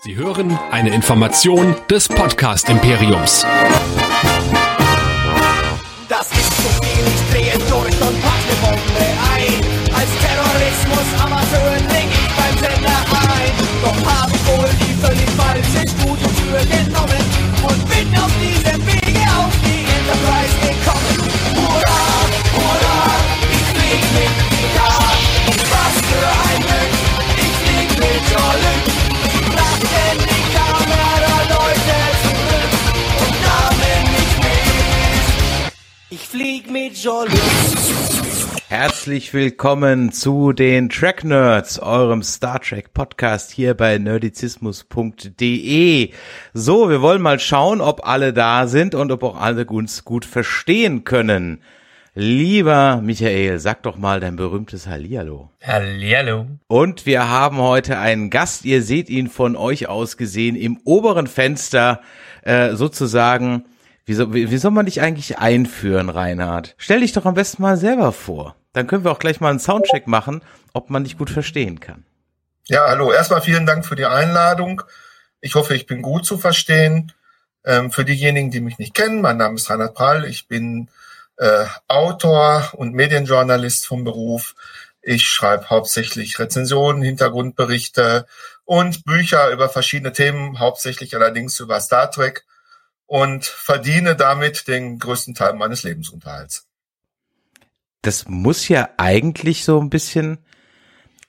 Sie hören eine Information des Podcast Imperiums. Das ist zu viel, ich drehe durch und pack ne Bombe ein. Als Terrorismus-Amateur leg ich beim Sender ein. Doch hab ich wohl die völlig falsche Studiotür genommen und bin auf diesem Herzlich willkommen zu den Track Nerds, eurem Star Trek Podcast hier bei nerdizismus.de. So, wir wollen mal schauen, ob alle da sind und ob auch alle uns gut verstehen können. Lieber Michael, sag doch mal dein berühmtes Hallihallo. Hallihallo. Und wir haben heute einen Gast, ihr seht ihn von euch aus gesehen im oberen Fenster, äh, sozusagen. Wie, soll, wie, wie soll man dich eigentlich einführen, Reinhard? Stell dich doch am besten mal selber vor. Dann können wir auch gleich mal einen Soundcheck machen, ob man dich gut verstehen kann. Ja, hallo. Erstmal vielen Dank für die Einladung. Ich hoffe, ich bin gut zu verstehen. Ähm, für diejenigen, die mich nicht kennen, mein Name ist Reinhard Prall. Ich bin äh, Autor und Medienjournalist vom Beruf. Ich schreibe hauptsächlich Rezensionen, Hintergrundberichte und Bücher über verschiedene Themen, hauptsächlich allerdings über Star Trek und verdiene damit den größten Teil meines Lebensunterhalts. Das muss ja eigentlich so ein bisschen,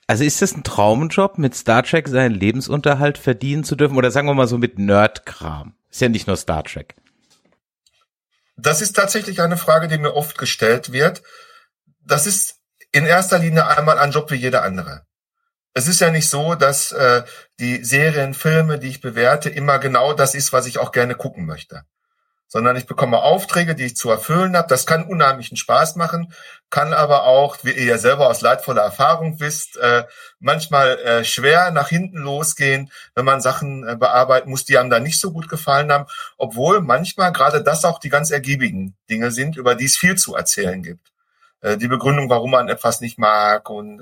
also ist das ein Traumjob, mit Star Trek seinen Lebensunterhalt verdienen zu dürfen? Oder sagen wir mal so mit Nerdkram? Ist ja nicht nur Star Trek. Das ist tatsächlich eine Frage, die mir oft gestellt wird. Das ist in erster Linie einmal ein Job wie jeder andere. Es ist ja nicht so, dass äh, die Serien, Filme, die ich bewerte, immer genau das ist, was ich auch gerne gucken möchte. Sondern ich bekomme Aufträge, die ich zu erfüllen habe. Das kann unheimlichen Spaß machen, kann aber auch, wie ihr ja selber aus leidvoller Erfahrung wisst, äh, manchmal äh, schwer nach hinten losgehen, wenn man Sachen äh, bearbeiten muss, die einem da nicht so gut gefallen haben. Obwohl manchmal gerade das auch die ganz ergiebigen Dinge sind, über die es viel zu erzählen gibt die Begründung, warum man etwas nicht mag und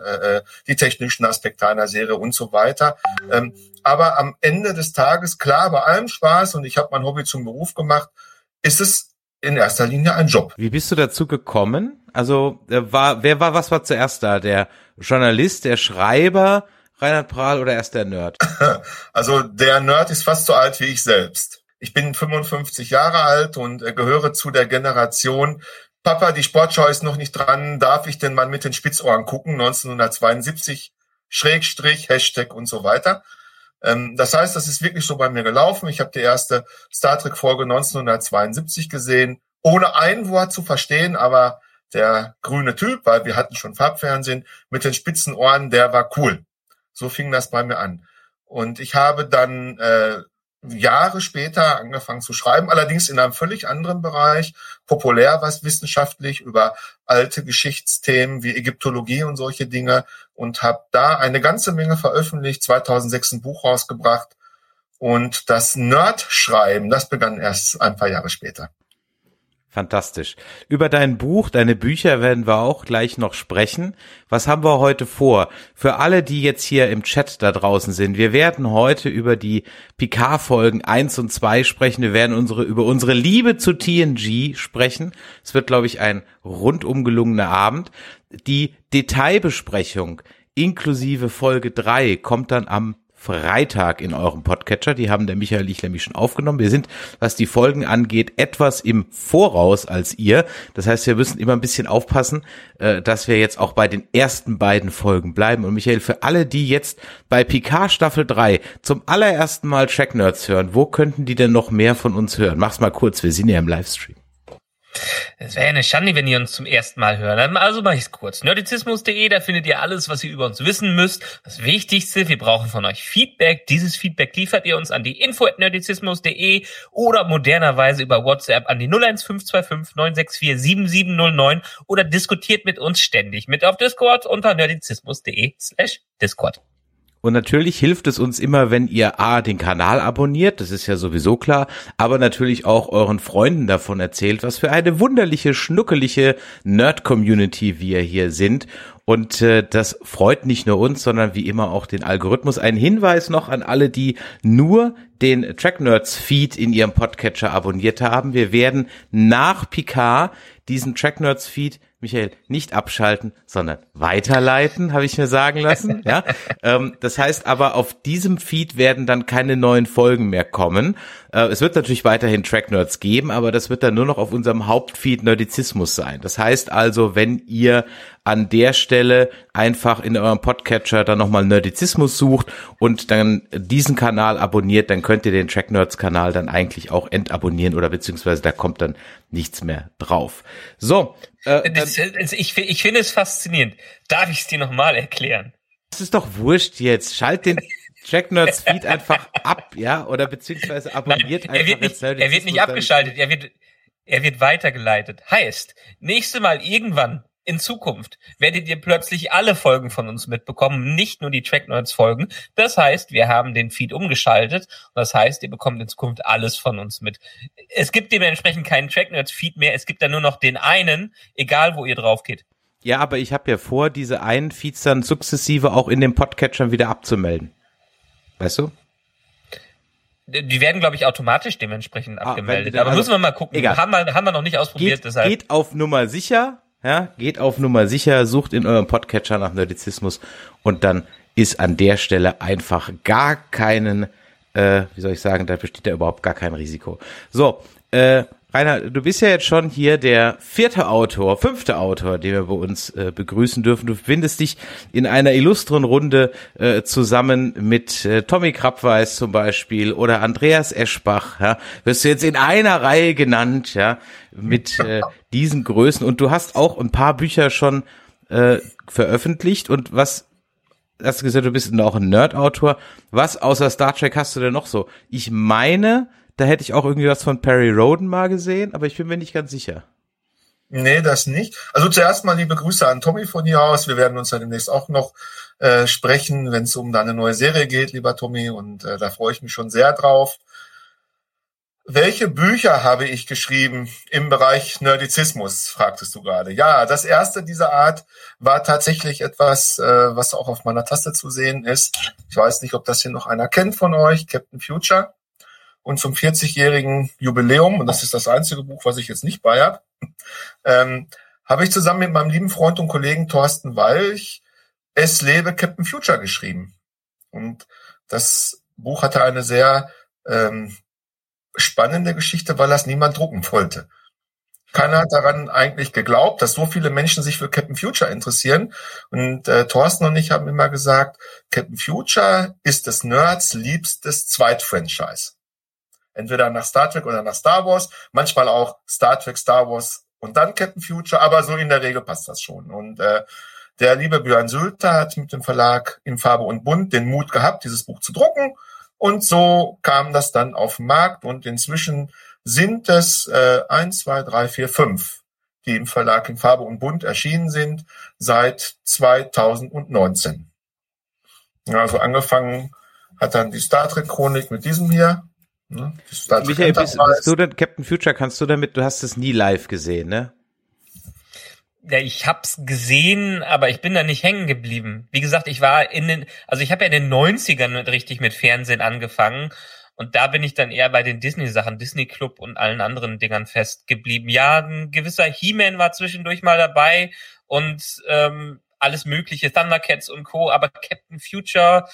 die technischen Aspekte einer Serie und so weiter. Ähm, aber am Ende des Tages, klar, bei allem Spaß und ich habe mein Hobby zum Beruf gemacht, ist es in erster Linie ein Job. Wie bist du dazu gekommen? Also, äh, war, wer war, was war zuerst da? Der Journalist, der Schreiber, Reinhard Prahl oder erst der Nerd? Also der Nerd ist fast so alt wie ich selbst. Ich bin 55 Jahre alt und äh, gehöre zu der Generation, Papa, die Sportschau ist noch nicht dran, darf ich denn mal mit den Spitzohren gucken? 1972, Schrägstrich, Hashtag und so weiter. Ähm, das heißt, das ist wirklich so bei mir gelaufen. Ich habe die erste Star Trek-Folge 1972 gesehen, ohne ein Wort zu verstehen, aber der grüne Typ, weil wir hatten schon Farbfernsehen, mit den spitzen Ohren, der war cool. So fing das bei mir an. Und ich habe dann äh, Jahre später angefangen zu schreiben, allerdings in einem völlig anderen Bereich, populär was wissenschaftlich über alte Geschichtsthemen wie Ägyptologie und solche Dinge und habe da eine ganze Menge veröffentlicht, 2006 ein Buch rausgebracht und das Nerd-Schreiben, das begann erst ein paar Jahre später. Fantastisch. Über dein Buch, deine Bücher werden wir auch gleich noch sprechen. Was haben wir heute vor? Für alle, die jetzt hier im Chat da draußen sind, wir werden heute über die Picard-Folgen eins und zwei sprechen. Wir werden unsere, über unsere Liebe zu TNG sprechen. Es wird, glaube ich, ein rundum gelungener Abend. Die Detailbesprechung inklusive Folge drei kommt dann am Freitag in eurem Podcatcher. Die haben der Michael ich nämlich schon aufgenommen. Wir sind, was die Folgen angeht, etwas im Voraus als ihr. Das heißt, wir müssen immer ein bisschen aufpassen, äh, dass wir jetzt auch bei den ersten beiden Folgen bleiben. Und Michael, für alle, die jetzt bei Picard Staffel 3 zum allerersten Mal Track Nerds hören, wo könnten die denn noch mehr von uns hören? Mach's mal kurz, wir sind ja im Livestream. Es wäre ja eine Schande, wenn ihr uns zum ersten Mal hören. Also mache ich es kurz. Nerdizismus.de, da findet ihr alles, was ihr über uns wissen müsst. Das Wichtigste, wir brauchen von euch Feedback. Dieses Feedback liefert ihr uns an die info@nerdizismus.de oder modernerweise über WhatsApp an die 01525 964 7709 oder diskutiert mit uns ständig mit auf Discord unter nerdizismus.de slash Discord. Und natürlich hilft es uns immer, wenn ihr A, den Kanal abonniert, das ist ja sowieso klar, aber natürlich auch euren Freunden davon erzählt, was für eine wunderliche, schnuckelige Nerd-Community wir hier sind. Und äh, das freut nicht nur uns, sondern wie immer auch den Algorithmus. Ein Hinweis noch an alle, die nur den Track Nerds Feed in ihrem Podcatcher abonniert haben. Wir werden nach Picard diesen Track Nerds Feed Michael, nicht abschalten, sondern weiterleiten, habe ich mir sagen lassen. Ja, ähm, das heißt aber, auf diesem Feed werden dann keine neuen Folgen mehr kommen. Äh, es wird natürlich weiterhin Track Nerds geben, aber das wird dann nur noch auf unserem Hauptfeed Nerdizismus sein. Das heißt also, wenn ihr an der Stelle einfach in eurem Podcatcher dann nochmal Nerdizismus sucht und dann diesen Kanal abonniert, dann könnt ihr den Track Nerds Kanal dann eigentlich auch entabonnieren oder beziehungsweise da kommt dann nichts mehr drauf. So. Äh, das, das, ich, ich finde es faszinierend. Darf ich es dir nochmal erklären? Das ist doch wurscht jetzt. Schalt den Track Nerds Feed einfach ab, ja, oder beziehungsweise abonniert Nein, er einfach wird nicht, Er wird nicht abgeschaltet, er wird, er wird weitergeleitet. Heißt, nächste Mal irgendwann in Zukunft werdet ihr plötzlich alle Folgen von uns mitbekommen, nicht nur die Track Nerds Folgen. Das heißt, wir haben den Feed umgeschaltet. Das heißt, ihr bekommt in Zukunft alles von uns mit. Es gibt dementsprechend keinen Track Nerds Feed mehr. Es gibt dann nur noch den einen, egal wo ihr drauf geht. Ja, aber ich habe ja vor, diese einen Feeds dann sukzessive auch in den Podcatchern wieder abzumelden. Weißt du? Die werden, glaube ich, automatisch dementsprechend Ah, abgemeldet. wenn- Aber also- müssen wir mal gucken. egal. Haben wir, haben wir noch nicht ausprobiert, Geht, deshalb. geht auf Nummer sicher, ja, geht auf Nummer sicher, sucht in eurem Podcatcher nach Nerdizismus und dann ist an der Stelle einfach gar keinen, äh, wie soll ich sagen, da besteht ja überhaupt gar kein Risiko. So, äh, Rainer, du bist ja jetzt schon hier der vierte Autor, fünfte Autor, den wir bei uns äh, begrüßen dürfen. Du findest dich in einer illustren Runde äh, zusammen mit äh, Tommy Krabweis zum Beispiel oder Andreas Eschbach. Ja, wirst du jetzt in einer Reihe genannt, ja, mit äh, diesen Größen. Und du hast auch ein paar Bücher schon äh, veröffentlicht. Und was hast du gesagt, du bist auch ein Nerd-Autor. Was außer Star Trek hast du denn noch so? Ich meine, da hätte ich auch irgendwie was von Perry Roden mal gesehen, aber ich bin mir nicht ganz sicher. Nee, das nicht. Also zuerst mal liebe Grüße an Tommy von hier aus. Wir werden uns ja demnächst auch noch äh, sprechen, wenn es um deine neue Serie geht, lieber Tommy. Und äh, da freue ich mich schon sehr drauf. Welche Bücher habe ich geschrieben im Bereich Nerdizismus, fragtest du gerade. Ja, das erste dieser Art war tatsächlich etwas, äh, was auch auf meiner Taste zu sehen ist. Ich weiß nicht, ob das hier noch einer kennt von euch, Captain Future. Und zum 40-jährigen Jubiläum, und das ist das einzige Buch, was ich jetzt nicht bei habe, ähm, habe ich zusammen mit meinem lieben Freund und Kollegen Thorsten Walch Es lebe Captain Future geschrieben. Und das Buch hatte eine sehr ähm, spannende Geschichte, weil das niemand drucken wollte. Keiner hat daran eigentlich geglaubt, dass so viele Menschen sich für Captain Future interessieren. Und äh, Thorsten und ich haben immer gesagt, Captain Future ist des Nerds liebstes Zweitfranchise. Entweder nach Star Trek oder nach Star Wars, manchmal auch Star Trek, Star Wars und dann Captain Future, aber so in der Regel passt das schon. Und äh, der liebe Björn Sülter hat mit dem Verlag in Farbe und Bunt den Mut gehabt, dieses Buch zu drucken. Und so kam das dann auf den Markt und inzwischen sind es äh, eins, zwei, drei, vier, fünf, die im Verlag in Farbe und Bunt erschienen sind seit 2019. Ja, also angefangen hat dann die Star Trek Chronik mit diesem hier. Ne? Michael, bist, bist du denn Captain Future? Kannst du damit? Du hast es nie live gesehen, ne? Ja, ich hab's gesehen, aber ich bin da nicht hängen geblieben. Wie gesagt, ich war in den, also ich habe ja in den 90ern mit, richtig mit Fernsehen angefangen und da bin ich dann eher bei den Disney-Sachen, Disney Club und allen anderen Dingern festgeblieben. Ja, ein gewisser He-Man war zwischendurch mal dabei und ähm, alles mögliche, Thundercats und Co., aber Captain Future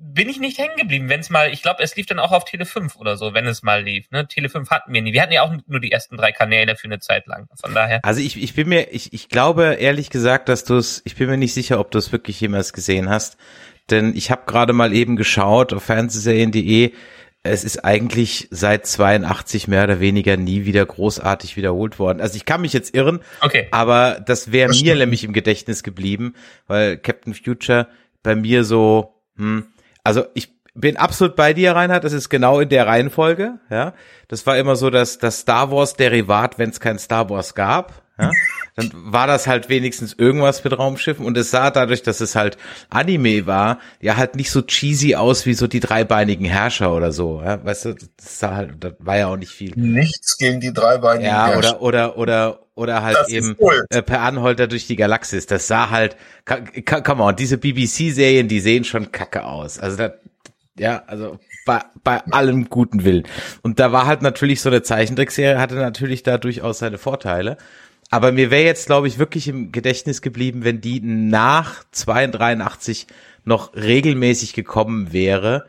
bin ich nicht hängen geblieben, wenn es mal, ich glaube, es lief dann auch auf Tele 5 oder so, wenn es mal lief. Ne? Tele 5 hatten wir nie. Wir hatten ja auch nur die ersten drei Kanäle für eine Zeit lang. Von daher. Also ich, ich bin mir, ich, ich glaube ehrlich gesagt, dass du es, ich bin mir nicht sicher, ob du es wirklich jemals gesehen hast. Denn ich habe gerade mal eben geschaut auf fernsehserien.de, es ist eigentlich seit 82 mehr oder weniger nie wieder großartig wiederholt worden. Also ich kann mich jetzt irren, Okay. aber das wäre mir nämlich im Gedächtnis geblieben, weil Captain Future bei mir so, hm, also ich bin absolut bei dir, Reinhard, das ist genau in der Reihenfolge, ja. Das war immer so, dass das Star Wars Derivat, wenn es kein Star Wars gab, Ja? Dann war das halt wenigstens irgendwas mit Raumschiffen und es sah dadurch, dass es halt Anime war, ja halt nicht so cheesy aus wie so die dreibeinigen Herrscher oder so. Ja? Weißt du, das sah halt, das war ja auch nicht viel. Nichts gegen die dreibeinigen Ja, Herrscher. oder, oder, oder, oder halt Das eben äh, per Anholter durch die Galaxis. Das sah halt, come on, diese BBC-Serien, die sehen schon kacke aus. Also das, ja, also bei, bei allem guten Willen. Und da war halt natürlich so eine Zeichentrickserie, hatte natürlich da durchaus seine Vorteile. Aber mir wäre jetzt, glaube ich, wirklich im Gedächtnis geblieben, wenn die nach 82 noch regelmäßig gekommen wäre.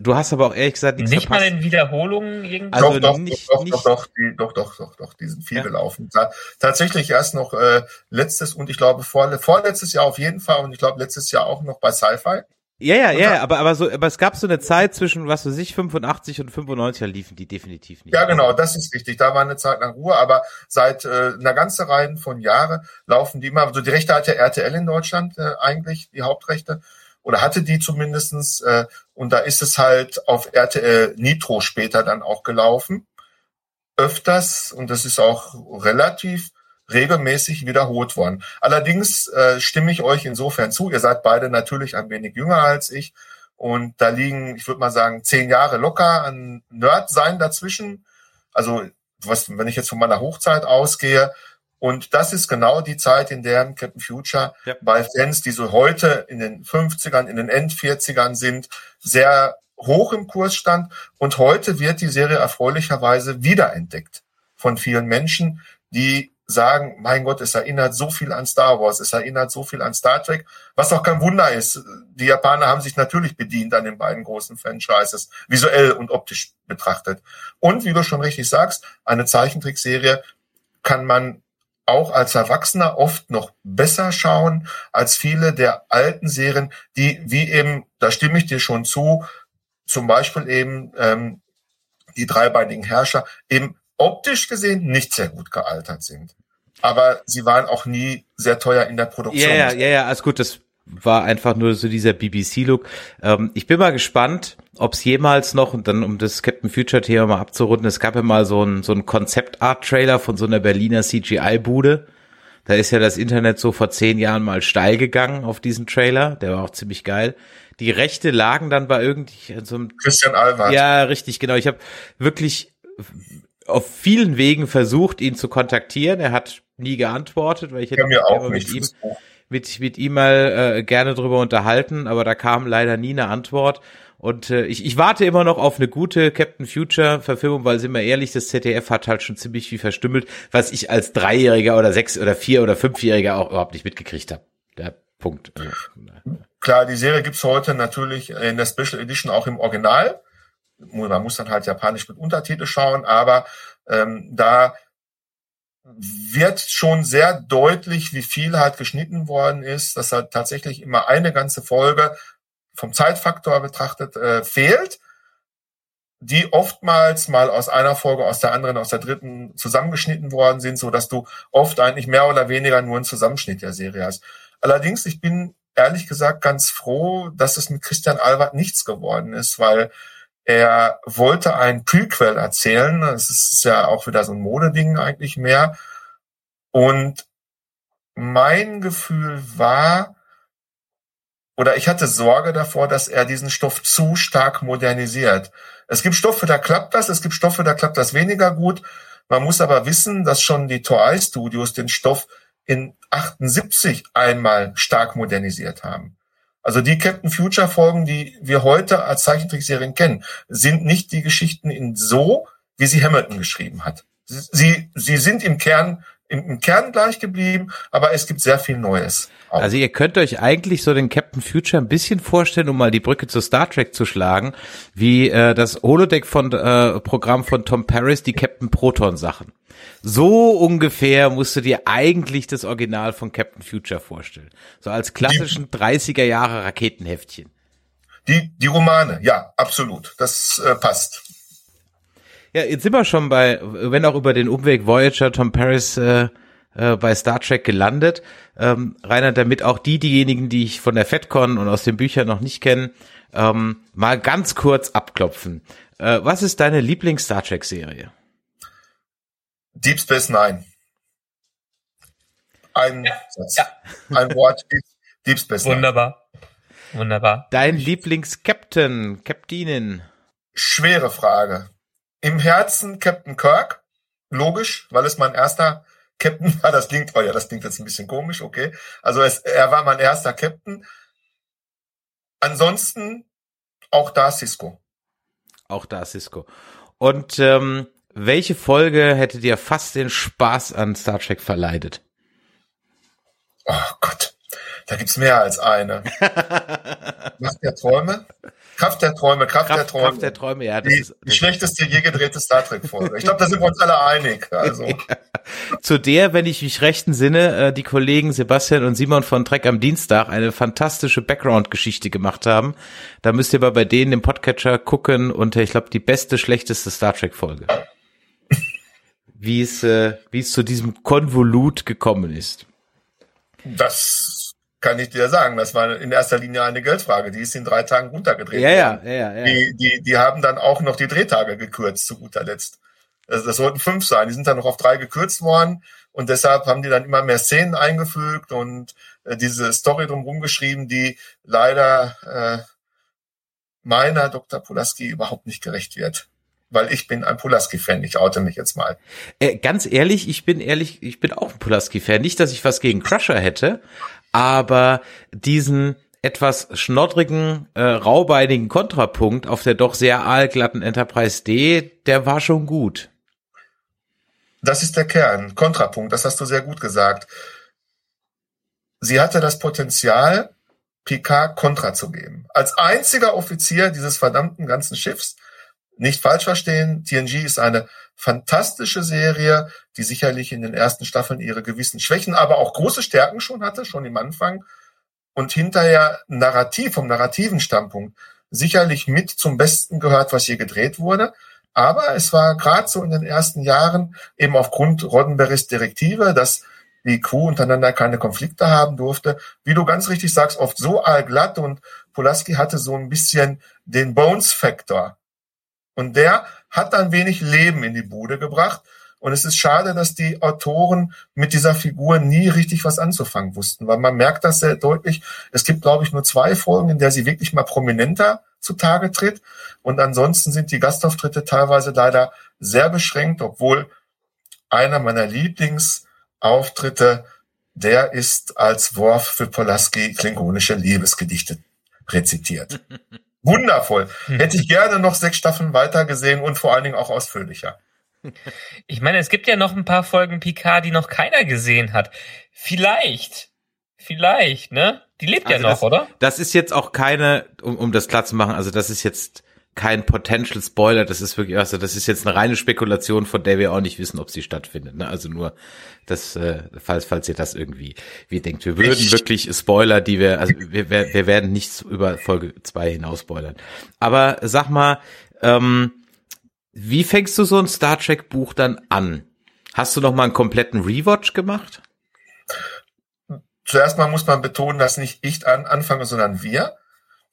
Du hast aber auch ehrlich gesagt nichts Nicht mal verpasst. in Wiederholungen irgendwie. Also doch, doch, nicht- doch, nicht- doch, doch, die, doch, doch, doch, doch, die sind viel Ja. gelaufen. Ta tatsächlich erst noch äh, letztes und ich glaube vor, vorletztes Jahr auf jeden Fall und ich glaube letztes Jahr auch noch bei Sci-Fi. Ja, ja, ja, aber, aber so, aber es gab so eine Zeit zwischen, was weiß ich, 85 und 95, da liefen die definitiv nicht. Ja, genau, das ist richtig. Da war eine Zeit lang Ruhe, aber seit äh, einer ganzen Reihe von Jahren laufen die immer. Also die Rechte hat ja RTL in Deutschland äh, eigentlich, die Hauptrechte. Oder hatte die zumindestens. Äh, und da ist es halt auf RTL Nitro später dann auch gelaufen. Öfters, und das ist auch relativ regelmäßig wiederholt worden. Allerdings äh, stimme ich euch insofern zu. Ihr seid beide natürlich ein wenig jünger als ich. Und da liegen, ich würde mal sagen, zehn Jahre locker an Nerd-Sein dazwischen. Also, was, wenn ich jetzt von meiner Hochzeit ausgehe. Und das ist genau die Zeit, in der Captain Future Ja. bei Fans, die so heute in den 50ern, in den End-40ern sind, sehr hoch im Kurs stand. Und heute wird die Serie erfreulicherweise wiederentdeckt von vielen Menschen, die sagen, mein Gott, es erinnert so viel an Star Wars, es erinnert so viel an Star Trek, was auch kein Wunder ist. Die Japaner haben sich natürlich bedient an den beiden großen Franchises, visuell und optisch betrachtet. Und wie du schon richtig sagst, eine Zeichentrickserie kann man auch als Erwachsener oft noch besser schauen als viele der alten Serien, die wie eben, da stimme ich dir schon zu, zum Beispiel eben ähm, die dreibeinigen Herrscher eben optisch gesehen nicht sehr gut gealtert sind. Aber sie waren auch nie sehr teuer in der Produktion. Ja, ja, ja, alles gut, das war einfach nur so dieser BBC-Look. Ähm, ich bin mal gespannt, ob es jemals noch, und dann um das Captain Future-Thema mal abzurunden, es gab ja mal so ein, so ein Konzept-Art-Trailer von so einer Berliner CGI-Bude. Da ist ja das Internet so vor zehn Jahren mal steil gegangen auf diesen Trailer. Der war auch ziemlich geil. Die Rechte lagen dann bei irgendwie so einem Christian Alward. ja, richtig, genau. Ich habe wirklich auf vielen Wegen versucht, ihn zu kontaktieren. Er hat nie geantwortet, weil ich hätte Ja, mir auch immer nicht. mit ihm. Mit, mit ihm mal äh, gerne drüber unterhalten, aber da kam leider nie eine Antwort. Und äh, ich, ich warte immer noch auf eine gute Captain Future Verfilmung, weil sind wir ehrlich, das ZDF hat halt schon ziemlich viel verstümmelt, was ich als Dreijähriger oder Sechs- oder Vier- oder Fünfjähriger auch überhaupt nicht mitgekriegt habe. Der Punkt. Klar, die Serie gibt's heute natürlich in der Special Edition auch im Original. Man muss dann halt japanisch mit Untertitel schauen, aber ähm, da wird schon sehr deutlich, wie viel halt geschnitten worden ist, dass halt tatsächlich immer eine ganze Folge vom Zeitfaktor betrachtet äh, fehlt, die oftmals mal aus einer Folge, aus der anderen, aus der dritten zusammengeschnitten worden sind, so dass du oft eigentlich mehr oder weniger nur einen Zusammenschnitt der Serie hast. Allerdings, ich bin ehrlich gesagt ganz froh, dass es mit Christian Albert nichts geworden ist, weil er wollte ein Prequel erzählen. Das ist ja auch wieder so ein Modeding eigentlich mehr. Und mein Gefühl war, oder ich hatte Sorge davor, dass er diesen Stoff zu stark modernisiert. Es gibt Stoffe, da klappt das, es gibt Stoffe, da klappt das weniger gut. Man muss aber wissen, dass schon die Toei Studios den Stoff in 78 einmal stark modernisiert haben. Also die Captain Future Folgen, die wir heute als Zeichentrickserien kennen, sind nicht die Geschichten in so, wie sie Hamilton geschrieben hat. Sie, sie sind im Kern, im, im Kern gleich geblieben, aber es gibt sehr viel Neues. auch. Also ihr könnt euch eigentlich so den Captain Future ein bisschen vorstellen, um mal die Brücke zu Star Trek zu schlagen, wie äh, das Holodeck von äh, Programm von Tom Paris, die Captain Proton Sachen. So ungefähr musst du dir eigentlich das Original von Captain Future vorstellen. So als klassischen 30er Jahre Raketenheftchen. die, die Romane, ja, absolut. Das äh, passt. Ja, jetzt sind wir schon bei, wenn auch über den Umweg Voyager, Tom Paris äh, äh, bei Star Trek gelandet. Ähm, Rainer, damit auch die, diejenigen, die ich von der FedCon und aus den Büchern noch nicht kenne, ähm, mal ganz kurz abklopfen. Äh, was ist deine Lieblings-Star Trek-Serie? Deep Space Nine. Ein Satz. Ja. Ein Wort. Deep Space Nine. Wunderbar. Wunderbar. Dein Lieblings-Captain, Captainin. Schwere Frage. Im Herzen Captain Kirk. Logisch, weil es mein erster Captain war. Das klingt, oh ja, das klingt jetzt ein bisschen komisch, okay. Also es, er war mein erster Captain. Ansonsten auch da Cisco. Auch da Cisco. Und ähm, welche Folge hätte dir fast den Spaß an Star Trek verleidet? Oh Gott, da gibt's mehr als eine. Macht der Träume? Kraft der Träume, Kraft, der Kraft, Träume. Kraft der Träume, ja. Das die, ist, die schlechteste je gedrehte Star Trek-Folge. Ich glaube, da sind wir uns alle einig. Also, zu der, wenn ich mich recht entsinne, äh, die Kollegen Sebastian und Simon von Trek am Dienstag eine fantastische Background-Geschichte gemacht haben. Da müsst ihr mal bei denen im Podcatcher gucken unter, ich glaube, die beste, schlechteste Star Trek-Folge. Wie es, äh, wie es zu diesem Konvolut gekommen ist. das kann ich dir sagen. Das war in erster Linie eine Geldfrage. Die ist in drei Tagen runtergedreht. Ja, ja, ja. ja. Die, die, die haben dann auch noch die Drehtage gekürzt, zu guter Letzt. Also das sollten fünf sein. Die sind dann noch auf drei gekürzt worden. Und deshalb haben die dann immer mehr Szenen eingefügt und äh, diese Story drumherum geschrieben, die leider äh, meiner Dr. Pulaski überhaupt nicht gerecht wird. Weil ich bin ein Pulaski-Fan. Ich oute mich jetzt mal. Äh, ganz ehrlich, ich bin ehrlich, ich bin auch ein Pulaski-Fan. Nicht, dass ich was gegen Crusher hätte, aber diesen etwas schnoddrigen, äh, raubeinigen Kontrapunkt auf der doch sehr aalglatten Enterprise D, der war schon gut. Das ist der Kern. Kontrapunkt, das hast du sehr gut gesagt. Sie hatte das Potenzial, Picard Kontra zu geben. Als einziger Offizier dieses verdammten ganzen Schiffs, nicht falsch verstehen, TNG ist eine fantastische Serie, die sicherlich in den ersten Staffeln ihre gewissen Schwächen, aber auch große Stärken schon hatte, schon im Anfang. Und hinterher narrativ, vom narrativen Standpunkt, sicherlich mit zum Besten gehört, was hier gedreht wurde. Aber es war gerade so in den ersten Jahren eben aufgrund Roddenberrys Direktive, dass die Crew untereinander keine Konflikte haben durfte. Wie du ganz richtig sagst, oft so allglatt und Pulaski hatte so ein bisschen den Bones-Faktor. Und der hat ein wenig Leben in die Bude gebracht. Und es ist schade, dass die Autoren mit dieser Figur nie richtig was anzufangen wussten, weil man merkt das sehr deutlich. Es gibt, glaube ich, nur zwei Folgen, in der sie wirklich mal prominenter zutage tritt. Und ansonsten sind die Gastauftritte teilweise leider sehr beschränkt, obwohl einer meiner Lieblingsauftritte, der ist als Worf für Polaski klingonische Liebesgedichte rezitiert. Wundervoll. Hätte ich gerne noch sechs Staffeln weiter gesehen und vor allen Dingen auch ausführlicher. Ich meine, es gibt ja noch ein paar Folgen Picard, die noch keiner gesehen hat. Vielleicht. Vielleicht, ne? Die lebt ja Also noch, das, oder? Das ist jetzt auch keine, um, um das klar zu machen, also das ist jetzt kein Potential Spoiler, das ist wirklich, also das ist jetzt eine reine Spekulation, von der wir auch nicht wissen, ob sie stattfindet. Ne? Also nur, das, äh, falls, falls ihr das irgendwie wie denkt, wir würden Ich- wirklich Spoiler, die wir, also wir, wir wir werden nichts über Folge zwei hinaus spoilern. Aber sag mal, ähm, wie fängst du so ein Star Trek Buch dann an? Hast du noch mal einen kompletten Rewatch gemacht? Zuerst mal muss man betonen, dass nicht ich an, anfange, sondern wir.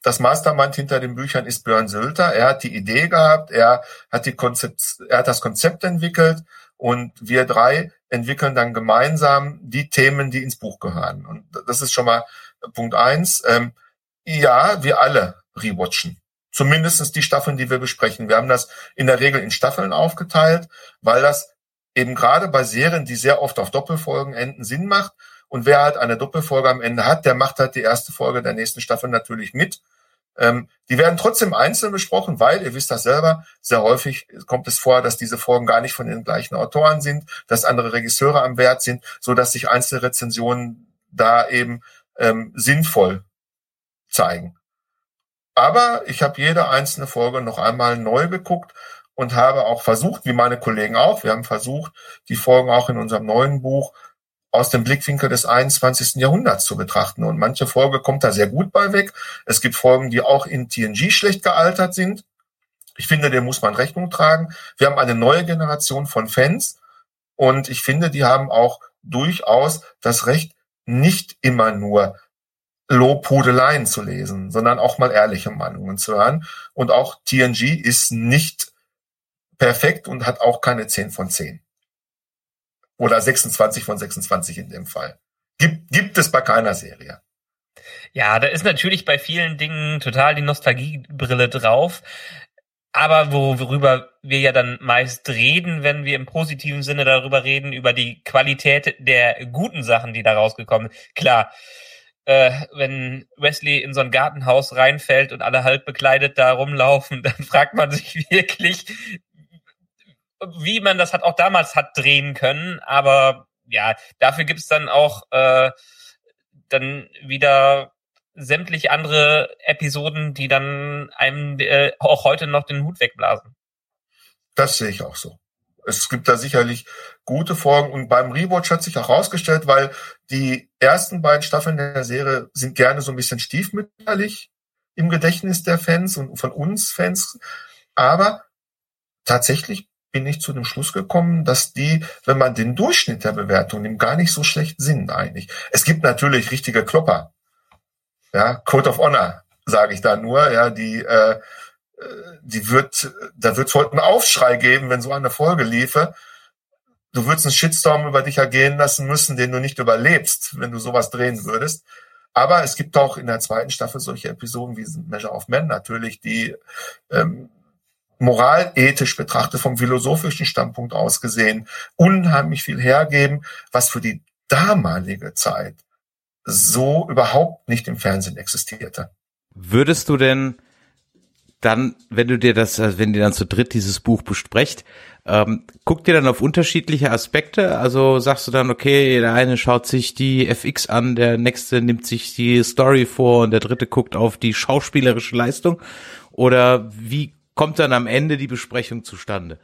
Das Mastermind hinter den Büchern ist Björn Sölter. Er hat die Idee gehabt, er hat die Konzept, er hat das Konzept entwickelt und wir drei entwickeln dann gemeinsam die Themen, die ins Buch gehören. Und das ist schon mal Punkt eins. Ähm, ja, wir alle rewatchen. Zumindestens die Staffeln, die wir besprechen. Wir haben das in der Regel in Staffeln aufgeteilt, weil das eben gerade bei Serien, die sehr oft auf Doppelfolgen enden, Sinn macht. Und wer halt eine Doppelfolge am Ende hat, der macht halt die erste Folge der nächsten Staffel natürlich mit. Ähm, die werden trotzdem einzeln besprochen, weil, ihr wisst das selber, sehr häufig kommt es vor, dass diese Folgen gar nicht von den gleichen Autoren sind, dass andere Regisseure am Wert sind, so dass sich einzelne Rezensionen da eben ähm, sinnvoll zeigen. Aber ich habe jede einzelne Folge noch einmal neu geguckt und habe auch versucht, wie meine Kollegen auch, wir haben versucht, die Folgen auch in unserem neuen Buch aus dem Blickwinkel des 21. Jahrhunderts zu betrachten. Und manche Folge kommt da sehr gut bei weg. Es gibt Folgen, die auch in TNG schlecht gealtert sind. Ich finde, dem muss man Rechnung tragen. Wir haben eine neue Generation von Fans und ich finde, die haben auch durchaus das Recht, nicht immer nur Lobhudeleien zu lesen, sondern auch mal ehrliche Meinungen zu hören. Und auch TNG ist nicht perfekt und hat auch keine 10 von 10. Oder 26 von 26 in dem Fall. Gibt, gibt es bei keiner Serie. Ja, da ist natürlich bei vielen Dingen total die Nostalgiebrille drauf. Aber worüber wir ja dann meist reden, wenn wir im positiven Sinne darüber reden, über die Qualität der guten Sachen, die da rausgekommen sind. Klar, äh, wenn Wesley in so ein Gartenhaus reinfällt und alle halb bekleidet da rumlaufen, dann fragt man sich wirklich, wie man das hat auch damals hat drehen können. Aber ja, dafür gibt's dann auch äh, dann wieder sämtliche andere Episoden, die dann einem äh, auch heute noch den Hut wegblasen. Das sehe ich auch so. Es gibt da sicherlich gute Folgen und beim Rewatch hat sich auch herausgestellt, weil die ersten beiden Staffeln der Serie sind gerne so ein bisschen stiefmütterlich im Gedächtnis der Fans und von uns Fans. Aber tatsächlich bin ich zu dem Schluss gekommen, dass die, wenn man den Durchschnitt der Bewertung nimmt, gar nicht so schlecht sind eigentlich. Es gibt natürlich richtige Klopper. Ja, Code of Honor, sage ich da nur, ja, die, äh, die wird, da wird es heute einen Aufschrei geben, wenn so eine Folge liefe. Du würdest einen Shitstorm über dich ergehen lassen müssen, den du nicht überlebst, wenn du sowas drehen würdest. Aber es gibt auch in der zweiten Staffel solche Episoden wie Measure of Men natürlich, die ähm, moralethisch betrachtet, vom philosophischen Standpunkt aus gesehen, unheimlich viel hergeben, was für die damalige Zeit so überhaupt nicht im Fernsehen existierte. Würdest du denn dann, wenn du dir das, wenn ihr dann zu dritt dieses Buch besprecht, ähm, guckt ihr dann auf unterschiedliche Aspekte? Also sagst du dann, okay, der eine schaut sich die FX an, der nächste nimmt sich die Story vor und der dritte guckt auf die schauspielerische Leistung? Oder wie kommt dann am Ende die Besprechung zustande?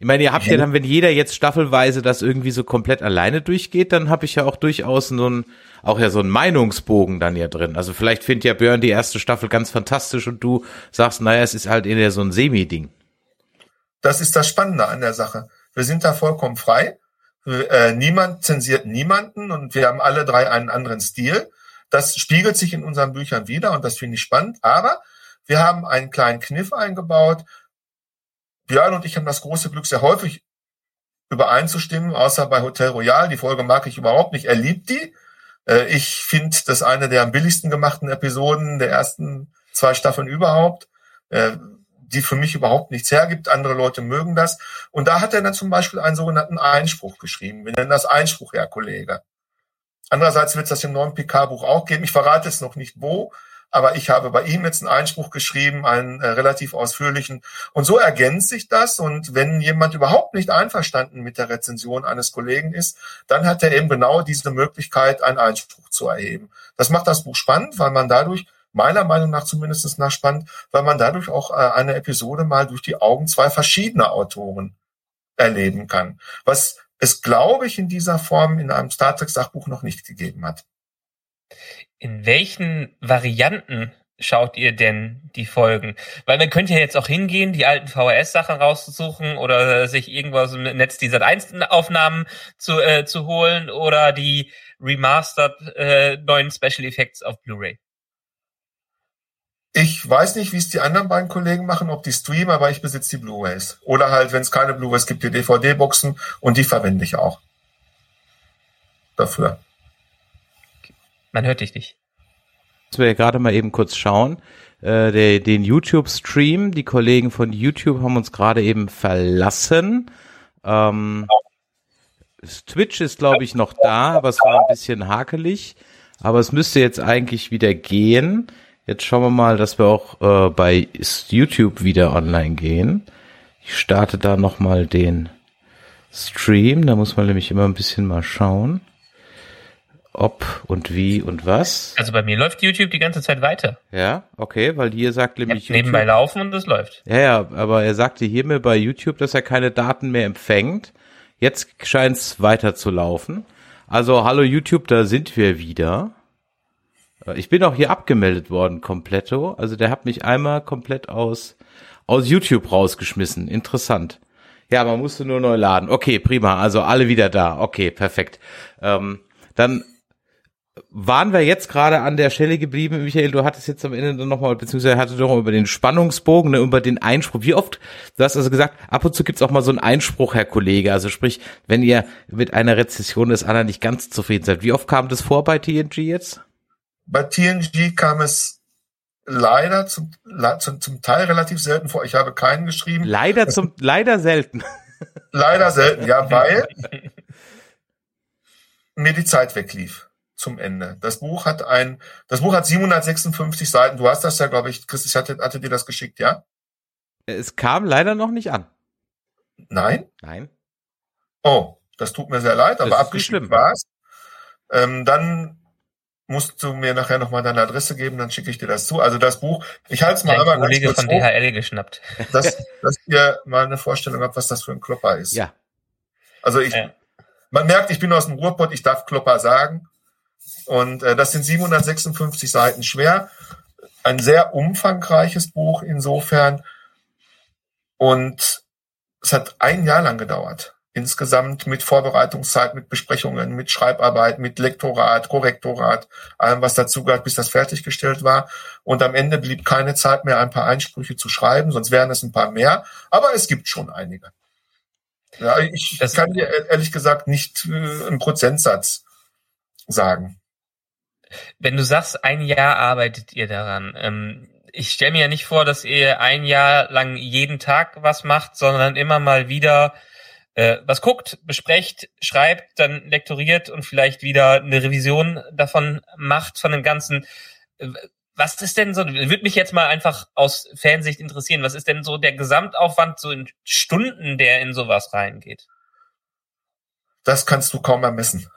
Ich meine, ihr habt ja dann, wenn jeder jetzt staffelweise das irgendwie so komplett alleine durchgeht, dann habe ich ja auch durchaus so ein, auch ja so einen Meinungsbogen dann ja drin. Also vielleicht findet ja Björn die erste Staffel ganz fantastisch und du sagst, naja, es ist halt eher so ein Semi-Ding. Das ist das Spannende an der Sache. Wir sind da vollkommen frei. Äh, niemand zensiert niemanden und wir haben alle drei einen anderen Stil. Das spiegelt sich in unseren Büchern wieder und das finde ich spannend. Aber wir haben einen kleinen Kniff eingebaut, Björn und ich haben das große Glück, sehr häufig übereinzustimmen, außer bei Hotel Royal. Die Folge mag ich überhaupt nicht. Er liebt die. Äh, ich finde das eine der am billigsten gemachten Episoden der ersten zwei Staffeln überhaupt, äh, die für mich überhaupt nichts hergibt. Andere Leute mögen das. Und da hat er dann zum Beispiel einen sogenannten Einspruch geschrieben. Wir nennen das Einspruch, Herr Kollege. Andererseits wird es das im neuen PK-Buch auch geben. Ich verrate es noch nicht wo, aber ich habe bei ihm jetzt einen Einspruch geschrieben, einen äh, relativ ausführlichen. Und so ergänzt sich das. Und wenn jemand überhaupt nicht einverstanden mit der Rezension eines Kollegen ist, dann hat er eben genau diese Möglichkeit, einen Einspruch zu erheben. Das macht das Buch spannend, weil man dadurch meiner Meinung nach zumindest nach spannend, weil man dadurch auch äh, eine Episode mal durch die Augen zwei verschiedener Autoren erleben kann. Was es, glaube ich, in dieser Form in einem Star Trek Sachbuch noch nicht gegeben hat. In welchen Varianten schaut ihr denn die Folgen? Weil man könnte ja jetzt auch hingehen, die alten VHS-Sachen rauszusuchen oder sich irgendwas im Netz die Sat1-Aufnahmen zu, äh, zu holen oder die remastered äh, neuen Special Effects auf Blu-ray. Ich weiß nicht, wie es die anderen beiden Kollegen machen, ob die streamen, aber ich besitze die Blu-rays. Oder halt, wenn es keine Blu-rays gibt, die DVD-Boxen und die verwende ich auch. Dafür. Man hört dich nicht. Jetzt wir gerade mal eben kurz schauen. Äh, der, den YouTube-Stream, die Kollegen von YouTube haben uns gerade eben verlassen. Ähm, Twitch ist, glaube ich, noch da, aber es war ein bisschen hakelig. Aber es müsste jetzt eigentlich wieder gehen. Jetzt schauen wir mal, dass wir auch äh, bei YouTube wieder online gehen. Ich starte da nochmal den Stream. Da muss man nämlich immer ein bisschen mal schauen ob und wie und was. Also bei mir läuft YouTube die ganze Zeit weiter. Ja, okay, weil hier sagt nämlich ja, Nebenbei laufen und es läuft. Ja, ja, aber er sagte hier mir bei YouTube, dass er keine Daten mehr empfängt. Jetzt scheint es weiter zu laufen. Also hallo YouTube, da sind wir wieder. Äh, ich bin auch hier abgemeldet worden, kompletto. Also der hat mich einmal komplett aus, aus YouTube rausgeschmissen. Interessant. Ja, man musste nur neu laden. Okay, prima. Also alle wieder da. Okay, perfekt. Ähm, dann waren wir jetzt gerade an der Stelle geblieben, Michael, du hattest jetzt am Ende dann nochmal, beziehungsweise hattest du noch über den Spannungsbogen, ne, über den Einspruch. Wie oft, du hast also gesagt, ab und zu gibt's auch mal so einen Einspruch, Herr Kollege. Also sprich, wenn ihr mit einer Rezession des anderen nicht ganz zufrieden seid. Wie oft kam das vor bei TNG jetzt? Bei TNG kam es leider zum, zum, zum Teil relativ selten vor. Ich habe keinen geschrieben. Leider zum, leider selten. Leider selten, ja, weil mir die Zeit weglief zum Ende. Das Buch hat ein, das Buch hat 756 Seiten. Du hast das ja, glaube ich, Chris, ich hatte, hatte dir das geschickt, ja? Es kam leider noch nicht an. Nein? Nein. Oh, das tut mir sehr leid, aber abgeschrieben war es. Ähm, dann musst du mir nachher nochmal deine Adresse geben, dann schicke ich dir das zu. Also das Buch, ich halte es mal einmal ganz kurz von DHL geschnappt. Dass, dass ihr mal eine Vorstellung habt, was das für ein Klopper ist. Ja. Also ich, ja. man merkt, ich bin aus dem Ruhrpott, ich darf Klopper sagen. Und äh, das sind 756 Seiten schwer. Ein sehr umfangreiches Buch insofern. Und es hat ein Jahr lang gedauert. Insgesamt mit Vorbereitungszeit, mit Besprechungen, mit Schreibarbeit, mit Lektorat, Korrektorat, allem, was dazugehört, bis das fertiggestellt war. Und am Ende blieb keine Zeit mehr, ein paar Einsprüche zu schreiben, sonst wären es ein paar mehr. Aber es gibt schon einige. Ja, ich das kann dir ehrlich gesagt nicht äh, einen Prozentsatz sagen. Wenn du sagst, ein Jahr arbeitet ihr daran, ähm, ich stelle mir ja nicht vor, dass ihr ein Jahr lang jeden Tag was macht, sondern immer mal wieder äh, was guckt, besprecht, schreibt, dann lektoriert und vielleicht wieder eine Revision davon macht von dem Ganzen. Äh, was ist denn so, würde mich jetzt mal einfach aus Fansicht interessieren, was ist denn so der Gesamtaufwand so in Stunden, der in sowas reingeht? Das kannst du kaum ermessen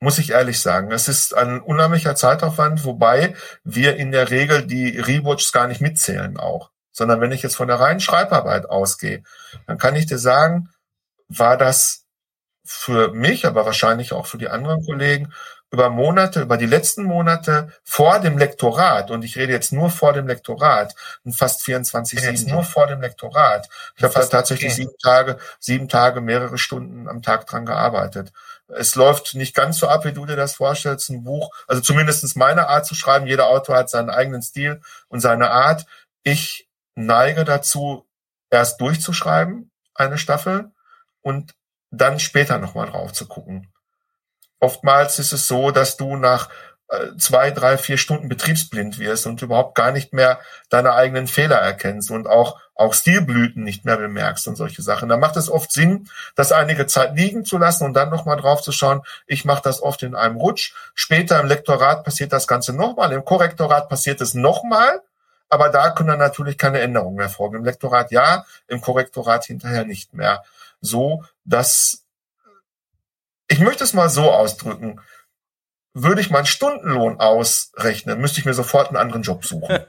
muss ich ehrlich sagen. Es ist ein unheimlicher Zeitaufwand, wobei wir in der Regel die Rewatches gar nicht mitzählen auch. Sondern wenn ich jetzt von der reinen Schreibarbeit ausgehe, dann kann ich dir sagen, war das für mich, aber wahrscheinlich auch für die anderen Kollegen, über Monate, über die letzten Monate vor dem Lektorat, und ich rede jetzt nur vor dem Lektorat, und fast 24 jetzt nur vor dem Lektorat. Ich habe da tatsächlich okay. sieben Tage, sieben Tage, mehrere Stunden am Tag dran gearbeitet. Es läuft nicht ganz so ab, wie du dir das vorstellst, ein Buch, also zumindestens meine Art zu schreiben. Jeder Autor hat seinen eigenen Stil und seine Art. Ich neige dazu, erst durchzuschreiben, eine Staffel, und dann später nochmal drauf zu gucken. Oftmals ist es so, dass du nach äh, zwei, drei, vier Stunden betriebsblind wirst und überhaupt gar nicht mehr deine eigenen Fehler erkennst und auch, auch Stilblüten nicht mehr bemerkst und solche Sachen. Da macht es oft Sinn, das einige Zeit liegen zu lassen und dann nochmal drauf zu schauen. Ich mache das oft in einem Rutsch. Später im Lektorat passiert das Ganze nochmal. Im Korrektorat passiert es nochmal. Aber da können dann natürlich keine Änderungen mehr folgen. Im Lektorat ja, im Korrektorat hinterher nicht mehr. So, dass ich möchte es mal so ausdrücken würde ich meinen Stundenlohn ausrechnen, müsste ich mir sofort einen anderen Job suchen.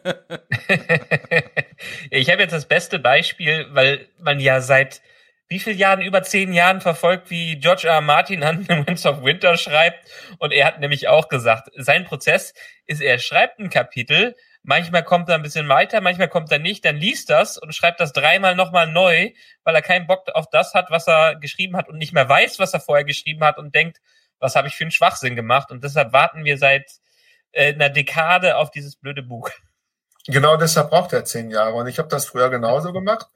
ich habe jetzt das beste Beispiel, weil man ja seit wie vielen Jahren, über zehn Jahren verfolgt, wie George R. R. Martin an Winds of Winter schreibt. Und er hat nämlich auch gesagt, sein Prozess ist, er schreibt ein Kapitel, manchmal kommt er ein bisschen weiter, manchmal kommt er nicht, dann liest das und schreibt das dreimal nochmal neu, weil er keinen Bock auf das hat, was er geschrieben hat und nicht mehr weiß, was er vorher geschrieben hat und denkt, was habe ich für einen Schwachsinn gemacht? Und deshalb warten wir seit äh, einer Dekade auf dieses blöde Buch. Genau deshalb braucht er zehn Jahre. Und ich habe das früher genauso gemacht.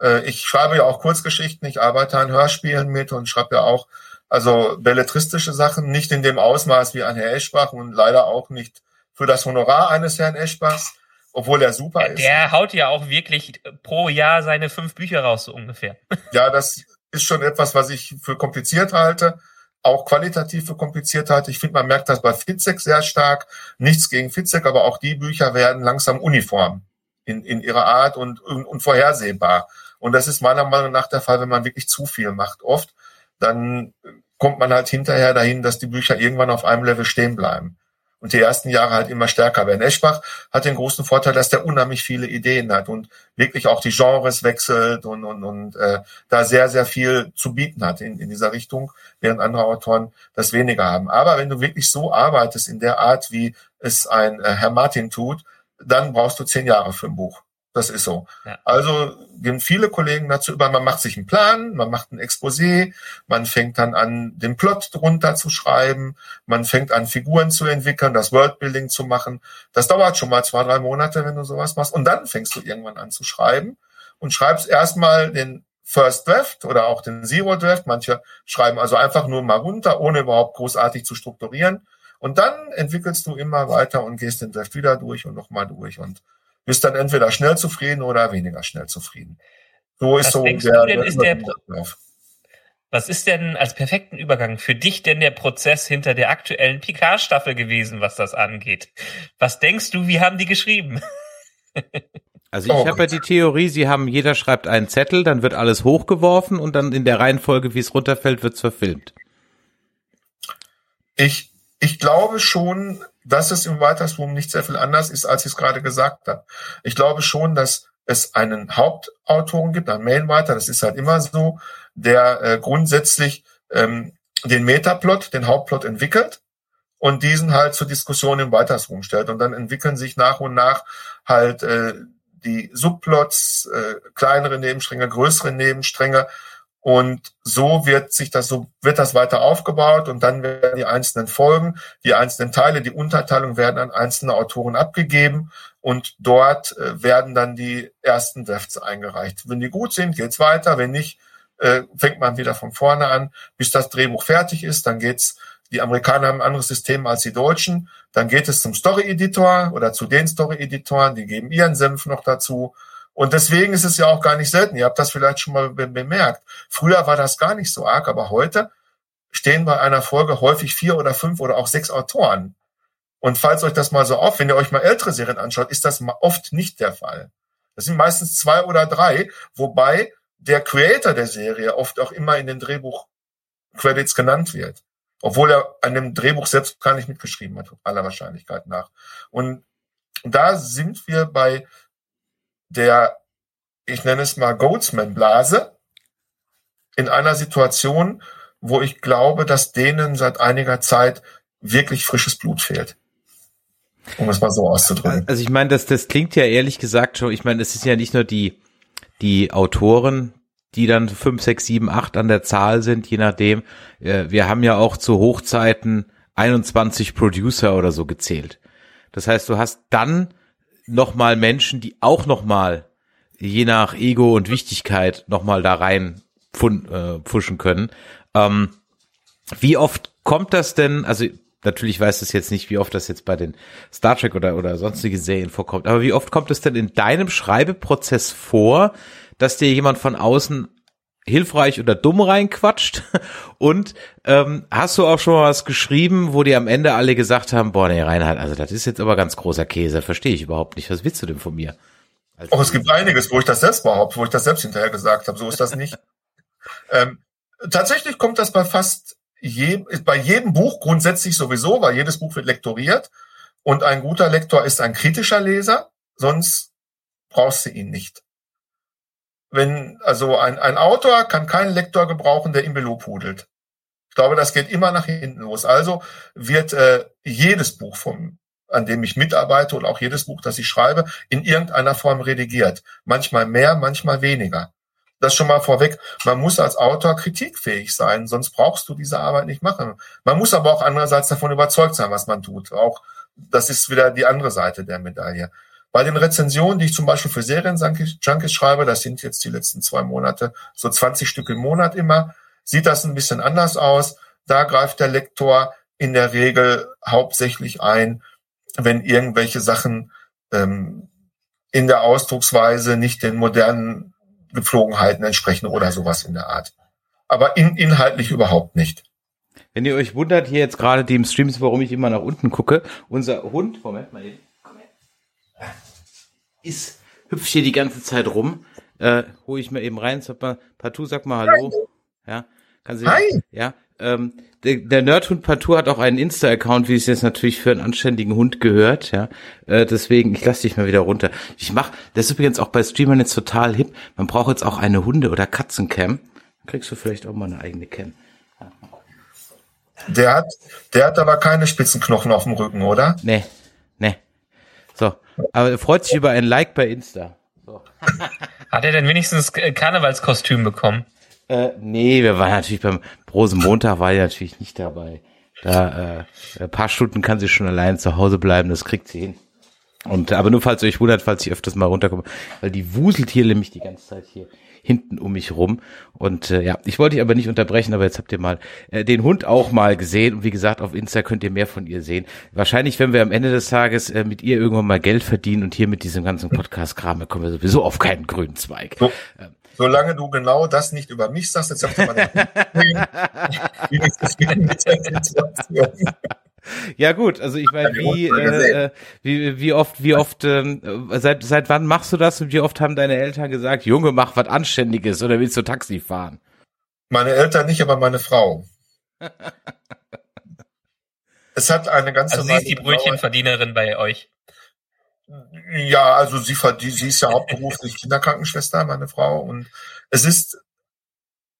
Äh, ich schreibe ja auch Kurzgeschichten, ich arbeite an Hörspielen mit und schreibe ja auch also belletristische Sachen, nicht in dem Ausmaß wie ein Herr Eschbach und leider auch nicht für das Honorar eines Herrn Eschbachs, obwohl er super der, ist. Der haut ja auch wirklich pro Jahr seine fünf Bücher raus, so ungefähr. Ja, das ist schon etwas, was ich für kompliziert halte auch qualitative Kompliziertheit. Ich finde, man merkt das bei Fitzek sehr stark. Nichts gegen Fitzek, aber auch die Bücher werden langsam uniform in, in ihrer Art und, und, und vorhersehbar. Und das ist meiner Meinung nach der Fall, wenn man wirklich zu viel macht. Oft, dann kommt man halt hinterher dahin, dass die Bücher irgendwann auf einem Level stehen bleiben und die ersten Jahre halt immer stärker werden. Eschbach hat den großen Vorteil, dass der unheimlich viele Ideen hat und wirklich auch die Genres wechselt und, und, und äh, da sehr, sehr viel zu bieten hat in, in dieser Richtung, während andere Autoren das weniger haben. Aber wenn du wirklich so arbeitest in der Art, wie es ein äh, Herr Martin tut, dann brauchst du zehn Jahre für ein Buch. Das ist so. Ja. Also gehen viele Kollegen dazu über, man macht sich einen Plan, man macht ein Exposé, man fängt dann an, den Plot drunter zu schreiben, man fängt an, Figuren zu entwickeln, das Worldbuilding zu machen. Das dauert schon mal zwei, drei Monate, wenn du sowas machst. Und dann fängst du irgendwann an zu schreiben und schreibst erstmal den First Draft oder auch den Zero Draft. Manche schreiben also einfach nur mal runter, ohne überhaupt großartig zu strukturieren. Und dann entwickelst du immer weiter und gehst den Draft wieder durch und nochmal durch und bist dann entweder schnell zufrieden oder weniger schnell zufrieden. So ist Was so denkst der, du denn, ist der-. Was ist denn als perfekten Übergang für dich denn der Prozess hinter der aktuellen Picard-Staffel gewesen, was das angeht? Was denkst du, wie haben die geschrieben? Also ich Oh habe ja die Theorie, sie haben, jeder schreibt einen Zettel, dann wird alles hochgeworfen und dann in der Reihenfolge, wie es runterfällt, wird's verfilmt. Ich, ich glaube schon, dass es im Writers Room nicht sehr viel anders ist, als ich es gerade gesagt habe. Ich glaube schon, dass es einen Hauptautoren gibt, einen Mainwriter, das ist halt immer so, der äh, grundsätzlich ähm, den Metaplot, den Hauptplot entwickelt und diesen halt zur Diskussion im Writers Room stellt. Und dann entwickeln sich nach und nach halt äh, die Subplots, äh, kleinere Nebenstränge, größere Nebenstränge. Und so wird sich das, so wird das weiter aufgebaut und dann werden die einzelnen Folgen, die einzelnen Teile, die Unterteilung werden an einzelne Autoren abgegeben und dort äh, werden dann die ersten Drafts eingereicht. Wenn die gut sind, geht's weiter. Wenn nicht, äh, fängt man wieder von vorne an, bis das Drehbuch fertig ist. Dann geht's. Die Amerikaner haben ein anderes System als die Deutschen. Dann geht es zum Story-Editor oder zu den Story-Editoren. Die geben ihren Senf noch dazu. Und deswegen ist es ja auch gar nicht selten. Ihr habt das vielleicht schon mal be bemerkt. Früher war das gar nicht so arg, aber heute stehen bei einer Folge häufig vier oder fünf oder auch sechs Autoren. Und falls euch das mal so auf, wenn ihr euch mal ältere Serien anschaut, ist das oft nicht der Fall. Das sind meistens zwei oder drei, wobei der Creator der Serie oft auch immer in den Drehbuch-Credits genannt wird. Obwohl er an dem Drehbuch selbst gar nicht mitgeschrieben hat, aller Wahrscheinlichkeit nach. Und da sind wir bei der, ich nenne es mal Goatsman-Blase, in einer Situation, wo ich glaube, dass denen seit einiger Zeit wirklich frisches Blut fehlt. Um es mal so auszudrücken. Also ich meine, das, das klingt ja ehrlich gesagt schon, ich meine, es ist ja nicht nur die, die Autoren, die dann fünf, sechs, sieben, acht an der Zahl sind, je nachdem. Äh, Wir haben ja auch zu Hochzeiten 21 Producer oder so gezählt. Das heißt, du hast dann nochmal Menschen, die auch nochmal, je nach Ego und Wichtigkeit, nochmal da rein pfun- äh, pfuschen können. Ähm, wie oft kommt das denn, also natürlich weiß es jetzt nicht, wie oft das jetzt bei den Star Trek oder, oder sonstigen Serien vorkommt, aber wie oft kommt es denn in deinem Schreibeprozess vor, dass dir jemand von außen hilfreich oder dumm reinquatscht? Und ähm, hast du auch schon mal was geschrieben, wo dir am Ende alle gesagt haben, boah, nee, Reinhard, also das ist jetzt aber ganz großer Käse, verstehe ich überhaupt nicht. Was willst du denn von mir? Also, Auch es gibt einiges, wo ich das selbst behaupte, wo ich das selbst hinterher gesagt habe. So ist das nicht. ähm, tatsächlich kommt das bei fast je, bei jedem Buch grundsätzlich sowieso, weil jedes Buch wird lektoriert. Und ein guter Lektor ist ein kritischer Leser, sonst brauchst du ihn nicht. Wenn, also ein, ein Autor kann keinen Lektor gebrauchen, der ihn belobhudelt. Ich glaube, das geht immer nach hinten los. Also wird äh, jedes Buch vom, an dem ich mitarbeite und auch jedes Buch, das ich schreibe, in irgendeiner Form redigiert. Manchmal mehr, manchmal weniger. Das schon mal vorweg. Man muss als Autor kritikfähig sein, sonst brauchst du diese Arbeit nicht machen. Man muss aber auch andererseits davon überzeugt sein, was man tut. Auch das ist wieder die andere Seite der Medaille. Bei den Rezensionen, die ich zum Beispiel für Serienjunkies schreibe, das sind jetzt die letzten zwei Monate, so 20 Stück im Monat immer, sieht das ein bisschen anders aus. Da greift der Lektor in der Regel hauptsächlich ein, wenn irgendwelche Sachen ähm, in der Ausdrucksweise nicht den modernen Gepflogenheiten entsprechen oder sowas in der Art. Aber in, inhaltlich überhaupt nicht. Wenn ihr euch wundert, hier jetzt gerade die im Streams, warum ich immer nach unten gucke, unser Hund, Moment mal eben, ist, hüpft hier die ganze Zeit rum, äh, hole ich mir eben rein, sag mal, Partout, sag mal Hallo, ja, kann sie, Hi. ja, ähm, der, der Nerdhund Partout hat auch einen Insta-Account, wie es jetzt natürlich für einen anständigen Hund gehört, ja, äh, deswegen, ich lasse dich mal wieder runter. Ich mach, das ist übrigens auch bei Streamern jetzt total hip, man braucht jetzt auch eine Hunde- oder Katzencam, dann kriegst du vielleicht auch mal eine eigene Cam. Der hat, der hat aber keine Spitzenknochen auf dem Rücken, oder? Nee. So, aber er freut sich über ein Like bei Insta. So. Hat er denn wenigstens äh, Karnevalskostüm bekommen? Äh, nee, wir waren natürlich beim Rosenmontag, war ja natürlich nicht dabei. Da äh, ein paar Stunden kann sie schon allein zu Hause bleiben, das kriegt sie hin. Und aber nur falls ihr euch wundert, falls ich öfters mal runterkomme, weil die wuselt hier nämlich die ganze Zeit hier hinten um mich rum. Und äh, ja, ich wollte dich aber nicht unterbrechen, aber jetzt habt ihr mal äh, den Hund auch mal gesehen. Und wie gesagt, auf Insta könnt ihr mehr von ihr sehen. Wahrscheinlich, wenn wir am Ende des Tages äh, mit ihr irgendwann mal Geld verdienen und hier mit diesem ganzen Podcast-Kram, kommen wir sowieso auf keinen grünen Zweig. So, solange du genau das nicht über mich sagst, jetzt habt ihr mal den. Ja gut, also ich meine, wie, äh, wie, wie oft, wie oft, ähm, seit, seit wann machst du das und wie oft haben deine Eltern gesagt, Junge, mach was Anständiges oder willst du Taxi fahren? Meine Eltern nicht, aber meine Frau. es hat eine ganze Also sie ist die Brötchenverdienerin bei euch. Ja, also sie verdient, sie ist ja hauptberuflich Kinderkrankenschwester, meine Frau. Und es ist,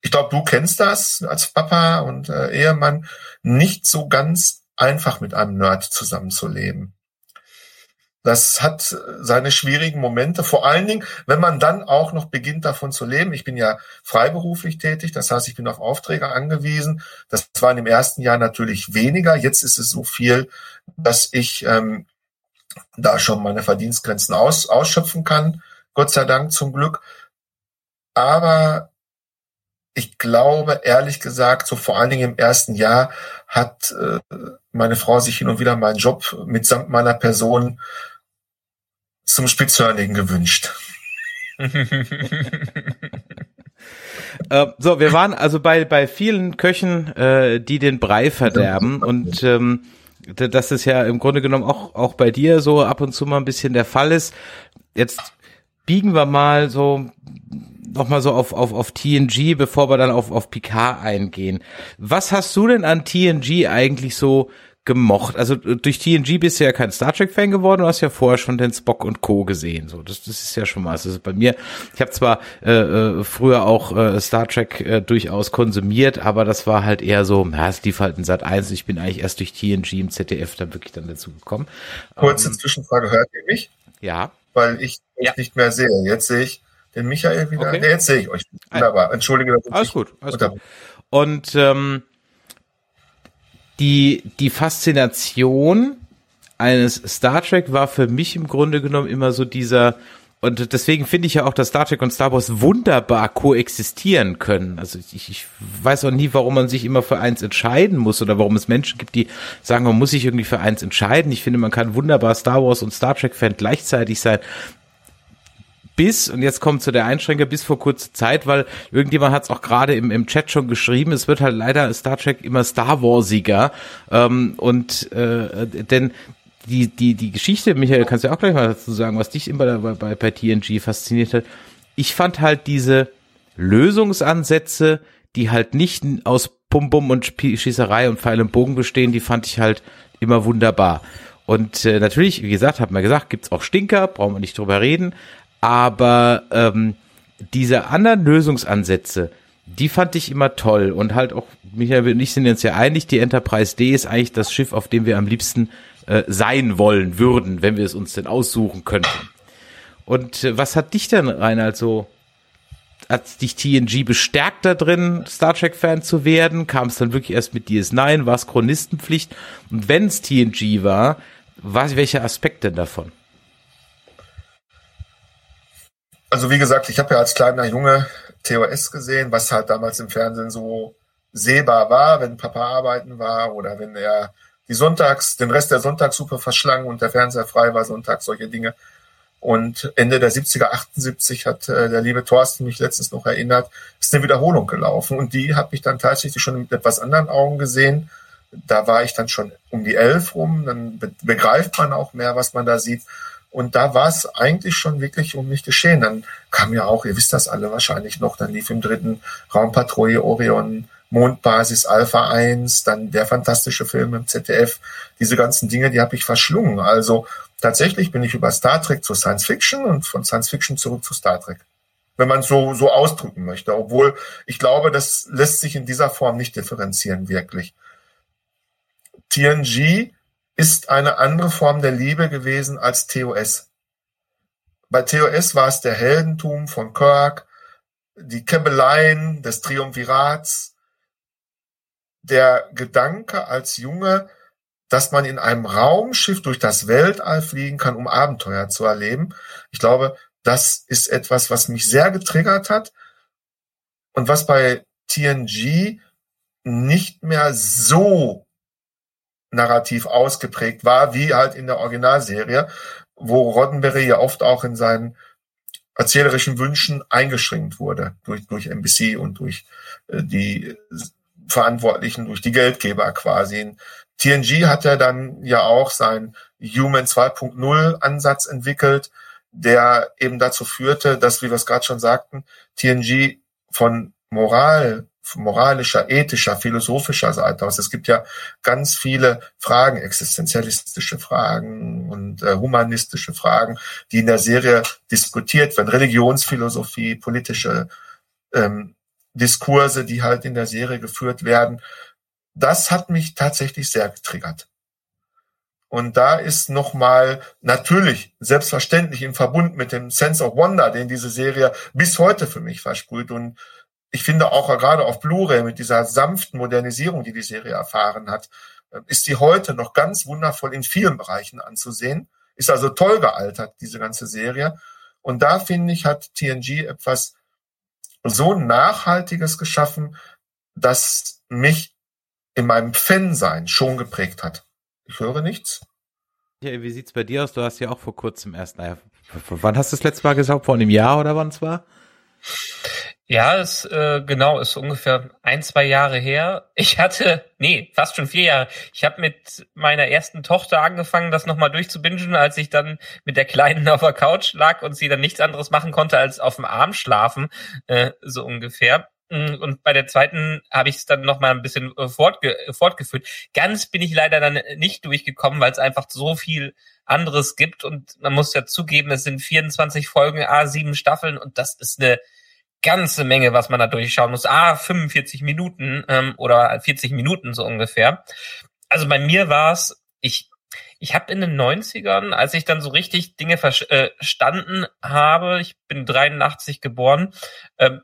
ich glaube, du kennst das als Papa und äh, Ehemann, nicht so ganz einfach mit einem Nerd zusammenzuleben. Das hat seine schwierigen Momente, vor allen Dingen, wenn man dann auch noch beginnt davon zu leben. Ich bin ja freiberuflich tätig, das heißt, ich bin auf Aufträge angewiesen. Das war in dem ersten Jahr natürlich weniger. Jetzt ist es so viel, dass ich ähm, da schon meine Verdienstgrenzen aus, ausschöpfen kann. Gott sei Dank zum Glück. Aber ich glaube, ehrlich gesagt, so vor allen Dingen im ersten Jahr hat äh, meine Frau sich hin und wieder meinen Job mitsamt meiner Person zum Spitzhörnigen gewünscht. Äh, so, wir waren also bei, bei vielen Köchen, äh, die den Brei verderben und ähm, das ist ja im Grunde genommen auch, auch bei dir so ab und zu mal ein bisschen der Fall ist. Jetzt biegen wir mal so nochmal so auf, auf, auf TNG, bevor wir dann auf, auf Picard eingehen. Was hast du denn an TNG eigentlich so gemocht? Also durch TNG bist du ja kein Star Trek Fan geworden, du hast ja vorher schon den Spock und Co. gesehen. So, das, das ist ja schon mal. Das ist bei mir. Ich habe zwar äh, äh, früher auch äh, Star Trek äh, durchaus konsumiert, aber das war halt eher so, ja, es lief halt in Sat 1. Ich bin eigentlich erst durch TNG im ZDF dann wirklich dann dazu gekommen. Kurze Ähm, Zwischenfrage, hört ihr mich? ja. Weil ich Ja. nicht mehr sehe. Jetzt sehe ich den Michael wieder. Okay. Nee, jetzt sehe ich euch. Wunderbar. Entschuldige. Alles gut, alles gut. Und ähm, die, die Faszination eines Star Trek war für mich im Grunde genommen immer so dieser, und deswegen finde ich ja auch, dass Star Trek und Star Wars wunderbar koexistieren können. Also ich, ich weiß auch nie, warum man sich immer für eins entscheiden muss oder warum es Menschen gibt, die sagen, man muss sich irgendwie für eins entscheiden. Ich finde, man kann wunderbar Star Wars und Star Trek Fan gleichzeitig sein bis, und jetzt kommt zu der Einschränker, bis vor kurzer Zeit, weil irgendjemand hat es auch gerade im, im Chat schon geschrieben, es wird halt leider Star Trek immer Star Warsiger. Ähm, und äh, denn die, die, die Geschichte, Michael, kannst du ja auch gleich mal dazu sagen, was dich immer bei, bei, bei TNG fasziniert hat. Ich fand halt diese Lösungsansätze, die halt nicht aus Bum Bum und Schießerei und Pfeil und Bogen bestehen, die fand ich halt immer wunderbar. Und äh, natürlich, wie gesagt, hat man gesagt, gibt's auch Stinker, brauchen wir nicht drüber reden. Aber ähm, diese anderen Lösungsansätze, die fand ich immer toll. Und halt auch, Michael und ich sind uns ja einig, die Enterprise D ist eigentlich das Schiff, auf dem wir am liebsten äh, sein wollen würden, wenn wir es uns denn aussuchen könnten. Und äh, was hat dich denn, Reinhard, so hat dich TNG bestärkt da drin, Star Trek-Fan zu werden? Kam es dann wirklich erst mit DS9? War es Chronistenpflicht? Und wenn es TNG war, was, welcher Aspekt denn davon? Also wie gesagt, ich habe ja als kleiner Junge TOS gesehen, was halt damals im Fernsehen so sehbar war, wenn Papa arbeiten war oder wenn er die Sonntags, den Rest der Sonntagssuppe verschlang und der Fernseher frei war, Sonntag, solche Dinge. Und Ende der 70er, 78 hat äh, der liebe Thorsten mich letztens noch erinnert, ist eine Wiederholung gelaufen. Und die habe ich dann tatsächlich schon mit etwas anderen Augen gesehen. Da war ich dann schon um die elf rum, dann be begreift man auch mehr, was man da sieht. Und da war es eigentlich schon wirklich um mich geschehen. Dann kam ja auch, ihr wisst das alle wahrscheinlich noch, dann lief im dritten Raumpatrouille Orion, Mondbasis Alpha 1, dann der fantastische Film im ZDF. Diese ganzen Dinge, die habe ich verschlungen. Also tatsächlich bin ich über Star Trek zu Science Fiction und von Science Fiction zurück zu Star Trek. Wenn man so, so ausdrücken möchte. Obwohl ich glaube, das lässt sich in dieser Form nicht differenzieren, wirklich. TNG ist eine andere Form der Liebe gewesen als TOS. bei TOS war es der Heldentum von Kirk, die Käbeleien des Triumvirats, der Gedanke als Junge, dass man in einem Raumschiff durch das Weltall fliegen kann, um Abenteuer zu erleben. Ich glaube, das ist etwas, was mich sehr getriggert hat und was bei TNG nicht mehr so narrativ ausgeprägt war, wie halt in der Originalserie, wo Roddenberry ja oft auch in seinen erzählerischen Wünschen eingeschränkt wurde durch, durch NBC und durch äh, die Verantwortlichen, durch die Geldgeber quasi. TNG hat ja dann ja auch seinen Human 2.0 Ansatz entwickelt, der eben dazu führte, dass, wie wir es gerade schon sagten, TNG von Moral, moralischer, ethischer, philosophischer Seite aus. Es gibt ja ganz viele Fragen, existenzialistische Fragen und äh, humanistische Fragen, die in der Serie diskutiert werden. Religionsphilosophie, politische ähm, Diskurse, die halt in der Serie geführt werden das hat mich tatsächlich sehr getriggert. Und da ist nochmal natürlich, selbstverständlich im Verbund mit dem Sense of Wonder, den diese Serie bis heute für mich versprüht. Und ich finde auch gerade auf Blu-ray mit dieser sanften Modernisierung, die die Serie erfahren hat, ist sie heute noch ganz wundervoll in vielen Bereichen anzusehen. Ist also toll gealtert, diese ganze Serie. Und da finde ich, hat TNG etwas so Nachhaltiges geschaffen, dass mich in meinem Fan-Sein schon geprägt hat. Ich höre nichts. Ja, wie sieht's bei dir aus? Du hast ja auch vor kurzem erst, naja, wann hast du das letzte Mal gesagt? Vor einem Jahr oder wann es war? Ja, es äh, genau ist ungefähr ein zwei Jahre her. Ich hatte, nee, fast schon vier Jahre. Ich habe mit meiner ersten Tochter angefangen, das nochmal durchzubingen, als ich dann mit der Kleinen auf der Couch lag und sie dann nichts anderes machen konnte als auf dem Arm schlafen, äh, so ungefähr. Mm, und bei der zweiten habe ich es dann noch mal ein bisschen äh, fortge fortgeführt. Ganz bin ich leider dann nicht durchgekommen, weil es einfach so viel anderes gibt. Und man muss ja zugeben, es sind 24 Folgen, A, sieben Staffeln und das ist eine ganze Menge, was man da durchschauen muss. Ah, 45 Minuten ähm, oder 40 Minuten so ungefähr. Also bei mir war es, ich ich habe in den 90ern, als ich dann so richtig Dinge verstanden äh, habe, ich bin 83 geboren, ähm,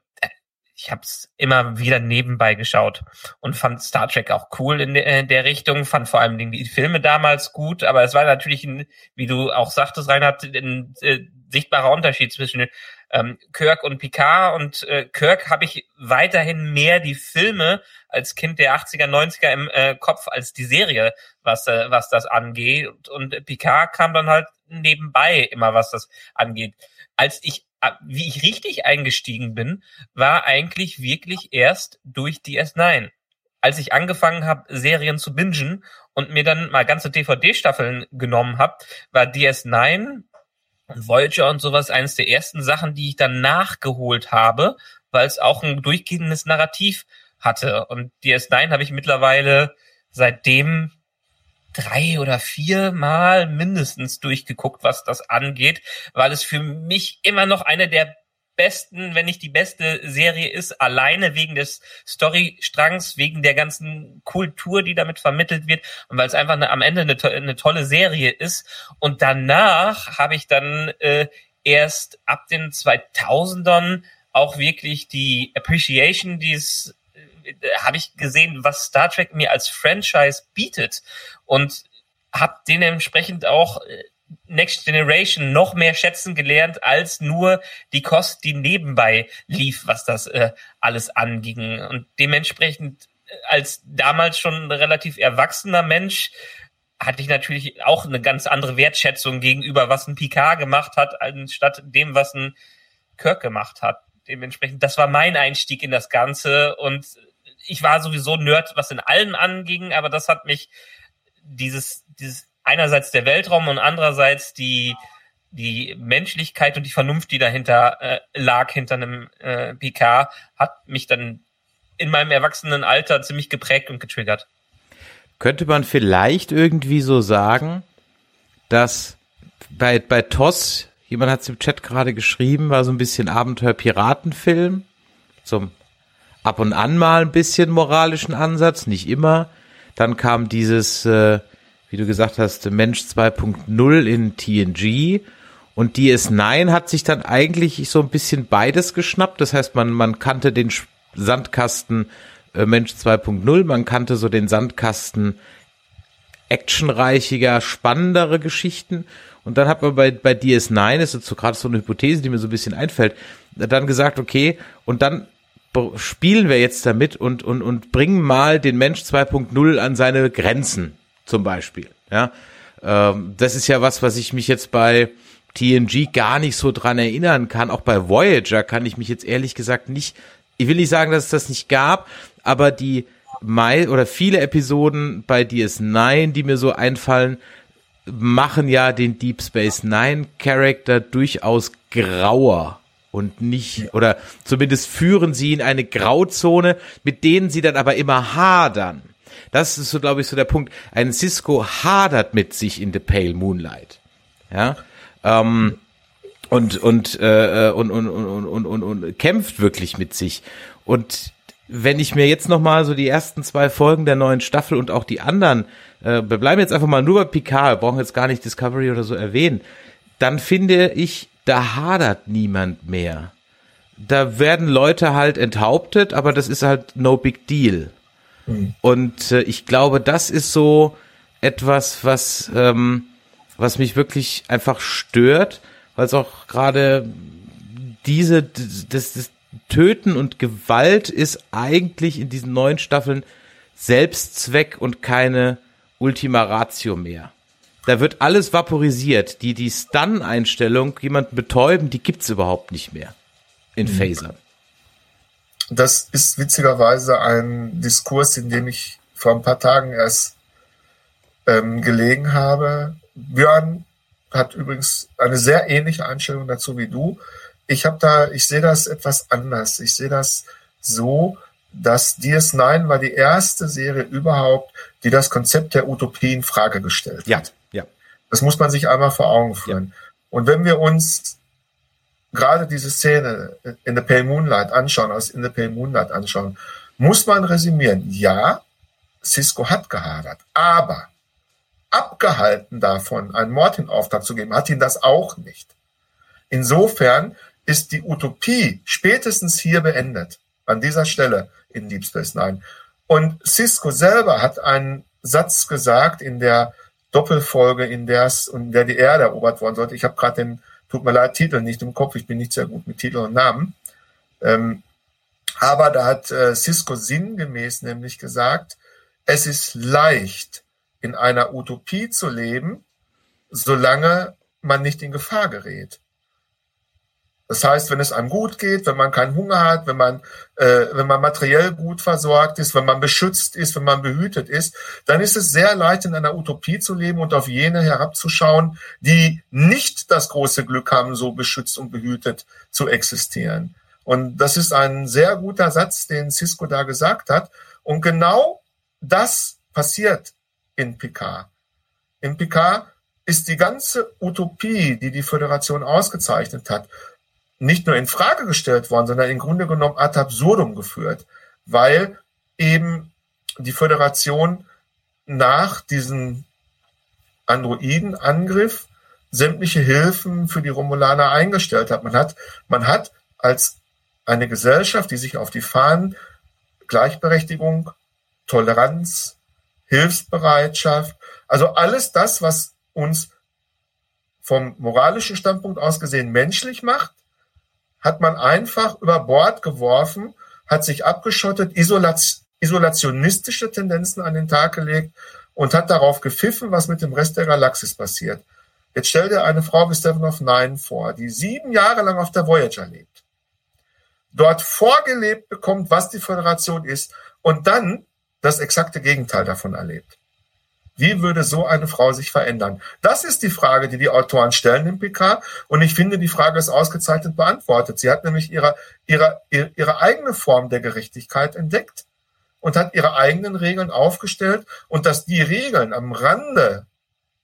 ich habe es immer wieder nebenbei geschaut und fand Star Trek auch cool in der, in der Richtung, fand vor allem die Filme damals gut, aber es war natürlich, ein, wie du auch sagtest, Reinhard, ein äh, sichtbarer Unterschied zwischen ähm, Kirk und Picard und äh, Kirk habe ich weiterhin mehr die Filme als Kind der 80er, 90er im äh, Kopf als die Serie, was, äh, was das angeht und, und Picard kam dann halt nebenbei immer, was das angeht. Als ich wie ich richtig eingestiegen bin, war eigentlich wirklich erst durch DS9. Als ich angefangen habe, Serien zu bingen und mir dann mal ganze DVD-Staffeln genommen habe, war DS9 und Voyager und sowas eines der ersten Sachen, die ich dann nachgeholt habe, weil es auch ein durchgehendes Narrativ hatte. Und DS9 habe ich mittlerweile seitdem drei oder vier Mal mindestens durchgeguckt, was das angeht, weil es für mich immer noch eine der besten, wenn nicht die beste Serie ist, alleine wegen des Storystrangs, wegen der ganzen Kultur, die damit vermittelt wird und weil es einfach eine, am Ende eine, eine, tolle Serie ist. Und danach habe ich dann äh, erst ab den 2000ern auch wirklich die Appreciation, die es habe ich gesehen, was Star Trek mir als Franchise bietet und habe dementsprechend auch äh, Next Generation noch mehr schätzen gelernt als nur die Kost, die nebenbei lief, was das äh, alles anging. Und dementsprechend äh, als damals schon relativ erwachsener Mensch hatte ich natürlich auch eine ganz andere Wertschätzung gegenüber, was ein Picard gemacht hat, anstatt dem, was ein Kirk gemacht hat. Dementsprechend, das war mein Einstieg in das Ganze und ich war sowieso Nerd, was in allem anging, aber das hat mich dieses, dieses einerseits der Weltraum und andererseits die, die Menschlichkeit und die Vernunft, die dahinter äh, lag, hinter einem äh, PK, hat mich dann in meinem erwachsenen Alter ziemlich geprägt und getriggert. Könnte man vielleicht irgendwie so sagen, dass bei, bei TOS, jemand hat es im Chat gerade geschrieben, war so ein bisschen Abenteuer-Piratenfilm, zum ab und an mal ein bisschen moralischen Ansatz, nicht immer. Dann kam dieses, äh, wie du gesagt hast, Mensch 2.0 in TNG Und DS9 hat sich dann eigentlich so ein bisschen beides geschnappt. Das heißt, man, man kannte den Sandkasten äh, Mensch 2.0, man kannte so den Sandkasten actionreichiger, spannendere Geschichten. Und dann hat man bei, bei DS9, das ist so gerade so eine Hypothese, die mir so ein bisschen einfällt, dann gesagt, okay, und dann spielen wir jetzt damit und, und, und bringen mal den Mensch 2.0 an seine Grenzen, zum Beispiel. Ja, ähm, das ist ja was, was ich mich jetzt bei TNG gar nicht so dran erinnern kann. Auch bei Voyager kann ich mich jetzt ehrlich gesagt nicht, ich will nicht sagen, dass es das nicht gab, aber die Mai oder viele Episoden bei DS9, die mir so einfallen, machen ja den Deep Space Nine Charakter durchaus grauer und nicht, oder zumindest führen sie in eine Grauzone, mit denen sie dann aber immer hadern. Das ist so, glaube ich, so der Punkt. Ein Cisco hadert mit sich in The Pale Moonlight. Ja. Ähm, und, und, äh, und, und, und, und, und, und kämpft wirklich mit sich. Und wenn ich mir jetzt noch mal so die ersten zwei Folgen der neuen Staffel und auch die anderen, äh, wir bleiben jetzt einfach mal nur bei Picard, wir brauchen jetzt gar nicht Discovery oder so erwähnen, dann finde ich, da hadert niemand mehr. Da werden Leute halt enthauptet, aber das ist halt no big deal. Mhm. Und äh, ich glaube, das ist so etwas, was, ähm, was mich wirklich einfach stört, weil es auch gerade diese, das, das Töten und Gewalt ist eigentlich in diesen neuen Staffeln Selbstzweck und keine Ultima Ratio mehr. Da wird alles vaporisiert. Die, die Stun-Einstellung, jemanden betäuben, die gibt's überhaupt nicht mehr in mhm. Phasern. Das ist witzigerweise ein Diskurs, in dem ich vor ein paar Tagen erst ähm, gelegen habe. Björn hat übrigens eine sehr ähnliche Einstellung dazu wie du. Ich habe da, ich sehe das etwas anders. Ich sehe das so, dass DS9 war die erste Serie überhaupt, die das Konzept der Utopie in Frage gestellt ja, hat. Ja. Das muss man sich einmal vor Augen führen. Ja. Und wenn wir uns gerade diese Szene in The Pale Moonlight anschauen, aus In The Pale Moonlight anschauen, muss man resümieren. Ja, Cisco hat gehadert, aber abgehalten davon, einen Mord in Auftrag zu geben, hat ihn das auch nicht. Insofern ist die Utopie spätestens hier beendet, an dieser Stelle in Deep Space Nine. Und Cisco selber hat einen Satz gesagt in der Doppelfolge, in der in der die Erde erobert worden sollte. Ich habe gerade den, tut mir leid, Titel nicht im Kopf, ich bin nicht sehr gut mit Titel und Namen. Ähm, aber da hat äh, Cisco sinngemäß nämlich gesagt, es ist leicht, in einer Utopie zu leben, solange man nicht in Gefahr gerät. Das heißt, wenn es einem gut geht, wenn man keinen Hunger hat, wenn man, äh, wenn man materiell gut versorgt ist, wenn man beschützt ist, wenn man behütet ist, dann ist es sehr leicht, in einer Utopie zu leben und auf jene herabzuschauen, die nicht das große Glück haben, so beschützt und behütet zu existieren. Und das ist ein sehr guter Satz, den Cisco da gesagt hat. Und genau das passiert in Picard. In Picard ist die ganze Utopie, die die Föderation ausgezeichnet hat, nicht nur in Frage gestellt worden, sondern im Grunde genommen ad absurdum geführt, weil eben die Föderation nach diesem Androidenangriff sämtliche Hilfen für die Romulaner eingestellt hat. Man hat, man hat als eine Gesellschaft, die sich auf die Fahnen Gleichberechtigung, Toleranz, Hilfsbereitschaft, also alles das, was uns vom moralischen Standpunkt aus gesehen menschlich macht, hat man einfach über Bord geworfen, hat sich abgeschottet, isolationistische Tendenzen an den Tag gelegt und hat darauf gepfiffen, was mit dem Rest der Galaxis passiert. Jetzt stell dir eine Frau wie Seven of Nine vor, die sieben Jahre lang auf der Voyager lebt, dort vorgelebt bekommt, was die Föderation ist und dann das exakte Gegenteil davon erlebt. Wie würde so eine Frau sich verändern? Das ist die Frage, die die Autoren stellen im PK. Und ich finde, die Frage ist ausgezeichnet beantwortet. Sie hat nämlich ihre, ihre, ihre eigene Form der Gerechtigkeit entdeckt und hat ihre eigenen Regeln aufgestellt. Und dass die Regeln am Rande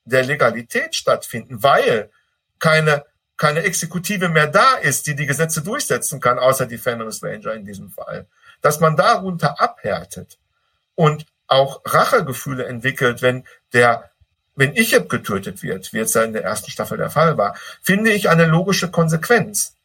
der Legalität stattfinden, weil keine, keine Exekutive mehr da ist, die die Gesetze durchsetzen kann, außer die Fenris Ranger in diesem Fall. Dass man darunter abhärtet und auch Rachegefühle entwickelt, wenn der wenn Icheb getötet wird, wie jetzt in der ersten Staffel der Fall war, finde ich eine logische Konsequenz.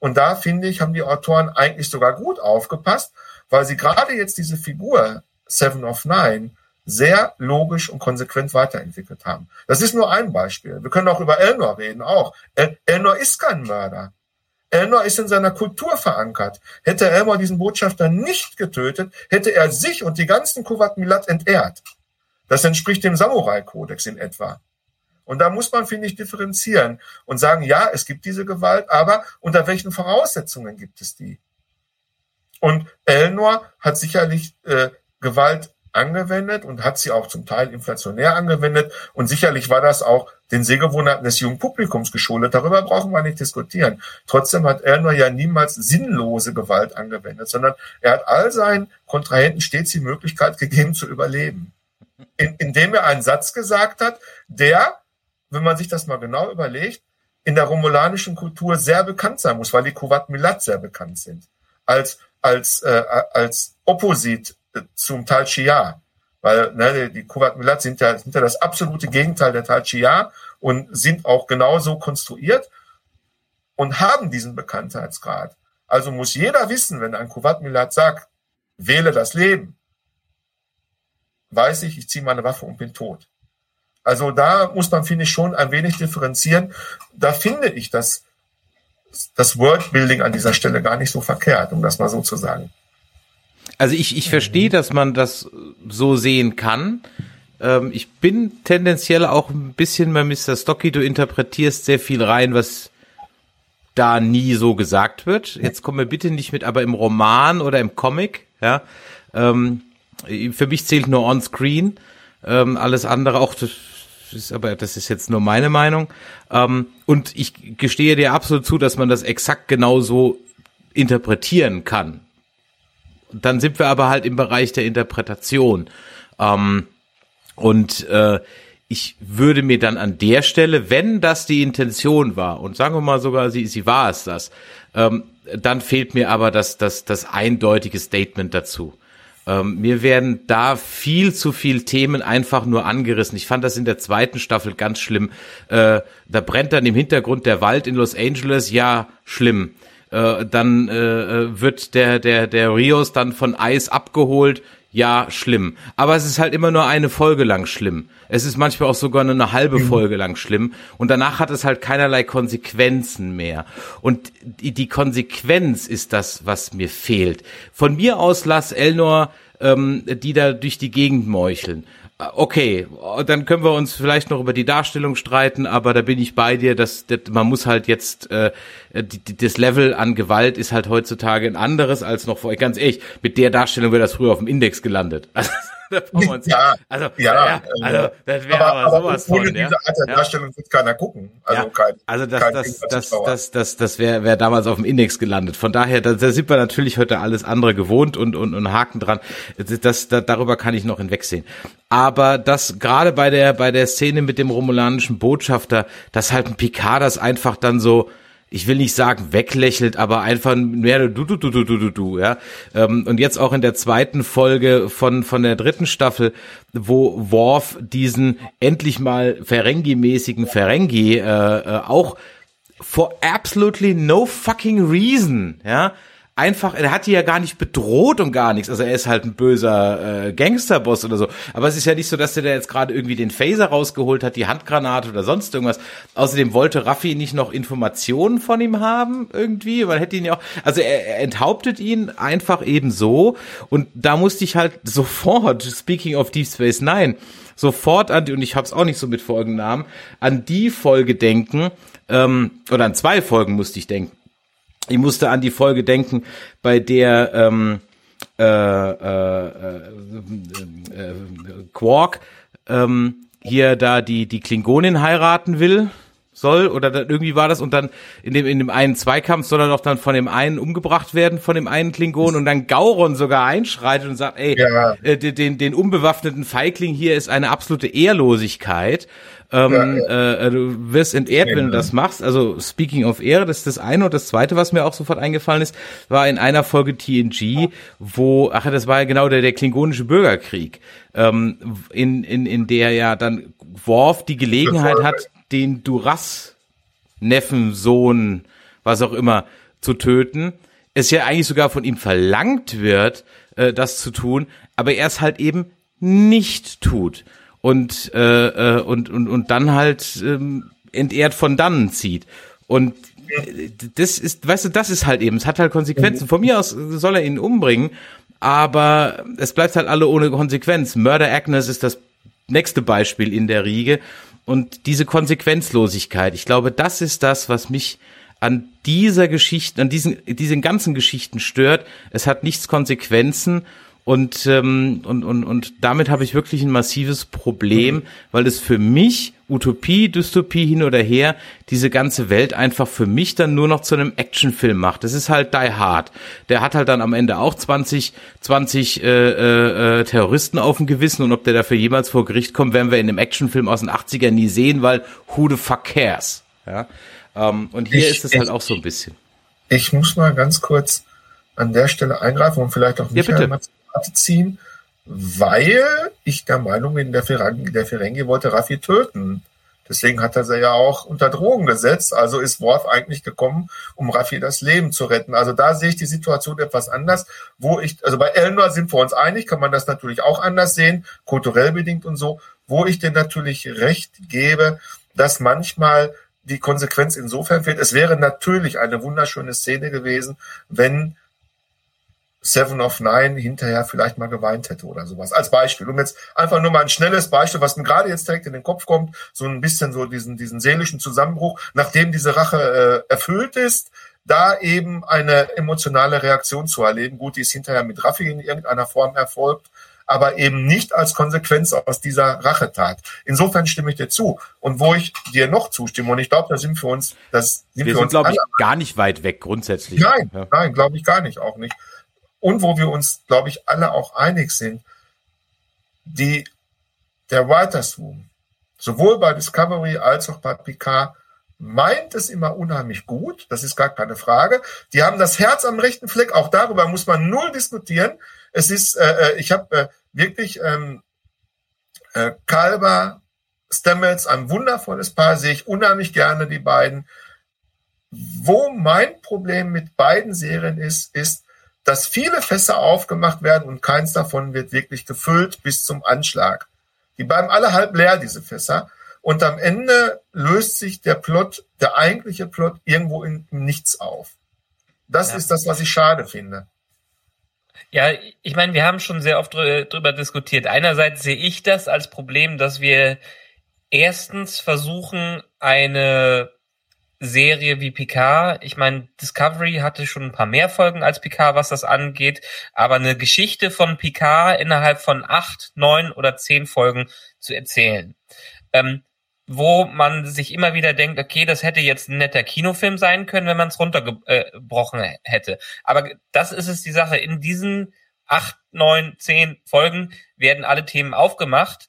Und da finde ich, haben die Autoren eigentlich sogar gut aufgepasst, weil sie gerade jetzt diese Figur Seven of Nine sehr logisch und konsequent weiterentwickelt haben. Das ist nur ein Beispiel. Wir können auch über Elnor reden, auch. El Elnor ist kein Mörder. Elnor ist in seiner Kultur verankert. Hätte Elnor diesen Botschafter nicht getötet, hätte er sich und die ganzen Kuwait Milat entehrt. Das entspricht dem Samurai-Kodex in etwa. Und da muss man, finde ich, differenzieren und sagen, ja, es gibt diese Gewalt, aber unter welchen Voraussetzungen gibt es die? Und Elnor hat sicherlich äh, Gewalt angewendet und hat sie auch zum Teil inflationär angewendet. Und sicherlich war das auch den Sehgewohnheiten des jungen Publikums geschuldet. Darüber brauchen wir nicht diskutieren. Trotzdem hat Elnor ja niemals sinnlose Gewalt angewendet, sondern er hat all seinen Kontrahenten stets die Möglichkeit gegeben zu überleben. In, indem er einen Satz gesagt hat, der, wenn man sich das mal genau überlegt, in der romulanischen Kultur sehr bekannt sein muss, weil die Kuwait Milat sehr bekannt sind. Als, als, äh, als Opposit zum Tal Shia. Weil ne, die Kuwait Milat sind ja, sind ja das absolute Gegenteil der Tal Shia und sind auch genauso konstruiert und haben diesen Bekanntheitsgrad. Also muss jeder wissen, wenn ein Kuwait Milat sagt, wähle das Leben, weiß ich, ich ziehe meine Waffe und bin tot. Also da muss man, finde ich, schon ein wenig differenzieren. Da finde ich das, das Wordbuilding an dieser Stelle gar nicht so verkehrt, um das mal so zu sagen. Also ich, ich verstehe, dass man das so sehen kann. Ähm, ich bin tendenziell auch ein bisschen bei Mr. Stocky, du interpretierst sehr viel rein, was da nie so gesagt wird. Jetzt kommen wir bitte nicht mit, aber im Roman oder im Comic, ja. Ähm, für mich zählt nur on-screen. Ähm, alles andere auch, das ist aber, das ist jetzt nur meine Meinung. Ähm, und ich gestehe dir absolut zu, dass man das exakt genauso interpretieren kann dann sind wir aber halt im Bereich der Interpretation. Ähm, und äh, ich würde mir dann an der Stelle, wenn das die Intention war, und sagen wir mal sogar, sie, sie war es das, ähm, dann fehlt mir aber das, das, das eindeutige Statement dazu. Ähm, mir werden da viel zu viel Themen einfach nur angerissen. Ich fand das in der zweiten Staffel ganz schlimm. Äh, da brennt dann im Hintergrund der Wald in Los Angeles. Ja, schlimm. Äh, dann äh, äh, wird der, der, der Rios dann von Eis abgeholt. Ja, schlimm. Aber es ist halt immer nur eine Folge lang schlimm. Es ist manchmal auch sogar nur eine halbe mhm. Folge lang schlimm. Und danach hat es halt keinerlei Konsequenzen mehr. Und die, die Konsequenz ist das, was mir fehlt. Von mir aus lass Elnor ähm, die da durch die Gegend meucheln. Okay, dann können wir uns vielleicht noch über die Darstellung streiten, aber da bin ich bei dir, dass, dass man muss halt jetzt äh, das Level an Gewalt ist halt heutzutage ein anderes als noch vor. Ganz ehrlich, mit der Darstellung wäre das früher auf dem Index gelandet. ja, also, ja, ja, also das wäre aber, aber, sowas ohne von. Ohne diese Art der Darstellung wird keiner gucken. Also, ja, kein, also das, kein das, das, das, das, das wäre wär damals auf dem Index gelandet. Von daher, da, da sind wir natürlich heute alles andere gewohnt und, und, und Haken dran. Das, das, da, darüber kann ich noch hinwegsehen. Aber das gerade bei der, bei der Szene mit dem romulanischen Botschafter, dass halt ein Picard das einfach dann so, ich will nicht sagen weglächelt, aber einfach mehr du du du du du du du ja. Ähm, und jetzt auch in der zweiten Folge von von der dritten Staffel, wo Worf diesen endlich mal Ferengi-mäßigen Ferengi äh, äh, auch for absolutely no fucking reason ja einfach, er hat die ja gar nicht bedroht und gar nichts. Also er ist halt ein böser äh, Gangsterboss oder so. Aber es ist ja nicht so, dass der da jetzt gerade irgendwie den Phaser rausgeholt hat, die Handgranate oder sonst irgendwas. Außerdem wollte Raffi nicht noch Informationen von ihm haben irgendwie, weil hätte ihn ja auch, also er, er enthauptet ihn einfach eben so. Und da musste ich halt sofort, speaking of Deep Space Nine, sofort an die, und ich hab's auch nicht so mit Folgennamen, an die Folge denken, ähm, oder an zwei Folgen musste ich denken ich musste an die Folge denken, bei der ähm, äh, äh, äh, Quark ähm, hier da die die Klingonin heiraten will. Soll oder dann irgendwie war das und dann in dem in dem einen Zweikampf soll er doch dann von dem einen umgebracht werden von dem einen Klingon und dann Gauron sogar einschreitet und sagt, ey, Ja. äh, den, den unbewaffneten Feigling hier ist eine absolute Ehrlosigkeit. Ähm, Äh, du wirst entehrt, wenn du das machst. Also speaking of Ehre, das ist das eine. Und das zweite, was mir auch sofort eingefallen ist, war in einer Folge TNG, wo, ach, das war ja genau der, der klingonische Bürgerkrieg, ähm, in, in, in der ja dann Worf die Gelegenheit hat, den Duras Neffen, Sohn, was auch immer, zu töten. Es ja eigentlich sogar von ihm verlangt wird, äh, das zu tun, aber er es halt eben nicht tut und äh, äh, und und und dann halt ähm, entehrt von dannen zieht und äh, das ist, weißt du, das ist halt eben, es hat halt Konsequenzen. Von mir aus soll er ihn umbringen, aber es bleibt halt alle ohne Konsequenz. Murder Agnes ist das nächste Beispiel in der Riege und diese Konsequenzlosigkeit. Ich glaube, das ist das, was mich an dieser Geschichte, an diesen, diesen ganzen Geschichten stört. Es hat nichts Konsequenzen und, ähm, und, und, und damit habe ich wirklich ein massives Problem, weil es für mich, Utopie, Dystopie hin oder her, diese ganze Welt einfach für mich dann nur noch zu einem Actionfilm macht. Das ist halt Die Hard. Der hat halt dann am Ende auch 20, 20 äh, äh, äh, Terroristen auf dem Gewissen und ob der dafür jemals vor Gericht kommt, werden wir in einem Actionfilm aus den 80ern nie sehen, weil who the fuck cares? Ja? Ähm, und hier Ich- ist es halt ich- auch so ein bisschen. Ich muss mal ganz kurz an der Stelle eingreifen und vielleicht auch Ja, Michael bitte. mal zu Rate ziehen, weil ich der Meinung bin, der Ferengi, der Ferengi wollte Raffi töten. Deswegen hat er sie ja auch unter Drogen gesetzt. Also ist Worf eigentlich gekommen, um Raffi das Leben zu retten. Also da sehe ich die Situation etwas anders, wo ich, also bei Elnor sind wir uns einig, kann man das natürlich auch anders sehen, kulturell bedingt und so, wo ich dir natürlich recht gebe, dass manchmal die Konsequenz insofern fehlt. Es wäre natürlich eine wunderschöne Szene gewesen, wenn Seven of Nine hinterher vielleicht mal geweint hätte oder sowas. Als Beispiel. Um jetzt einfach nur mal ein schnelles Beispiel, was mir gerade jetzt direkt in den Kopf kommt, so ein bisschen so diesen, diesen seelischen Zusammenbruch, nachdem diese Rache äh, erfüllt ist, da eben eine emotionale Reaktion zu erleben. Gut, die ist hinterher mit Raffi in irgendeiner Form erfolgt, aber eben nicht als Konsequenz aus dieser Rachetat. Insofern stimme ich dir zu. Und wo ich dir noch zustimme, und ich glaube, da sind wir uns, das sind Wir wir, sind, uns glaube ich, gar nicht weit weg grundsätzlich. Nein, Ja. nein, glaube ich gar nicht, auch nicht. Und wo wir uns, glaube ich, alle auch einig sind, die, der Writers Room, sowohl bei Discovery als auch bei Picard, meint es immer unheimlich gut, das ist gar keine Frage. Die haben das Herz am rechten Fleck, auch darüber muss man null diskutieren. Es ist, äh, äh, ich habe äh, wirklich ähm, äh, Kalber, Stamets, ein wundervolles Paar, sehe ich unheimlich gerne, die beiden. Wo mein Problem mit beiden Serien ist, ist, dass viele Fässer aufgemacht werden und keins davon wird wirklich gefüllt bis zum Anschlag. Die bleiben alle halb leer, diese Fässer. Und am Ende löst sich der Plot, der eigentliche Plot, irgendwo in im Nichts auf. Das Ja. ist das, was ich schade finde. Ja, ich meine, wir haben schon sehr oft drüber diskutiert. Einerseits sehe ich das als Problem, dass wir erstens versuchen, eine Serie wie Picard, ich meine, Discovery hatte schon ein paar mehr Folgen als Picard, was das angeht, aber eine Geschichte von Picard innerhalb von acht, neun oder zehn Folgen zu erzählen. Ähm, wo man sich immer wieder denkt, okay, das hätte jetzt ein netter Kinofilm sein können, wenn man es runtergebrochen hätte. Aber das ist es die Sache. In diesen acht, neun, zehn Folgen werden alle Themen aufgemacht.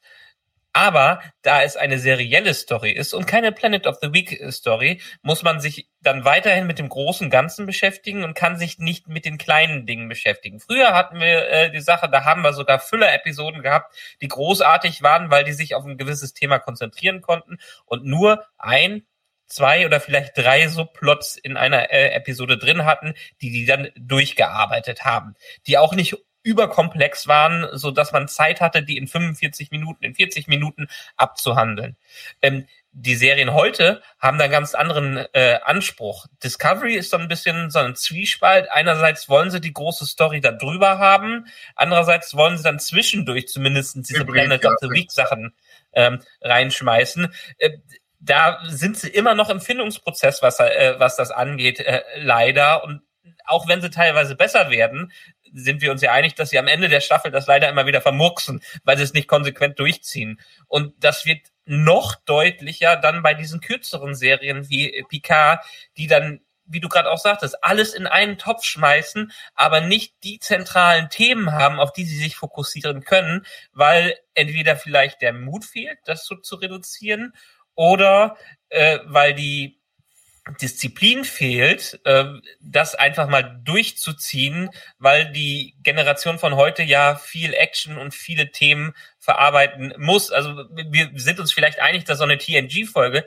Aber da es eine serielle Story ist und keine Planet of the Week Story, muss man sich dann weiterhin mit dem großen Ganzen beschäftigen und kann sich nicht mit den kleinen Dingen beschäftigen. Früher hatten wir äh, die Sache, da haben wir sogar Füller-Episoden gehabt, die großartig waren, weil die sich auf ein gewisses Thema konzentrieren konnten und nur ein zwei oder vielleicht drei Subplots in einer äh, Episode drin hatten, die die dann durchgearbeitet haben, die auch nicht überkomplex waren, so dass man Zeit hatte, die in 45 Minuten, in 40 Minuten abzuhandeln. Ähm, die Serien heute haben da einen ganz anderen äh, Anspruch. Discovery ist so ein bisschen so ein Zwiespalt. Einerseits wollen sie die große Story da drüber haben, andererseits wollen sie dann zwischendurch zumindest diese Hybrid, Planet of the Week Sachen ähm, reinschmeißen. Äh, da sind sie immer noch im Findungsprozess, was, äh, was das angeht, äh, leider. Und auch wenn sie teilweise besser werden, sind wir uns ja einig, dass sie am Ende der Staffel das leider immer wieder vermurksen, weil sie es nicht konsequent durchziehen. Und das wird noch deutlicher dann bei diesen kürzeren Serien wie Picard, die dann wie du gerade auch sagtest, alles in einen Topf schmeißen, aber nicht die zentralen Themen haben, auf die sie sich fokussieren können, weil entweder vielleicht der Mut fehlt, das so zu reduzieren, oder äh, weil die Disziplin fehlt, äh, das einfach mal durchzuziehen, weil die Generation von heute ja viel Action und viele Themen verarbeiten muss. Also wir sind uns vielleicht einig, dass so eine TNG-Folge,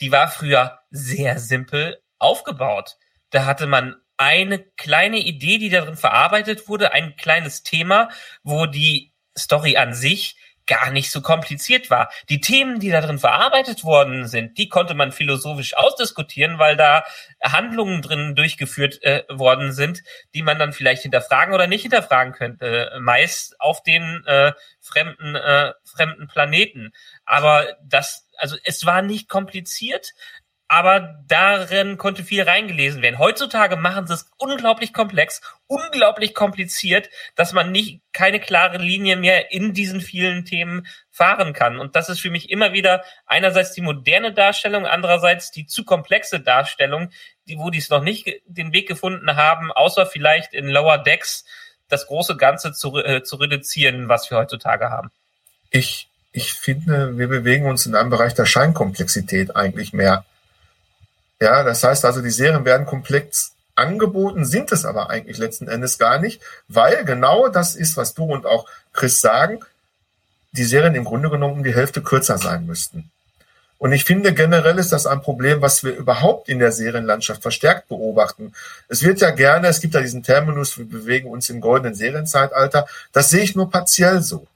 die war früher sehr simpel, aufgebaut. Da hatte man eine kleine Idee, die darin verarbeitet wurde, ein kleines Thema, wo die Story an sich gar nicht so kompliziert war. Die Themen, die da drin verarbeitet worden sind, die konnte man philosophisch ausdiskutieren, weil da Handlungen drin durchgeführt äh, worden sind, die man dann vielleicht hinterfragen oder nicht hinterfragen könnte, meist auf den äh, fremden äh, fremden Planeten. Aber das, also es war nicht kompliziert, aber darin konnte viel reingelesen werden. Heutzutage machen sie es unglaublich komplex, unglaublich kompliziert, dass man nicht keine klare Linie mehr in diesen vielen Themen fahren kann. Und das ist für mich immer wieder einerseits die moderne Darstellung, andererseits die zu komplexe Darstellung, die, wo die es noch nicht den Weg gefunden haben, außer vielleicht in Lower Decks das große Ganze zu, äh, zu reduzieren, was wir heutzutage haben. Ich, ich finde, wir bewegen uns in einem Bereich der Scheinkomplexität eigentlich mehr. Ja, das heißt also, die Serien werden komplex angeboten, sind es aber eigentlich letzten Endes gar nicht, weil genau das ist, was du und auch Chris sagen, die Serien im Grunde genommen um die Hälfte kürzer sein müssten. Und ich finde generell ist das ein Problem, was wir überhaupt in der Serienlandschaft verstärkt beobachten. Es wird ja gerne, es gibt ja diesen Terminus, wir bewegen uns im goldenen Serienzeitalter. Das sehe ich nur partiell so.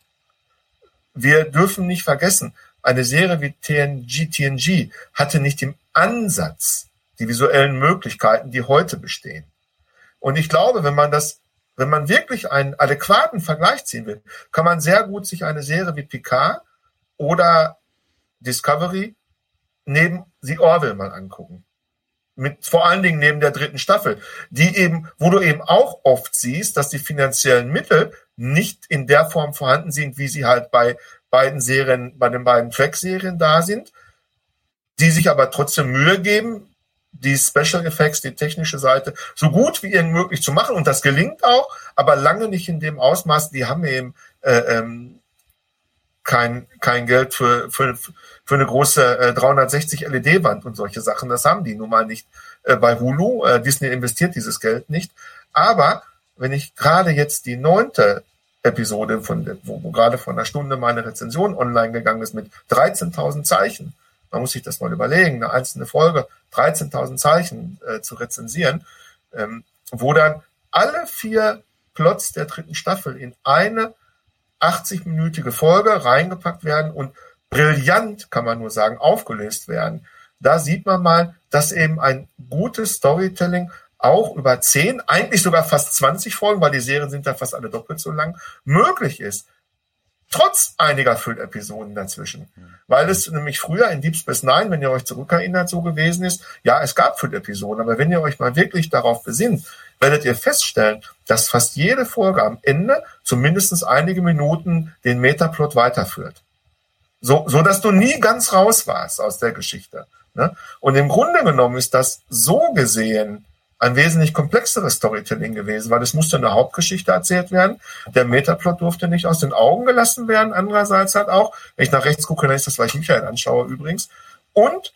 Wir dürfen nicht vergessen, eine Serie wie TNG, TNG hatte nicht im Ansatz die visuellen Möglichkeiten, die heute bestehen. Und ich glaube, wenn man das, wenn man wirklich einen adäquaten Vergleich ziehen will, kann man sehr gut sich eine Serie wie Picard oder Discovery neben The Orville mal angucken. Mit, vor allen Dingen neben der dritten Staffel, die eben, wo du eben auch oft siehst, dass die finanziellen Mittel nicht in der Form vorhanden sind, wie sie halt bei beiden Serien, bei den beiden Track-Serien da sind, die sich aber trotzdem Mühe geben, die Special Effects, die technische Seite so gut wie irgend möglich zu machen. Und das gelingt auch, aber lange nicht in dem Ausmaß. Die haben eben äh, ähm, kein, kein Geld für, für, für eine große äh, 360 LED-Wand und solche Sachen. Das haben die nun mal nicht äh, bei Hulu. Äh, Disney investiert dieses Geld nicht. Aber wenn ich gerade jetzt die neunte Episode, von, wo, wo gerade vor einer Stunde meine Rezension online gegangen ist mit 13.000 Zeichen. Man muss sich das mal überlegen, eine einzelne Folge, 13.000 Zeichen äh, zu rezensieren, ähm, wo dann alle vier Plots der dritten Staffel in eine 80-minütige Folge reingepackt werden und brillant, kann man nur sagen, aufgelöst werden. Da sieht man mal, dass eben ein gutes Storytelling auch über zehn, eigentlich sogar fast 20 Folgen, weil die Serien sind ja fast alle doppelt so lang, möglich ist. Trotz einiger Füllepisoden dazwischen. Weil es nämlich früher in Deep Space Nine, wenn ihr euch zurückerinnert, so gewesen ist, ja, es gab Füllepisoden, aber wenn ihr euch mal wirklich darauf besinnt, werdet ihr feststellen, dass fast jede Folge am Ende zumindest einige Minuten den Metaplot weiterführt. So, so dass du nie ganz raus warst aus der Geschichte. Ne? Und im Grunde genommen ist das so gesehen ein wesentlich komplexeres Storytelling gewesen, weil es musste eine Hauptgeschichte erzählt werden. Der Metaplot durfte nicht aus den Augen gelassen werden. Andererseits halt auch, wenn ich nach rechts gucke, dann ist das, weil ich Michael anschaue übrigens. Und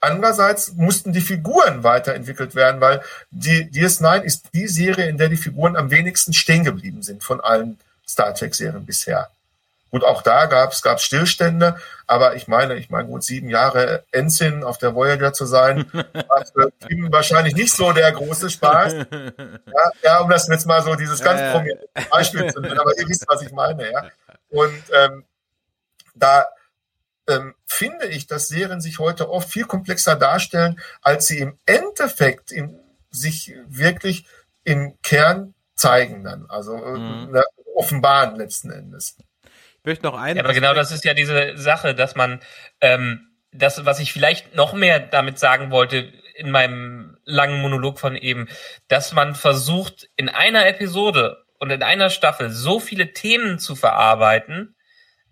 andererseits mussten die Figuren weiterentwickelt werden, weil die DS9 ist die Serie, in der die Figuren am wenigsten stehen geblieben sind von allen Star Trek-Serien bisher. Gut, auch da gab es Stillstände, aber ich meine, ich meine, gut sieben Jahre Ensign auf der Voyager zu sein, war für ihm wahrscheinlich nicht so der große Spaß. Ja, ja um das jetzt mal so dieses ganz ja, prominente Beispiel zu nennen, aber ihr wisst, was ich meine, ja. Und ähm, da ähm, finde ich, dass Serien sich heute oft viel komplexer darstellen, als sie im Endeffekt im, sich wirklich im Kern zeigen dann, also äh, mhm. ne, offenbaren letzten Endes. Möchte noch einen. Ja, aber genau das ist ja diese Sache, dass man ähm, das, was ich vielleicht noch mehr damit sagen wollte in meinem langen Monolog von eben, dass man versucht, in einer Episode und in einer Staffel so viele Themen zu verarbeiten,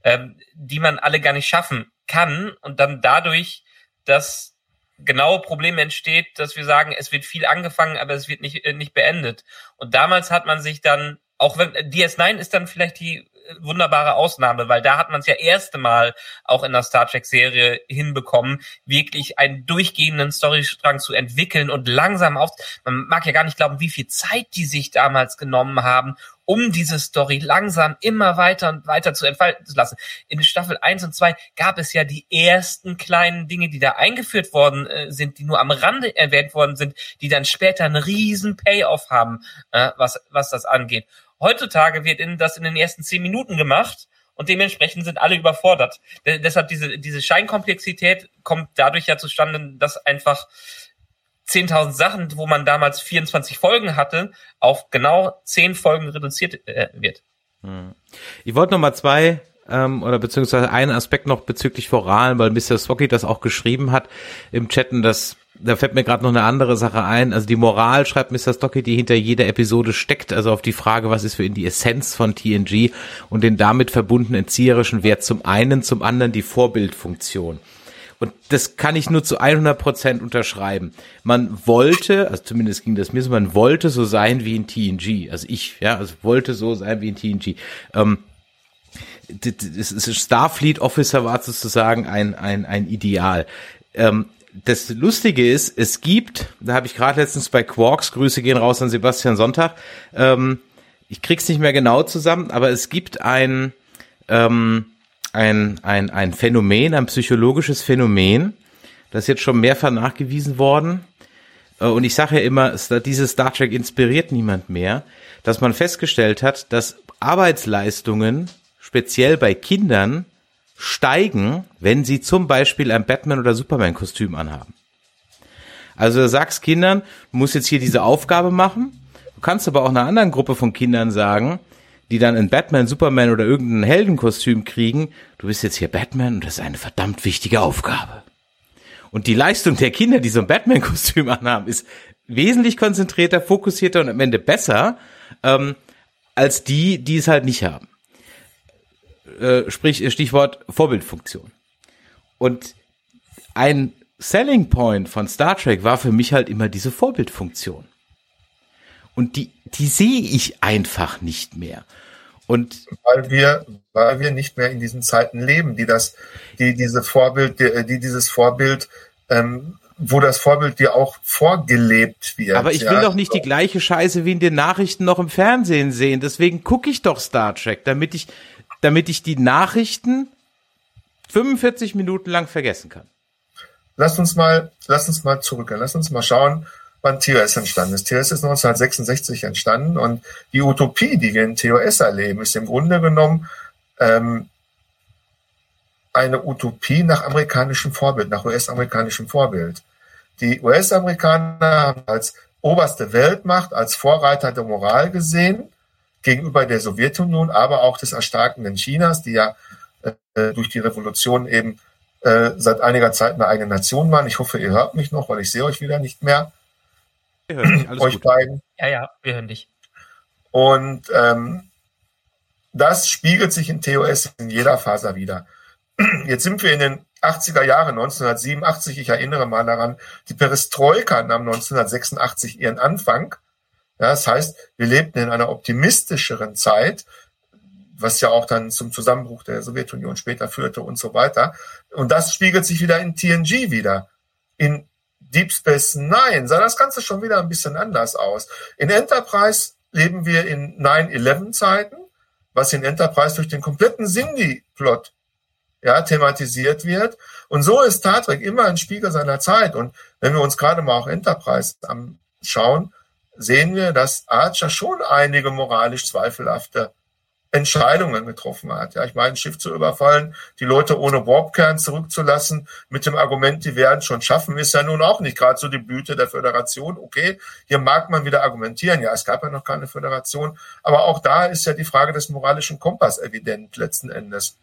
ähm, die man alle gar nicht schaffen kann und dann dadurch das genaue Problem entsteht, dass wir sagen, es wird viel angefangen, aber es wird nicht, äh, nicht beendet. Und damals hat man sich dann, auch wenn DS9 ist dann vielleicht die wunderbare Ausnahme, weil da hat man es ja erste Mal auch in der Star Trek Serie hinbekommen, wirklich einen durchgehenden Storystrang zu entwickeln und langsam auf. Man mag ja gar nicht glauben, wie viel Zeit die sich damals genommen haben, um diese Story langsam immer weiter und weiter zu entfalten zu lassen. In Staffel 1 und 2 gab es ja die ersten kleinen Dinge, die da eingeführt worden äh, sind, die nur am Rande erwähnt worden sind, die dann später einen riesen Payoff haben, äh, was, was das angeht. Heutzutage wird in, das in den ersten zehn Minuten gemacht und dementsprechend sind alle überfordert. D deshalb diese, diese Scheinkomplexität kommt dadurch ja zustande, dass einfach 10.000 Sachen, wo man damals 24 Folgen hatte, auf genau 10 Folgen reduziert äh, wird. Hm. Ich wollte noch mal zwei ähm, oder beziehungsweise einen Aspekt noch bezüglich Voralen, weil Mr. Swocky das auch geschrieben hat im Chatten, dass da fällt mir gerade noch eine andere Sache ein. Also die Moral schreibt Mr. Stocky, die hinter jeder Episode steckt, also auf die Frage, was ist für ihn die Essenz von TNG und den damit verbundenen erzieherischen Wert zum einen, zum anderen die Vorbildfunktion. Und das kann ich nur zu 100 Prozent unterschreiben. Man wollte, also zumindest ging das mir so, man wollte so sein wie in TNG. Also ich, ja, also wollte so sein wie in TNG. Ähm, Starfleet Officer war sozusagen ein, ein, ein Ideal. Ähm, das Lustige ist, es gibt, da habe ich gerade letztens bei Quarks, Grüße gehen raus an Sebastian Sonntag, ähm, ich krieg's nicht mehr genau zusammen, aber es gibt ein, ähm, ein, ein, ein Phänomen, ein psychologisches Phänomen, das ist jetzt schon mehrfach nachgewiesen worden. Äh, und ich sage ja immer, dieses Star Trek inspiriert niemand mehr, dass man festgestellt hat, dass Arbeitsleistungen, speziell bei Kindern, steigen, wenn sie zum Beispiel ein Batman- oder Superman-Kostüm anhaben. Also du sagst Kindern, du musst jetzt hier diese Aufgabe machen. Du kannst aber auch einer anderen Gruppe von Kindern sagen, die dann ein Batman, Superman oder irgendein Heldenkostüm kriegen, du bist jetzt hier Batman und das ist eine verdammt wichtige Aufgabe. Und die Leistung der Kinder, die so ein Batman-Kostüm anhaben, ist wesentlich konzentrierter, fokussierter und am Ende besser ähm, als die, die es halt nicht haben. Äh, sprich Stichwort Vorbildfunktion. Und ein Selling Point von Star Trek war für mich halt immer diese Vorbildfunktion. Und die, die sehe ich einfach nicht mehr. Und weil wir, weil wir nicht mehr in diesen Zeiten leben, die das, die diese Vorbild, die, die dieses Vorbild, ähm, wo das Vorbild dir auch vorgelebt wird. Aber ich ja. will doch nicht die gleiche Scheiße wie in den Nachrichten noch im Fernsehen sehen. Deswegen gucke ich doch Star Trek, damit ich damit ich die Nachrichten 45 Minuten lang vergessen kann. Lass uns mal, lass uns mal zurück. Lass uns mal schauen, wann TOS entstanden ist. TOS ist 1966 entstanden und die Utopie, die wir in TOS erleben, ist im Grunde genommen ähm, eine Utopie nach amerikanischem Vorbild, nach US-amerikanischem Vorbild. Die US-Amerikaner haben als oberste Weltmacht, als Vorreiter der Moral gesehen gegenüber der Sowjetunion, aber auch des erstarkenden Chinas, die ja äh, durch die Revolution eben äh, seit einiger Zeit eine eigene Nation waren. Ich hoffe, ihr hört mich noch, weil ich sehe euch wieder nicht mehr. Wir hören dich, alles euch gut. beiden. Ja, ja, wir hören dich. Und ähm, das spiegelt sich in TOS in jeder Faser wieder. Jetzt sind wir in den 80er Jahren, 1987, ich erinnere mal daran, die Perestroika nahm 1986 ihren Anfang ja, das heißt, wir lebten in einer optimistischeren Zeit, was ja auch dann zum Zusammenbruch der Sowjetunion später führte und so weiter. Und das spiegelt sich wieder in TNG wieder. In Deep Space Nine sah das Ganze schon wieder ein bisschen anders aus. In Enterprise leben wir in 9-11-Zeiten, was in Enterprise durch den kompletten Sindhi-Plot ja, thematisiert wird. Und so ist Star Trek immer ein Spiegel seiner Zeit. Und wenn wir uns gerade mal auch Enterprise anschauen, sehen wir, dass Archer schon einige moralisch zweifelhafte Entscheidungen getroffen hat. Ja, ich meine, ein Schiff zu überfallen, die Leute ohne Warpkern zurückzulassen, mit dem Argument, die werden schon schaffen, ist ja nun auch nicht gerade so die Blüte der Föderation. Okay, hier mag man wieder argumentieren, ja, es gab ja noch keine Föderation, aber auch da ist ja die Frage des moralischen Kompass evident letzten Endes.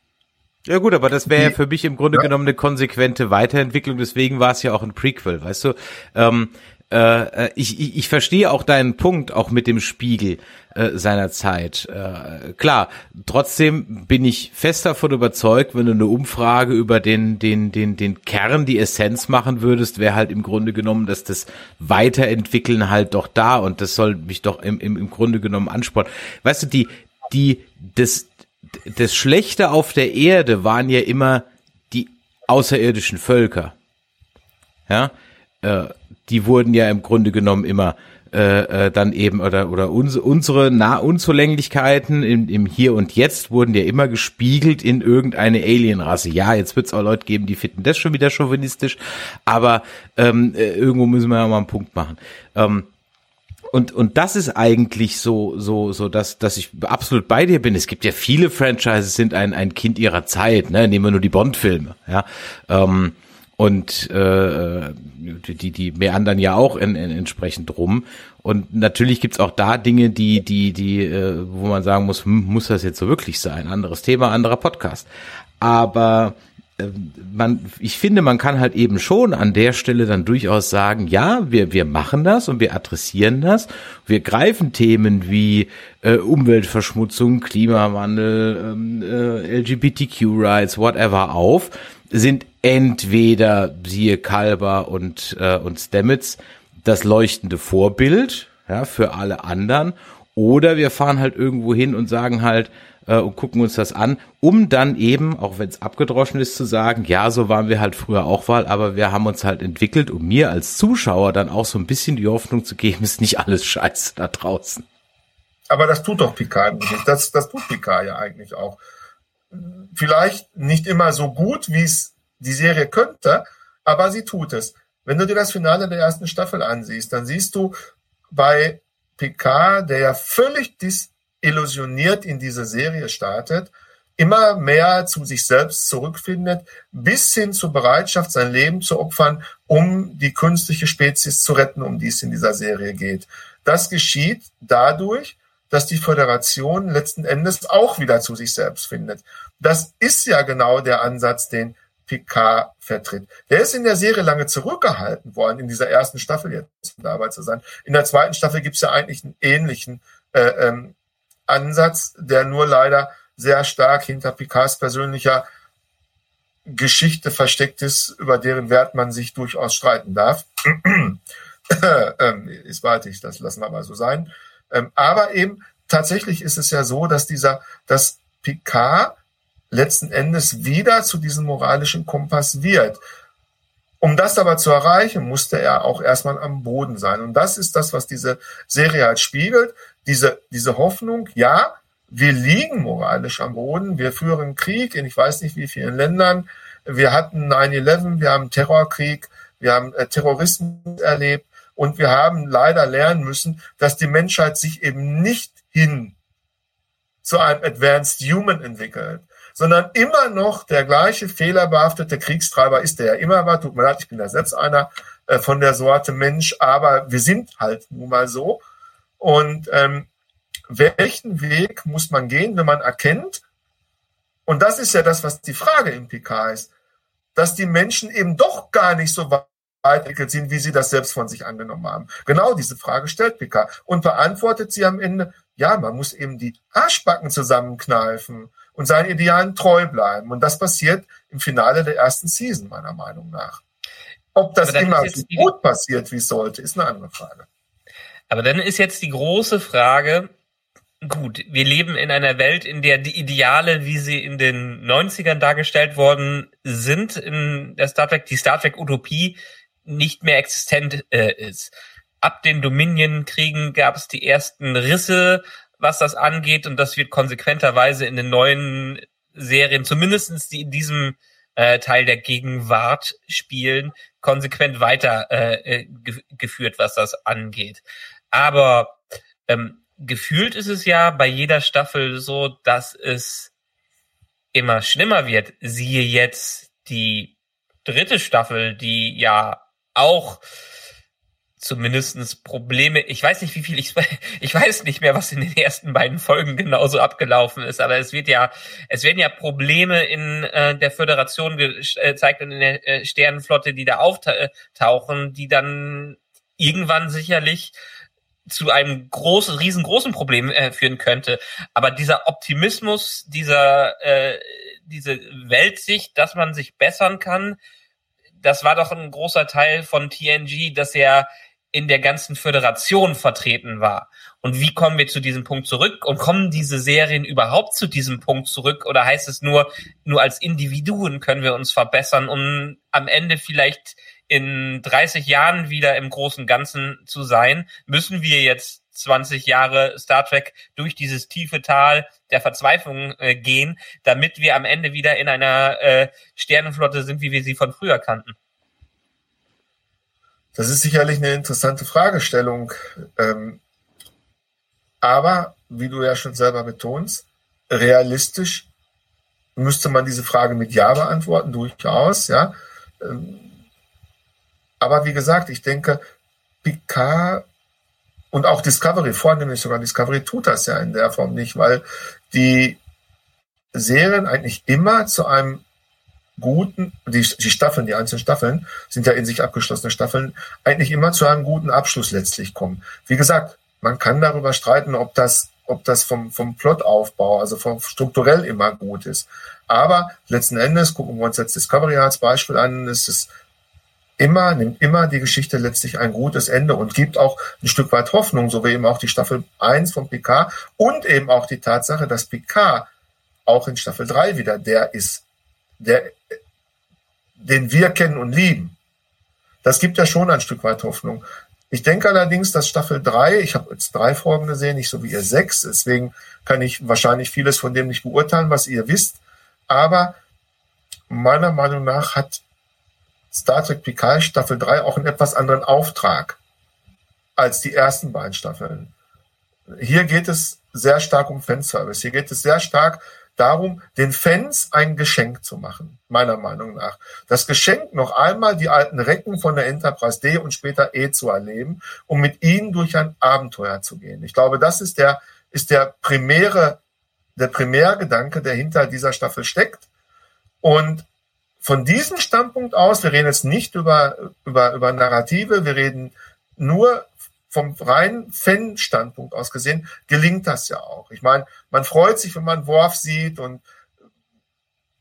Ja gut, aber das wäre ja für mich im Grunde ja. genommen eine konsequente Weiterentwicklung, deswegen war es ja auch ein Prequel, weißt du? Ähm, äh, ich, ich, ich verstehe auch deinen Punkt, auch mit dem Spiegel äh, seiner Zeit. Äh, klar, trotzdem bin ich fest davon überzeugt, wenn du eine Umfrage über den, den, den, den Kern, die Essenz machen würdest, wäre halt im Grunde genommen, dass das Weiterentwickeln halt doch da und das soll mich doch im, im, im Grunde genommen anspornen. Weißt du, die, die, das, das Schlechte auf der Erde waren ja immer die außerirdischen Völker. Ja, äh, die wurden ja im Grunde genommen immer äh, äh, dann eben oder oder uns, unsere nah Unzulänglichkeiten im, im Hier und Jetzt wurden ja immer gespiegelt in irgendeine Alienrasse. Ja, jetzt wird es auch Leute geben, die finden das schon wieder chauvinistisch, aber ähm, äh, irgendwo müssen wir ja mal einen Punkt machen. Ähm, und und das ist eigentlich so so so dass dass ich absolut bei dir bin. Es gibt ja viele Franchises sind ein ein Kind ihrer Zeit. Ne? Nehmen wir nur die Bond-Filme. Ja. Ähm, und äh, die die meandern ja auch in, in entsprechend rum. Und natürlich gibt's auch da Dinge die die die äh, wo man sagen muss hm, muss das jetzt so wirklich sein? Anderes Thema anderer Podcast. Aber äh, man ich finde man kann halt eben schon an der Stelle dann durchaus sagen ja wir wir machen das und wir adressieren das. Wir greifen Themen wie äh, Umweltverschmutzung Klimawandel ähm, äh, LGBTQ Rights whatever auf sind entweder siehe Kalber und äh, und Stamets das leuchtende Vorbild ja für alle anderen oder wir fahren halt irgendwo hin und sagen halt äh, und gucken uns das an, um dann eben, auch wenn es abgedroschen ist, zu sagen, ja, so waren wir halt früher auch mal, aber wir haben uns halt entwickelt, um mir als Zuschauer dann auch so ein bisschen die Hoffnung zu geben, ist nicht alles scheiße da draußen. Aber das tut doch Picard nicht. Das, das tut Picard ja eigentlich auch. Vielleicht nicht immer so gut, wie es die Serie könnte, aber sie tut es. Wenn du dir das Finale der ersten Staffel ansiehst, dann siehst du bei Picard, der ja völlig disillusioniert in diese Serie startet, immer mehr zu sich selbst zurückfindet, bis hin zur Bereitschaft, sein Leben zu opfern, um die künstliche Spezies zu retten, um die es in dieser Serie geht. Das geschieht dadurch, dass die Föderation letzten Endes auch wieder zu sich selbst findet. Das ist ja genau der Ansatz, den Picard vertritt. Der ist in der Serie lange zurückgehalten worden, in dieser ersten Staffel jetzt dabei zu sein. In der zweiten Staffel gibt es ja eigentlich einen ähnlichen äh, ähm, Ansatz, der nur leider sehr stark hinter Picards persönlicher Geschichte versteckt ist, über deren Wert man sich durchaus streiten darf. ähm, ist ich, das lassen wir mal so sein. Ähm, aber eben tatsächlich ist es ja so, dass dieser, dass Picard letzten Endes wieder zu diesem moralischen Kompass wird. Um das aber zu erreichen, musste er auch erstmal am Boden sein. Und das ist das, was diese Serie halt spiegelt. Diese, diese Hoffnung, ja, wir liegen moralisch am Boden, wir führen Krieg in ich weiß nicht wie vielen Ländern. Wir hatten 9-11, wir haben Terrorkrieg, wir haben äh, Terrorismus erlebt und wir haben leider lernen müssen, dass die Menschheit sich eben nicht hin zu einem Advanced Human entwickelt, sondern immer noch der gleiche fehlerbehaftete Kriegstreiber ist, der ja immer war. Tut mir leid, ich bin ja selbst einer äh, von der Sorte Mensch, aber wir sind halt nun mal so. Und ähm, welchen Weg muss man gehen, wenn man erkennt, und das ist ja das, was die Frage im PK ist, dass die Menschen eben doch gar nicht so weit entwickelt sind, wie sie das selbst von sich angenommen haben. Genau diese Frage stellt PK und beantwortet sie am Ende, ja, man muss eben die Arschbacken zusammenkneifen und seinen Idealen treu bleiben. Und das passiert im Finale der ersten Season, meiner Meinung nach. Ob das immer so gut passiert, wie es sollte, ist eine andere Frage. Aber dann ist jetzt die große Frage, gut, wir leben in einer Welt, in der die Ideale, wie sie in den 90ern dargestellt worden sind, in der Star Trek, die Star Trek Utopie nicht mehr existent äh, ist. Ab den Dominion-Kriegen gab es die ersten Risse was das angeht und das wird konsequenterweise in den neuen Serien, zumindestens die in diesem äh, Teil der Gegenwart spielen, konsequent weiter äh, äh ge geführt, was das angeht. Aber ähm, gefühlt ist es ja bei jeder Staffel so, dass es immer schlimmer wird. Siehe jetzt die dritte Staffel, die ja auch zumindestens Probleme. Ich weiß nicht, wie viel ich, ich weiß nicht mehr, was in den ersten beiden Folgen genauso abgelaufen ist, aber es wird ja, es werden ja Probleme in äh, der Föderation gezeigt und in der äh, Sternenflotte, die da auftauchen, die dann irgendwann sicherlich zu einem großen, riesengroßen Problem äh, führen könnte. Aber dieser Optimismus, dieser, äh, diese Weltsicht, dass man sich bessern kann, das war doch ein großer Teil von TNG, dass er in der ganzen Föderation vertreten war. Und wie kommen wir zu diesem Punkt zurück? Und kommen diese Serien überhaupt zu diesem Punkt zurück? Oder heißt es nur, nur als Individuen können wir uns verbessern, um am Ende vielleicht in 30 Jahren wieder im großen Ganzen zu sein? Müssen wir jetzt 20 Jahre Star Trek durch dieses tiefe Tal der Verzweiflung äh, gehen, damit wir am Ende wieder in einer äh, Sternenflotte sind, wie wir sie von früher kannten? Das ist sicherlich eine interessante Fragestellung. Ähm, aber, wie du ja schon selber betonst, realistisch müsste man diese Frage mit Ja beantworten, durchaus, ja. Ähm, aber wie gesagt, ich denke, Picard und auch Discovery, vornehmlich sogar Discovery, tut das ja in der Form nicht, weil die Serien eigentlich immer zu einem guten, die, die Staffeln, die einzelnen Staffeln sind ja in sich abgeschlossene Staffeln, eigentlich immer zu einem guten Abschluss letztlich kommen. Wie gesagt, man kann darüber streiten, ob das, ob das vom, vom Plotaufbau, also vom strukturell immer gut ist. Aber letzten Endes, gucken wir uns jetzt Discovery als Beispiel an, ist es immer, nimmt immer die Geschichte letztlich ein gutes Ende und gibt auch ein Stück weit Hoffnung, so wie eben auch die Staffel 1 von Picard und eben auch die Tatsache, dass Picard auch in Staffel 3 wieder der ist, der, den wir kennen und lieben. Das gibt ja schon ein Stück weit Hoffnung. Ich denke allerdings, dass Staffel 3, ich habe jetzt drei Folgen gesehen, nicht so wie ihr sechs, deswegen kann ich wahrscheinlich vieles von dem nicht beurteilen, was ihr wisst. Aber meiner Meinung nach hat Star Trek Picard Staffel 3 auch einen etwas anderen Auftrag als die ersten beiden Staffeln. Hier geht es sehr stark um Fanservice. Hier geht es sehr stark darum, den Fans ein Geschenk zu machen, meiner Meinung nach. Das Geschenk noch einmal die alten Recken von der Enterprise D und später E zu erleben, um mit ihnen durch ein Abenteuer zu gehen. Ich glaube, das ist der, ist der primäre, der Primärgedanke, der hinter dieser Staffel steckt. Und von diesem Standpunkt aus, wir reden jetzt nicht über, über, über Narrative, wir reden nur vom reinen Fan-Standpunkt aus gesehen, gelingt das ja auch. Ich meine, man freut sich, wenn man Worf sieht und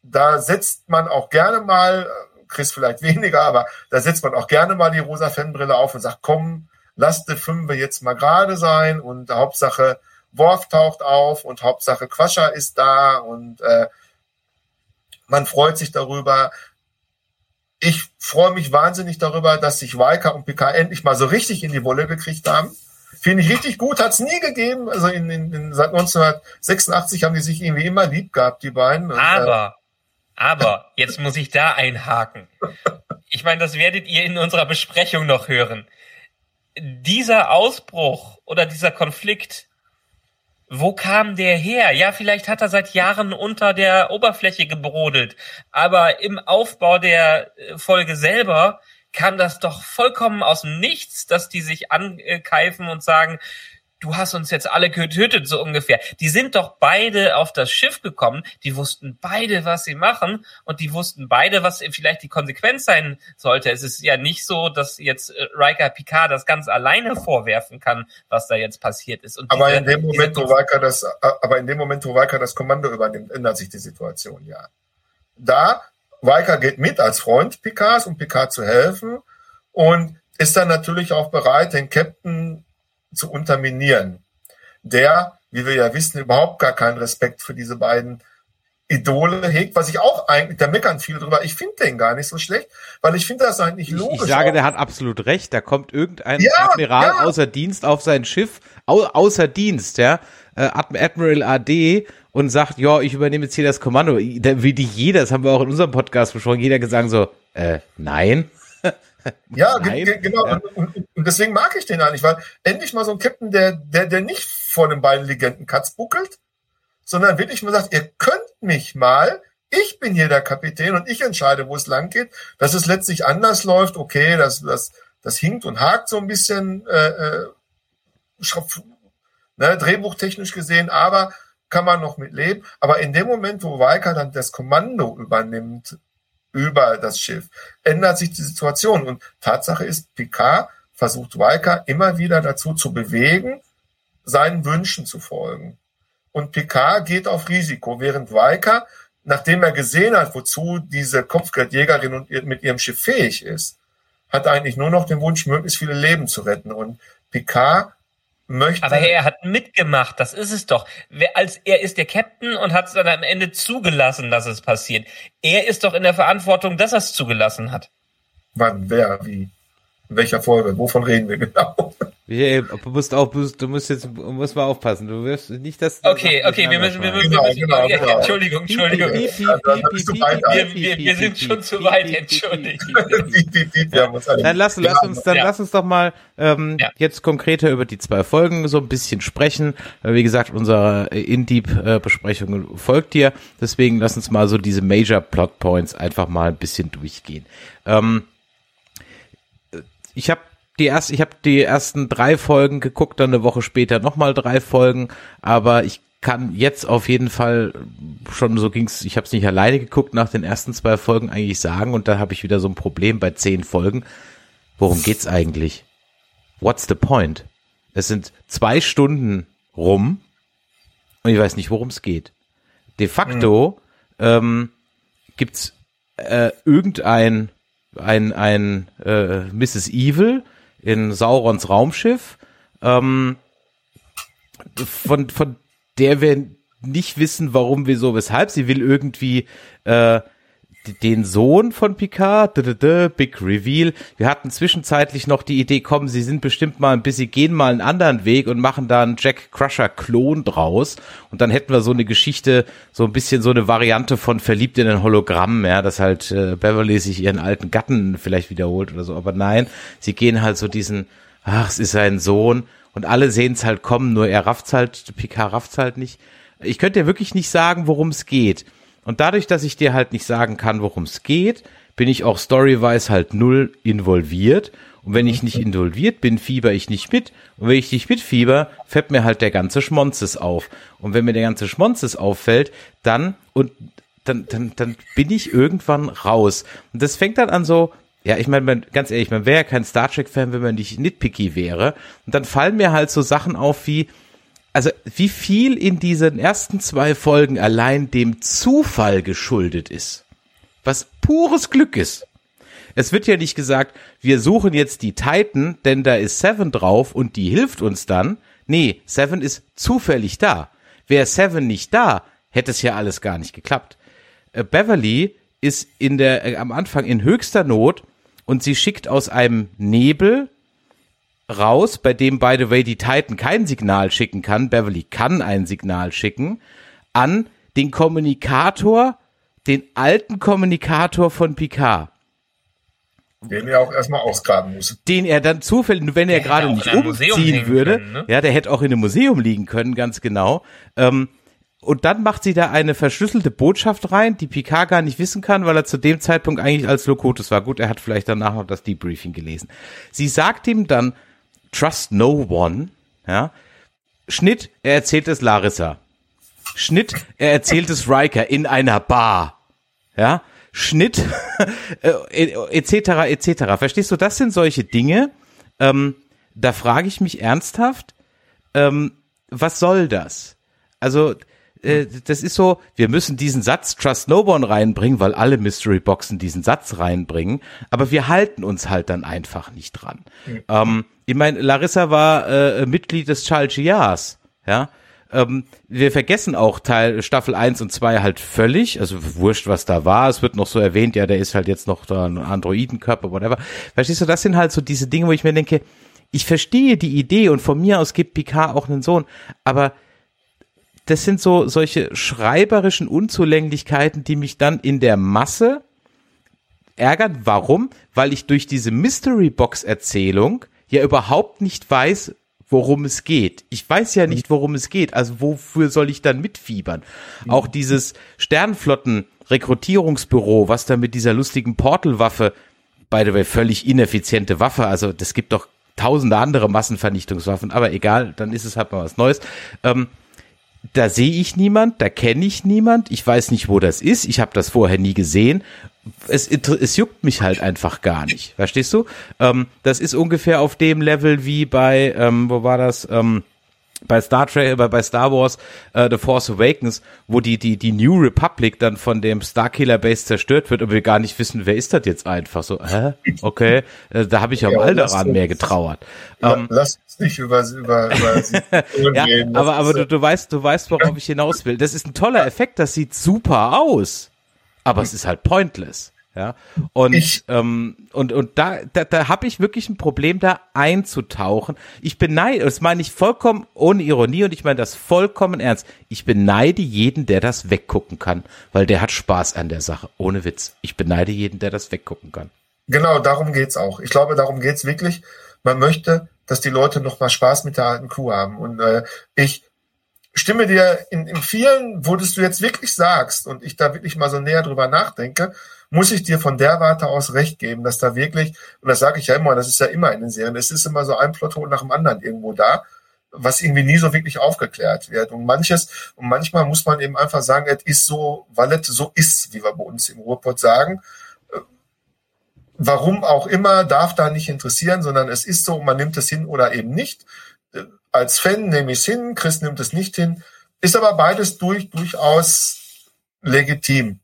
da setzt man auch gerne mal, Chris vielleicht weniger, aber da setzt man auch gerne mal die rosa Fanbrille auf und sagt, komm, lass die Fünfe jetzt mal gerade sein und Hauptsache Worf taucht auf und Hauptsache Quascha ist da und äh, man freut sich darüber ich freue mich wahnsinnig darüber, dass sich Weika und PK endlich mal so richtig in die Wolle gekriegt haben. Finde ich richtig gut, hat es nie gegeben. Also in, in, in, seit 1986 haben die sich irgendwie immer lieb gehabt, die beiden. Und, aber, äh, aber, jetzt muss ich da einhaken. Ich meine, das werdet ihr in unserer Besprechung noch hören. Dieser Ausbruch oder dieser Konflikt wo kam der her? Ja, vielleicht hat er seit Jahren unter der Oberfläche gebrodelt, aber im Aufbau der äh, Folge selber kam das doch vollkommen aus dem Nichts, dass die sich ankeifen und sagen, du hast uns jetzt alle getötet, so ungefähr. Die sind doch beide auf das Schiff gekommen, die wussten beide, was sie machen und die wussten beide, was vielleicht die Konsequenz sein sollte. Es ist ja nicht so, dass jetzt äh, Riker Picard das ganz alleine vorwerfen kann, was da jetzt passiert ist. Und aber diese, in dem Moment, wo Riker das, äh, aber in dem Moment, wo Riker das Kommando übernimmt, ändert sich die Situation, ja. Da, Riker geht mit als Freund Picards, um Picard zu helfen und ist dann natürlich auch bereit, den Captain zu unterminieren, der, wie wir ja wissen, überhaupt gar keinen Respekt für diese beiden Idole hegt, was ich auch eigentlich, da meckern viele drüber, ich finde den gar nicht so schlecht, weil ich finde das eigentlich logisch. Ich, ich sage, der hat absolut recht, da kommt irgendein ja, Admiral ja. außer Dienst auf sein Schiff, au, außer Dienst, ja, äh, Admiral AD und sagt, ja, ich übernehme jetzt hier das Kommando. Da will dich jeder, das haben wir auch in unserem Podcast besprochen, jeder gesagt so, äh, nein. Ja, genau. Ja. Und, deswegen mag ich den eigentlich, weil endlich mal so ein Captain, der, der, der nicht vor den beiden Legenden Katz buckelt, sondern wirklich mal sagt, ihr könnt mich mal, ich bin hier der Kapitän und ich entscheide, wo es lang geht. Dass es letztlich anders läuft, okay, das, das, das hinkt und hakt so ein bisschen, äh, äh, ne, drehbuchtechnisch gesehen, aber kann man noch mit leben. Aber in dem Moment, wo Weiker dann das Kommando übernimmt über das Schiff, ändert sich die Situation. Und Tatsache ist, Picard versucht Riker immer wieder dazu zu bewegen, seinen Wünschen zu folgen. Und Picard geht auf Risiko, während Riker, nachdem er gesehen hat, wozu diese Kopfgeldjägerin mit ihrem Schiff fähig ist, hat eigentlich nur noch den Wunsch, möglichst viele Leben zu retten. Und Picard möchte. Aber er hat mitgemacht, das ist es doch. Wer, als er ist der Captain und hat es dann am Ende zugelassen, dass es passiert. Er ist doch in der Verantwortung, dass er es zugelassen hat. Wann, wer, wie? In welcher Folge? Wovon reden wir genau? Du musst auch, du musst jetzt, du musst mal aufpassen. Du wirst nicht, dass. Okay, okay, wir müssen, wir müssen, Genau, genau, ja. Entschuldigung, Entschuldigung. Wir, sind schon zu weit, entschuldigt. Dann lass, lass uns, dann lass uns doch mal ähm, jetzt konkreter über die zwei Folgen so ein bisschen sprechen. Äh, Wie gesagt, unsere äh, In-Deep-Besprechung folgt dir. Deswegen lass uns mal so diese Major Plot Points einfach mal ein bisschen durchgehen. Ähm, ich habe die erst, ich habe die ersten drei Folgen geguckt, dann eine Woche später nochmal drei Folgen, aber ich kann jetzt auf jeden Fall schon so ging's. Ich habe es nicht alleine geguckt nach den ersten zwei Folgen eigentlich sagen und da habe ich wieder so ein Problem bei zehn Folgen. Worum geht's eigentlich? What's the point? Es sind zwei Stunden rum und ich weiß nicht, worum es geht. De facto ähm, gibt's äh, irgendein ein, ein äh, Mrs. Evil in Saurons Raumschiff, ähm, von, von der wir nicht wissen, warum, wieso, weshalb. Sie will irgendwie äh, den Sohn von Picard, d -d -d, Big Reveal. Wir hatten zwischenzeitlich noch die Idee, kommen, sie sind bestimmt mal ein bisschen, gehen mal einen anderen Weg und machen da einen Jack Crusher Klon draus. Und dann hätten wir so eine Geschichte, so ein bisschen so eine Variante von Verliebt in ein Hologramm, ja, dass halt äh, Beverly sich ihren alten Gatten vielleicht wiederholt oder so. Aber nein, sie gehen halt so diesen, ach, es ist sein Sohn. Und alle sehen es halt kommen, nur er rafft's halt, Picard rafft's halt nicht. Ich könnte dir wirklich nicht sagen, worum es geht. Und dadurch, dass ich dir halt nicht sagen kann, worum es geht, bin ich auch storywise halt null involviert. Und wenn ich nicht involviert bin, fieber ich nicht mit. Und wenn ich nicht mitfieber, fällt mir halt der ganze Schmonzes auf. Und wenn mir der ganze Schmonzes auffällt, dann und dann, dann, dann bin ich irgendwann raus. Und das fängt dann an so, ja, ich meine, ganz ehrlich, man wäre ja kein Star Trek-Fan, wenn man nicht nitpicky wäre. Und dann fallen mir halt so Sachen auf wie, also wie viel in diesen ersten zwei Folgen allein dem Zufall geschuldet ist. Was pures Glück ist. Es wird ja nicht gesagt, wir suchen jetzt die Titan, denn da ist Seven drauf und die hilft uns dann. Nee, Seven ist zufällig da. Wäre Seven nicht da, hätte es ja alles gar nicht geklappt. Äh, Beverly ist in der, äh, am Anfang in höchster Not und sie schickt aus einem Nebel raus, bei dem, by the way, die Titan kein Signal schicken kann. Beverly kann ein Signal schicken an den Kommunikator, den alten Kommunikator von Picard, Den er auch erstmal ausgraben muss. den er dann zufällig, wenn er gerade nicht umziehen würde, können, ne? ja, der hätte auch in einem Museum liegen können, ganz genau. Ähm, und dann macht sie da eine verschlüsselte Botschaft rein, die Picard gar nicht wissen kann, weil er zu dem Zeitpunkt eigentlich als Lokotus war. Gut, er hat vielleicht danach noch das Debriefing gelesen. Sie sagt ihm dann, trust no one, ja. Schnitt, er erzählt es Larissa. Schnitt, er erzählt es Riker in einer Bar. Ja, Schnitt, äh, etc., etc. Verstehst du, das sind solche Dinge, ähm, da frage ich mich ernsthaft, ähm, was soll das? Also, äh, das ist so, wir müssen diesen Satz Trust No One reinbringen, weil alle Mystery Boxen diesen Satz reinbringen, aber wir halten uns halt dann einfach nicht dran. Ähm, ich meine, Larissa war äh, Mitglied des Chalchias, ja. Ähm, wir vergessen auch Teil Staffel 1 und 2 halt völlig, also wurscht, was da war. Es wird noch so erwähnt, ja, der ist halt jetzt noch da ein Androidenkörper, whatever. Verstehst du, das sind halt so diese Dinge, wo ich mir denke, ich verstehe die Idee und von mir aus gibt Picard auch einen Sohn, aber das sind so solche schreiberischen Unzulänglichkeiten, die mich dann in der Masse ärgern. Warum? Weil ich durch diese Mystery Box Erzählung ja überhaupt nicht weiß, worum es geht. Ich weiß ja nicht, worum es geht. Also wofür soll ich dann mitfiebern? Auch dieses Sternflotten Rekrutierungsbüro, was da mit dieser lustigen Portalwaffe, by the way, völlig ineffiziente Waffe, also das gibt doch tausende andere Massenvernichtungswaffen, aber egal, dann ist es halt mal was Neues. Ähm, da sehe ich niemand, da kenne ich niemand, ich weiß nicht, wo das ist, ich habe das vorher nie gesehen. Es, es juckt mich halt einfach gar nicht. Verstehst du? Ähm, das ist ungefähr auf dem Level wie bei, ähm, wo war das? Ähm, bei Star Trek, bei, bei Star Wars äh, The Force Awakens, wo die, die, die New Republic dann von dem Starkiller Base zerstört wird und wir gar nicht wissen, wer ist das jetzt einfach so, hä? Okay, äh, da habe ich am Ja, Alderan mehr getrauert. Ähm, Lass uns nicht über, über, über ja, reden. Aber, aber du, du weißt, du weißt, worauf ich hinaus will. Das ist ein toller Effekt, das sieht super aus, aber es ist halt pointless. Ja, und Ich- ähm, und und da da, da habe ich wirklich ein Problem, da einzutauchen. Ich beneide, das meine ich vollkommen ohne Ironie und ich meine das vollkommen ernst. Ich beneide jeden, der das weggucken kann, weil der hat Spaß an der Sache. Ohne Witz. Ich beneide jeden, der das weggucken kann. Genau, darum geht's auch. Ich glaube, darum geht's wirklich. Man möchte, dass die Leute noch mal Spaß mit der alten Crew haben. Und äh, ich stimme dir in, in vielen, wo das du jetzt wirklich sagst und ich da wirklich mal so näher drüber nachdenke, muss ich dir von der Warte aus recht geben, dass da wirklich, und das sage ich ja immer, das ist ja immer in den Serien, es ist immer so ein Plothole nach dem anderen irgendwo da, was irgendwie nie so wirklich aufgeklärt wird. Und manches, und manchmal muss man eben einfach sagen, es ist so, weil es so ist, wie wir bei uns im Ruhrpott sagen warum auch immer, darf da nicht interessieren, sondern es ist so, man nimmt es hin oder eben nicht. Als Fan nehme ich es hin, Chris nimmt es nicht hin. Ist aber beides durch, durchaus legitim.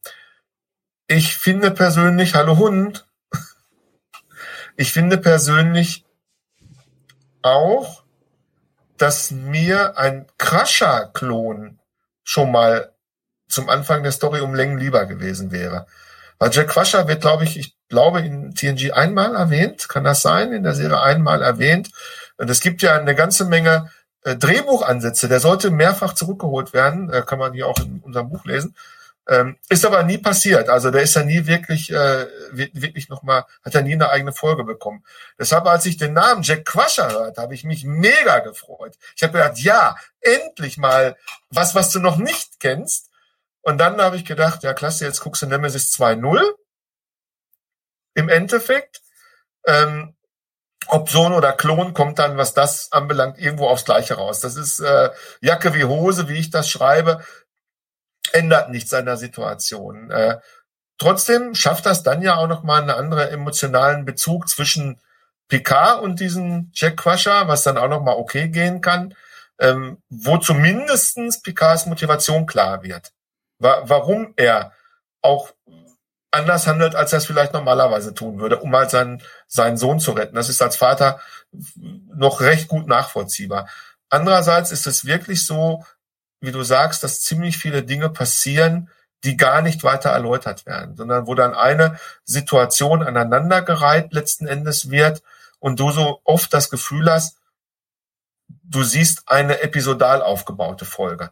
Ich finde persönlich, hallo Hund, ich finde persönlich auch, dass mir ein Crusher-Klon schon mal zum Anfang der Story um Längen lieber gewesen wäre. Weil Jack Crusher wird, glaube ich, ich glaube in TNG einmal erwähnt, kann das sein, in der Serie einmal erwähnt. Und es gibt ja eine ganze Menge äh, Drehbuchansätze, der sollte mehrfach zurückgeholt werden, äh, kann man hier auch in unserem Buch lesen. Ähm, ist aber nie passiert. Also der ist ja nie wirklich, äh, wi- wirklich nochmal, hat er nie eine eigene Folge bekommen. Deshalb, als ich den Namen Jack Crusher hörte, habe ich mich mega gefreut. Ich habe gedacht, ja, endlich mal was, was du noch nicht kennst. Und dann habe ich gedacht, ja klasse, jetzt guckst du Nemesis 2.0 im Endeffekt. Ähm, ob Sohn oder Klon kommt dann, was das anbelangt, irgendwo aufs Gleiche raus. Das ist äh, Jacke wie Hose, wie ich das schreibe, ändert nichts an der Situation. Äh, trotzdem schafft das dann ja auch nochmal einen anderen emotionalen Bezug zwischen Picard und diesem Jack Crusher, was dann auch nochmal okay gehen kann, ähm, wo zumindestens Picards Motivation klar wird. Wa warum er auch anders handelt, als er es vielleicht normalerweise tun würde, um halt seinen, seinen Sohn zu retten. Das ist als Vater noch recht gut nachvollziehbar. Andererseits ist es wirklich so, wie du sagst, dass ziemlich viele Dinge passieren, die gar nicht weiter erläutert werden, sondern wo dann eine Situation aneinandergereiht letzten Endes wird und du so oft das Gefühl hast, du siehst eine episodal aufgebaute Folge.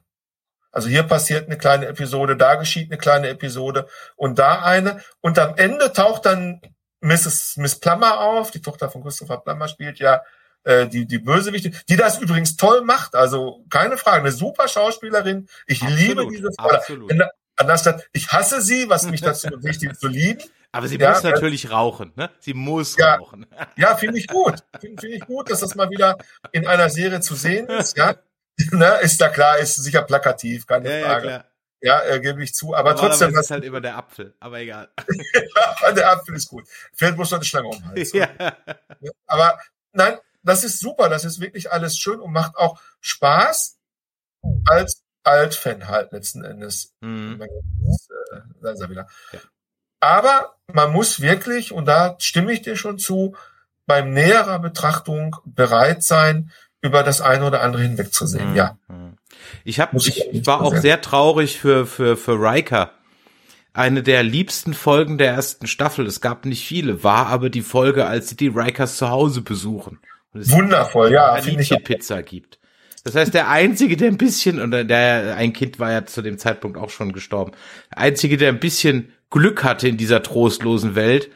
Also hier passiert eine kleine Episode, da geschieht eine kleine Episode und da eine. Und am Ende taucht dann Mrs. Miss Plummer auf, die Tochter von Christopher Plummer spielt ja äh, die, die Bösewichte, die das übrigens toll macht. Also keine Frage, eine super Schauspielerin. Ich Absolut, liebe diese Frau. absolut. Anders gesagt, ich hasse sie, was mich dazu bewegt, sie zu lieben. Aber sie Ja, muss äh, natürlich rauchen, ne? Sie muss Ja. rauchen. Ja, finde ich gut. Finde find ich gut, dass das mal wieder in einer Serie zu sehen ist. Ja, ne, ist ja klar, ist sicher plakativ, keine Ja, ja, Frage. klar. Ja, äh, gebe ich zu. Aber trotzdem, ist halt immer der Apfel, aber egal. der Apfel ist gut. Fehlt bloß noch eine Schlange um Hals. ja. Aber nein, das ist super. Das ist wirklich alles schön und macht auch Spaß als Altfan halt letzten Endes. Mhm. Äh, Da ist er wieder. Ja. Aber man muss wirklich, und da stimme ich dir schon zu, beim näherer Betrachtung bereit sein, über das eine oder andere hinwegzusehen. Mhm. Ja. Ich habe, Muss ich ich, war auch sehr traurig für für für Riker. Eine der liebsten Folgen der ersten Staffel. Es gab nicht viele, war aber die Folge, als sie die Rikers zu Hause besuchen. Und es Wundervoll, ja, finde ich. Pizza gibt. Das heißt, der einzige, der ein bisschen und der ein Kind war ja zu dem Zeitpunkt auch schon gestorben. Der einzige, der ein bisschen Glück hatte in dieser trostlosen Welt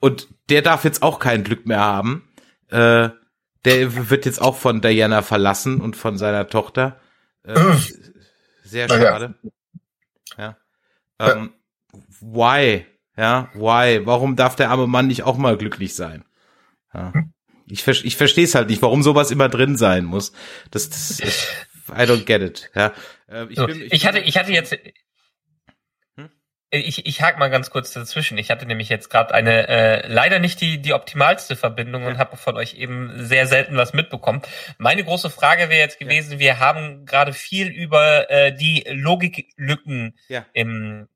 und der darf jetzt auch kein Glück mehr haben. Äh, der wird jetzt auch von Diana verlassen und von seiner Tochter. Äh, sehr schade. Ja. Ähm, why? Ja, why? Warum darf der arme Mann nicht auch mal glücklich sein? Ja. Ich, ver ich verstehe es halt nicht, warum sowas immer drin sein muss. Das, das ist, I don't get it. Ja. Äh, ich So, bin, ich hatte, ich hatte jetzt, Ich, ich hake mal ganz kurz dazwischen. Ich hatte nämlich jetzt gerade eine äh, leider nicht die die optimalste Verbindung und habe von euch eben sehr selten was mitbekommen. Meine große Frage wäre jetzt gewesen: ja. Wir haben gerade viel über äh, die Logiklücken ja. im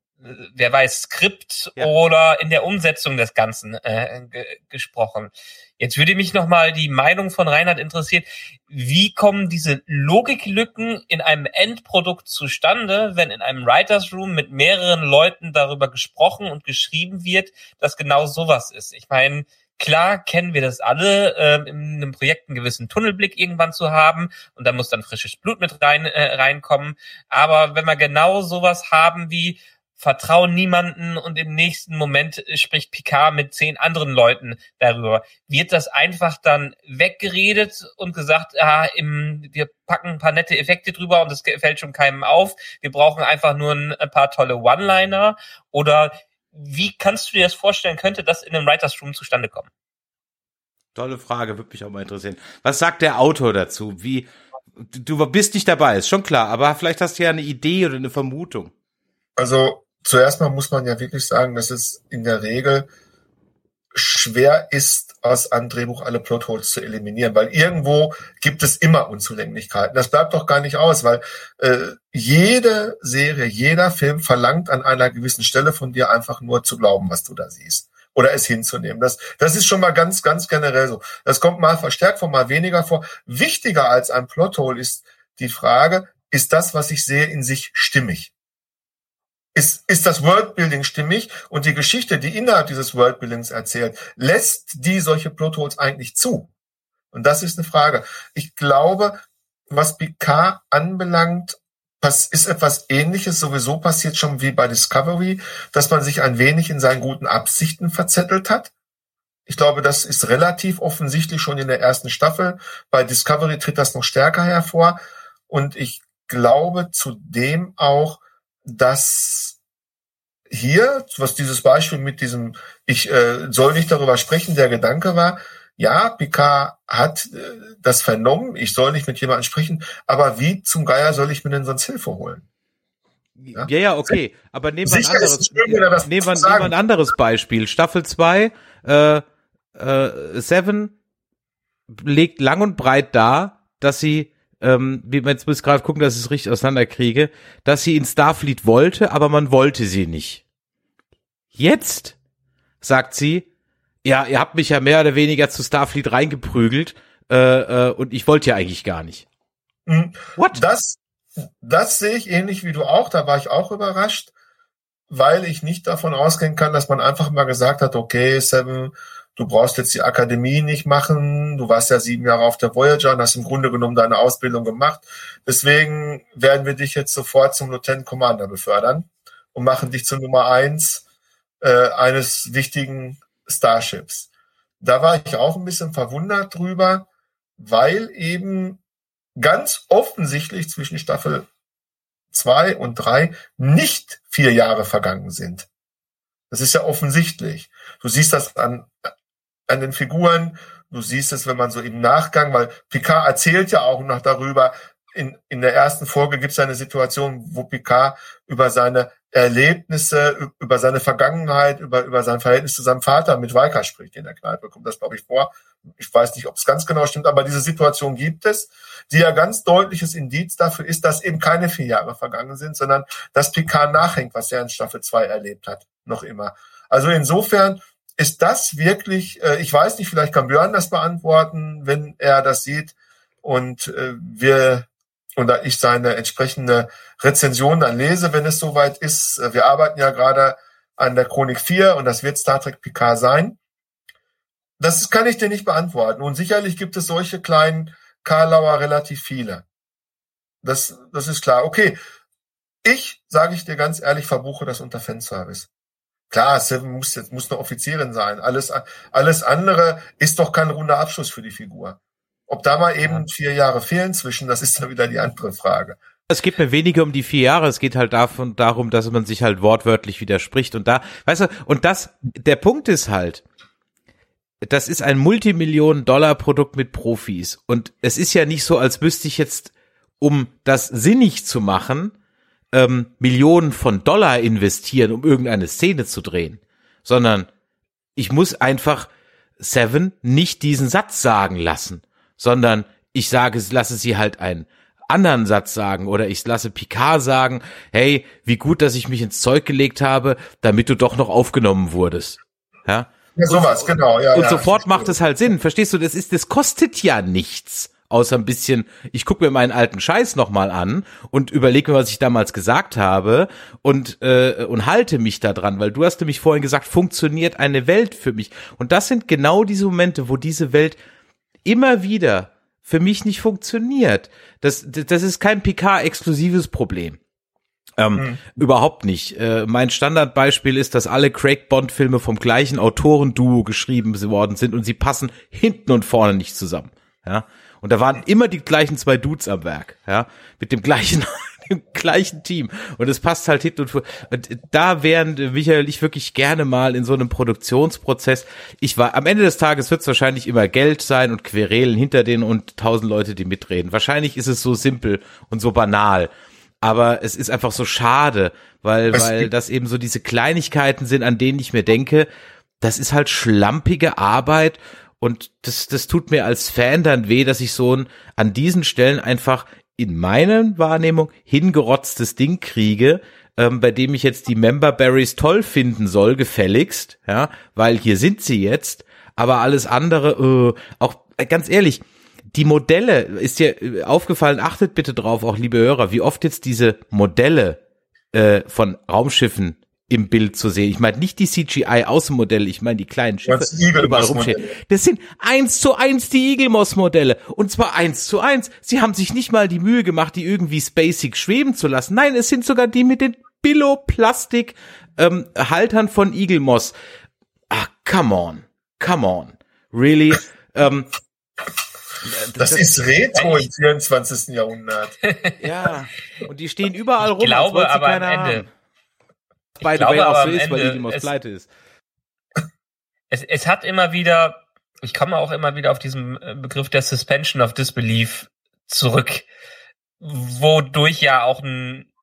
wer weiß, Skript ja. oder in der Umsetzung des Ganzen äh, gesprochen. Jetzt würde mich nochmal die Meinung von Reinhard interessieren. Wie kommen diese Logiklücken in einem Endprodukt zustande, wenn in einem Writers Room mit mehreren Leuten darüber gesprochen und geschrieben wird, dass genau sowas ist? Ich meine, Klar kennen wir das alle, äh, in einem Projekt einen gewissen Tunnelblick irgendwann zu haben und da muss dann frisches Blut mit rein äh, reinkommen. Aber wenn wir genau sowas haben wie, vertrauen niemanden und im nächsten Moment spricht Picard mit zehn anderen Leuten darüber. Wird das einfach dann weggeredet und gesagt, ah, im, wir packen ein paar nette Effekte drüber und das fällt schon keinem auf. Wir brauchen einfach nur ein, ein paar tolle One-Liner oder wie kannst du dir das vorstellen, könnte das in einem Writers Room zustande kommen? Tolle Frage, würde mich auch mal interessieren. Was sagt der Autor dazu? Wie, du bist nicht dabei, ist schon klar, aber vielleicht hast du ja eine Idee oder eine Vermutung. Also zuerst mal muss man ja wirklich sagen, dass es in der Regel schwer ist, aus einem Drehbuch alle Plotholes zu eliminieren, weil irgendwo gibt es immer Unzulänglichkeiten. Das bleibt doch gar nicht aus, weil äh, jede Serie, jeder Film verlangt an einer gewissen Stelle von dir einfach nur zu glauben, was du da siehst oder es hinzunehmen. Das, das ist schon mal ganz, ganz generell so. Das kommt mal verstärkt vor, mal weniger vor. Wichtiger als ein Plothole ist die Frage, ist das, was ich sehe, in sich stimmig? Ist, ist das Worldbuilding stimmig und die Geschichte, die innerhalb dieses Worldbuildings erzählt, lässt die solche Plotholes eigentlich zu? Und das ist eine Frage. Ich glaube, was Picard anbelangt, ist etwas Ähnliches sowieso passiert schon wie bei Discovery, dass man sich ein wenig in seinen guten Absichten verzettelt hat. Ich glaube, das ist relativ offensichtlich schon in der ersten Staffel. Bei Discovery tritt das noch stärker hervor. Und ich glaube zudem auch, dass hier, was dieses Beispiel mit diesem, ich äh, soll nicht darüber sprechen, der Gedanke war, ja, Picard hat äh, das vernommen, ich soll nicht mit jemandem sprechen, aber wie zum Geier soll ich mir denn sonst Hilfe holen? Ja, ja, ja okay, aber nehmen wir, ein anderes, schön, nehmen, nehmen wir ein anderes Beispiel. Staffel 2, äh, äh, Seven legt lang und breit dar, dass sie ähm, wie man jetzt muss gerade gucken, dass ich es richtig auseinanderkriege, dass sie in Starfleet wollte, aber man wollte sie nicht. Jetzt sagt sie, ja, ihr habt mich ja mehr oder weniger zu Starfleet reingeprügelt äh, äh, und ich wollte ja eigentlich gar nicht. Mhm. What? Das, das sehe ich ähnlich wie du auch. Da war ich auch überrascht, weil ich nicht davon ausgehen kann, dass man einfach mal gesagt hat, okay, Seven du brauchst jetzt die Akademie nicht machen, du warst ja sieben Jahre auf der Voyager und hast im Grunde genommen deine Ausbildung gemacht. Deswegen werden wir dich jetzt sofort zum Lieutenant Commander befördern und machen dich zur Nummer eins äh, eines wichtigen Starships. Da war ich auch ein bisschen verwundert drüber, weil eben ganz offensichtlich zwischen Staffel zwei und drei nicht vier Jahre vergangen sind. Das ist ja offensichtlich. Du siehst das an, an den Figuren. Du siehst es, wenn man so im Nachgang, weil Picard erzählt ja auch noch darüber, in, in der ersten Folge gibt es eine Situation, wo Picard über seine Erlebnisse, über seine Vergangenheit, über, über sein Verhältnis zu seinem Vater mit Walker spricht in der Kneipe. Kommt das, glaube ich, vor. Ich weiß nicht, ob es ganz genau stimmt, aber diese Situation gibt es, die ja ganz deutliches Indiz dafür ist, dass eben keine vier Jahre vergangen sind, sondern dass Picard nachhängt, was er in Staffel 2 erlebt hat, noch immer. Also insofern ist das wirklich, äh, ich weiß nicht, vielleicht kann Björn das beantworten, wenn er das sieht und äh, wir da ich seine entsprechende Rezension dann lese, wenn es soweit ist. Äh, wir arbeiten ja gerade an der Chronik 4 und das wird Star Trek Picard sein. Das kann ich dir nicht beantworten. Und sicherlich gibt es solche kleinen Karlauer relativ viele. Das, das ist klar. Okay. Ich, sage ich dir ganz ehrlich, verbuche das unter Fanservice. Klar, Seven muss jetzt muss eine Offizierin sein. Alles, alles andere ist doch kein runder Abschluss für die Figur. Ob da mal eben ja. vier Jahre fehlen zwischen, das ist dann wieder die andere Frage. Es geht mir weniger um die vier Jahre, es geht halt davon, darum, dass man sich halt wortwörtlich widerspricht und da, weißt du, und das, der Punkt ist halt, das ist ein Multimillionen-Dollar-Produkt mit Profis und es ist ja nicht so, als müsste ich jetzt, um das sinnig zu machen, ähm, Millionen von Dollar investieren, um irgendeine Szene zu drehen, sondern ich muss einfach Seven nicht diesen Satz sagen lassen, sondern ich sage, lasse sie halt einen anderen Satz sagen oder ich lasse Picard sagen, hey, wie gut, dass ich mich ins Zeug gelegt habe, damit du doch noch aufgenommen wurdest. Ja. Ja, sowas, und, genau. Ja, und ja, sofort macht es halt Sinn. Verstehst du, das ist, das kostet ja nichts. Außer ein bisschen, ich gucke mir meinen alten Scheiß nochmal an und überlege mir, was ich damals gesagt habe und, äh, und halte mich da dran, weil du hast nämlich vorhin gesagt, funktioniert eine Welt für mich. Und das sind genau diese Momente, wo diese Welt immer wieder für mich nicht funktioniert. Das, das ist kein PK-exklusives Problem. Ähm, mhm. Überhaupt nicht. Äh, mein Standardbeispiel ist, dass alle Craig Bond-Filme vom gleichen Autorenduo geschrieben worden sind und sie passen hinten und vorne nicht zusammen. Ja. Und da waren immer die gleichen zwei Dudes am Werk, ja, mit dem gleichen, dem gleichen Team. Und es passt halt hinten und vor. Und da wären Michael ich wirklich gerne mal in so einem Produktionsprozess. Ich war, am Ende des Tages wird es wahrscheinlich immer Geld sein und Querelen hinter denen und tausend Leute, die mitreden. Wahrscheinlich ist es so simpel und so banal aber es ist einfach so schade, weil, Was weil das eben so diese Kleinigkeiten sind, an denen ich mir denke, das ist halt schlampige Arbeit und das, das tut mir als Fan dann weh, dass ich so ein, an diesen Stellen einfach in meinen Wahrnehmung hingerotztes Ding kriege, ähm, bei dem ich jetzt die Member Berries toll finden soll, gefälligst, ja, weil hier sind sie jetzt, aber alles andere, äh, auch äh, ganz ehrlich, die Modelle, ist dir äh, aufgefallen, achtet bitte drauf, auch liebe Hörer, wie oft jetzt diese Modelle äh, von Raumschiffen im Bild zu sehen. Ich meine nicht die CGI-Außenmodelle, ich meine die kleinen Schiffe überall rumstehen. Das sind eins zu eins die Eaglemoss-Modelle. Und zwar eins zu eins. Sie haben sich nicht mal die Mühe gemacht, die irgendwie spacig schweben zu lassen. Nein, es sind sogar die mit den Billo-Plastik-Haltern ähm, von Eaglemoss. Ah, come on. Come on. Really? ähm, das, das, ist Retro im 24. Jahrhundert. Ja, und die stehen überall rum. Ich glaube aber am Ende. Haben. By the way, auch so ist, weil Igimos pleite ist. Es, es hat immer wieder, ich komme auch immer wieder auf diesen äh, Begriff der Suspension of Disbelief zurück, wodurch ja auch ein,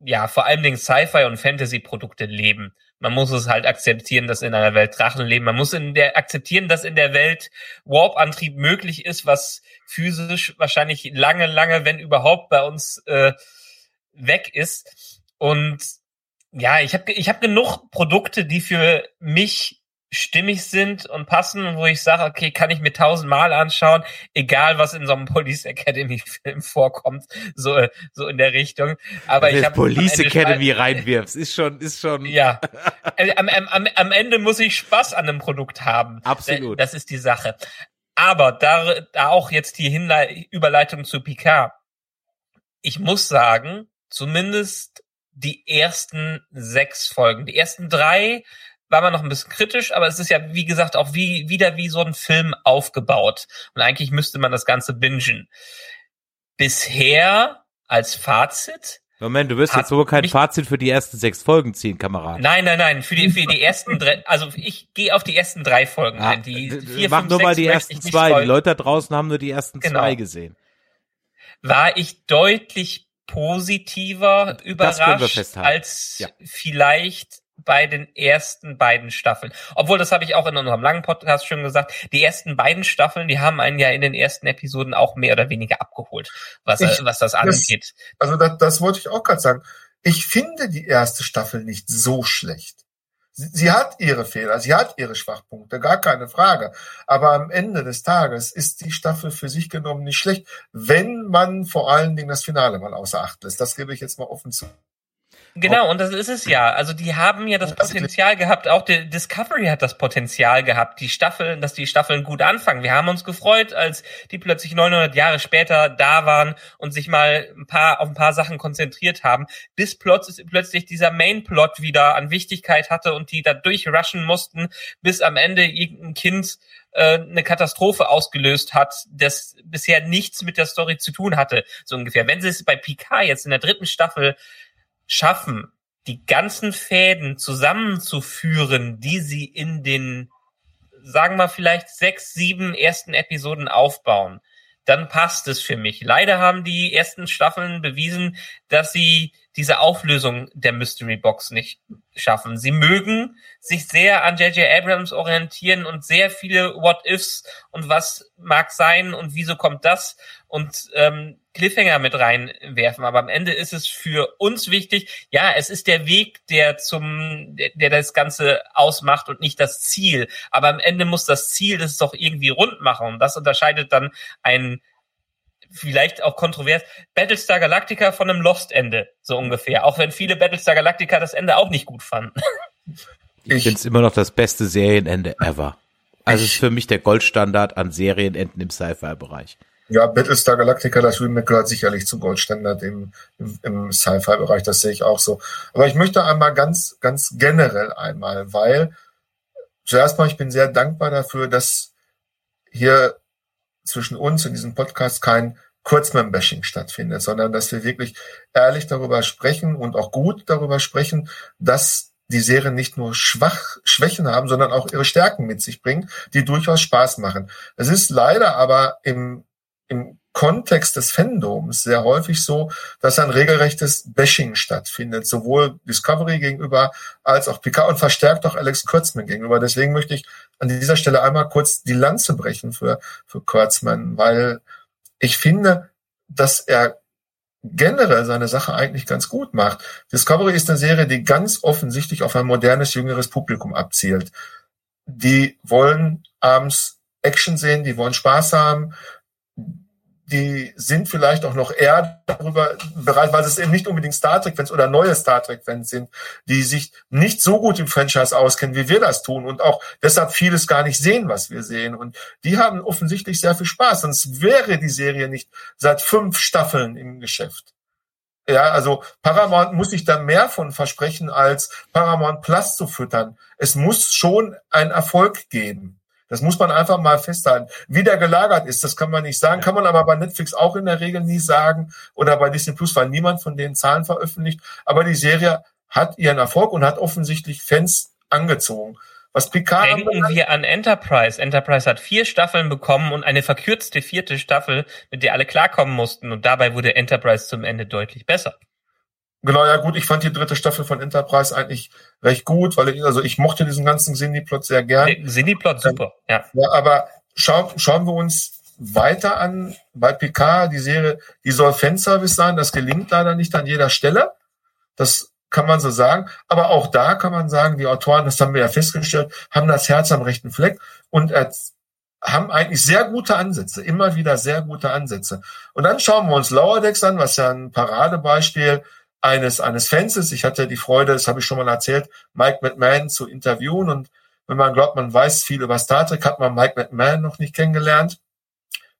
ja, vor allen Dingen Sci-Fi und Fantasy-Produkte leben. Man muss es halt akzeptieren, dass in einer Welt Drachen leben. Man muss in der akzeptieren, dass in der Welt Warp-Antrieb möglich ist, was physisch wahrscheinlich lange, lange, wenn überhaupt, bei uns äh, weg ist. Und ja, ich habe ich hab genug Produkte, die für mich stimmig sind und passen, wo ich sage, okay, kann ich mir tausendmal anschauen, egal was in so einem Police Academy Film vorkommt, so so in der Richtung. Aber ich habe Police Academy reinwirfst, ist schon ist schon ja. Äh, am, am, am Ende muss ich Spaß an einem Produkt haben. Absolut. Das ist die Sache. Aber da, da auch jetzt die Hinlei Überleitung zu Picard. Ich muss sagen, zumindest die ersten sechs Folgen. Die ersten drei war man noch ein bisschen kritisch, aber es ist ja, wie gesagt, auch wie, wieder wie so ein Film aufgebaut. Und eigentlich müsste man das Ganze bingen. Bisher als Fazit. Moment, du wirst jetzt sogar kein Fazit für die ersten sechs Folgen ziehen, Kamerad. Nein, nein, nein, für die, für die ersten drei, also ich gehe auf die ersten drei Folgen ah, ein. Die vier, mach fünf, nur mal die ersten zwei. Die Leute da draußen haben nur die ersten genau. zwei gesehen. War ich deutlich positiver überrascht als ja. vielleicht bei den ersten beiden Staffeln. Obwohl, das habe ich auch in unserem langen Podcast schon gesagt, die ersten beiden Staffeln, die haben einen ja in den ersten Episoden auch mehr oder weniger abgeholt, was, ich, was das angeht. Das, also das, das wollte ich auch gerade sagen. Ich finde die erste Staffel nicht so schlecht. Sie, sie hat ihre Fehler, sie hat ihre Schwachpunkte, gar keine Frage. Aber am Ende des Tages ist die Staffel für sich genommen nicht schlecht, wenn man vor allen Dingen das Finale mal außer Acht lässt. Das gebe ich jetzt mal offen zu. Genau, und das ist es ja. Also die haben ja das Potenzial gehabt, auch die Discovery hat das Potenzial gehabt, die Staffeln, dass die Staffeln gut anfangen. Wir haben uns gefreut, als die plötzlich 900 Jahre später da waren und sich mal ein paar auf ein paar Sachen konzentriert haben, bis plötzlich, dieser Mainplot wieder an Wichtigkeit hatte und die da durchrushen mussten, bis am Ende irgendein Kind äh, eine Katastrophe ausgelöst hat, das bisher nichts mit der Story zu tun hatte, so ungefähr. Wenn sie es bei Picard jetzt in der dritten Staffel schaffen, die ganzen Fäden zusammenzuführen, die sie in den, sagen wir vielleicht sechs, sieben ersten Episoden aufbauen, dann passt es für mich. Leider haben die ersten Staffeln bewiesen, dass sie diese Auflösung der Mystery Box nicht schaffen. Sie mögen sich sehr an J.J. Abrams orientieren und sehr viele What-Ifs und was mag sein und wieso kommt das und ähm, Cliffhanger mit reinwerfen. Aber am Ende ist es für uns wichtig, ja, es ist der Weg, der zum, der, der das Ganze ausmacht und nicht das Ziel. Aber am Ende muss das Ziel das doch irgendwie rund machen. Und das unterscheidet dann ein vielleicht auch kontrovers, Battlestar Galactica von einem Lost-Ende, so ungefähr. Auch wenn viele Battlestar Galactica das Ende auch nicht gut fanden. Ich finde es immer noch das beste Serienende ever. Also es ist für mich der Goldstandard an Serienenden im Sci-Fi-Bereich. Ja, Battlestar Galactica, das Remake gehört sicherlich zum Goldstandard im, im, im Sci-Fi-Bereich, das sehe ich auch so. Aber ich möchte einmal ganz, ganz generell einmal, weil zuerst mal, ich bin sehr dankbar dafür, dass hier zwischen uns in diesem Podcast kein Kurzman-Bashing stattfindet, sondern dass wir wirklich ehrlich darüber sprechen und auch gut darüber sprechen, dass die Serie nicht nur schwach, Schwächen haben, sondern auch ihre Stärken mit sich bringt, die durchaus Spaß machen. Es ist leider aber im, im Kontext des Fandoms sehr häufig so, dass ein regelrechtes Bashing stattfindet, sowohl Discovery gegenüber als auch Picard und verstärkt auch Alex Kurtzman gegenüber. Deswegen möchte ich an dieser Stelle einmal kurz die Lanze brechen für, für Kurtzman, weil ich finde, dass er generell seine Sache eigentlich ganz gut macht. Discovery ist eine Serie, die ganz offensichtlich auf ein modernes, jüngeres Publikum abzielt. Die wollen abends Action sehen, die wollen Spaß haben, die sind vielleicht auch noch eher darüber bereit, weil es eben nicht unbedingt Star Trek-Fans oder neue Star Trek-Fans sind, die sich nicht so gut im Franchise auskennen, wie wir das tun und auch deshalb vieles gar nicht sehen, was wir sehen. Und die haben offensichtlich sehr viel Spaß, sonst wäre die Serie nicht seit fünf Staffeln im Geschäft. Ja, also Paramount muss sich da mehr von versprechen, als Paramount Plus zu füttern. Es muss schon einen Erfolg geben. Das muss man einfach mal festhalten. Wie der gelagert ist, das kann man nicht sagen, kann man aber bei Netflix auch in der Regel nie sagen oder bei Disney Plus, weil niemand von den Zahlen veröffentlicht. Aber die Serie hat ihren Erfolg und hat offensichtlich Fans angezogen. Was Picard Denken wir an Enterprise. Enterprise hat vier Staffeln bekommen und eine verkürzte vierte Staffel, mit der alle klarkommen mussten. Und dabei wurde Enterprise zum Ende deutlich besser. Genau, ja gut, ich fand die dritte Staffel von Enterprise eigentlich recht gut, weil ich, also ich mochte diesen ganzen Sinni-Plot sehr gern. Sinni-Plot super, ja. Ja, aber schauen, schauen wir uns weiter an bei Picard, die Serie, die soll Fanservice sein, das gelingt leider nicht an jeder Stelle. Das kann man so sagen. Aber auch da kann man sagen, die Autoren, das haben wir ja festgestellt, haben das Herz am rechten Fleck und haben eigentlich sehr gute Ansätze, immer wieder sehr gute Ansätze. Und dann schauen wir uns Lower Decks an, was ja ein Paradebeispiel eines, eines Fans ist. Ich hatte die Freude, das habe ich schon mal erzählt, Mike McMahon zu interviewen und wenn man glaubt, man weiß viel über Star Trek, hat man Mike McMahon noch nicht kennengelernt.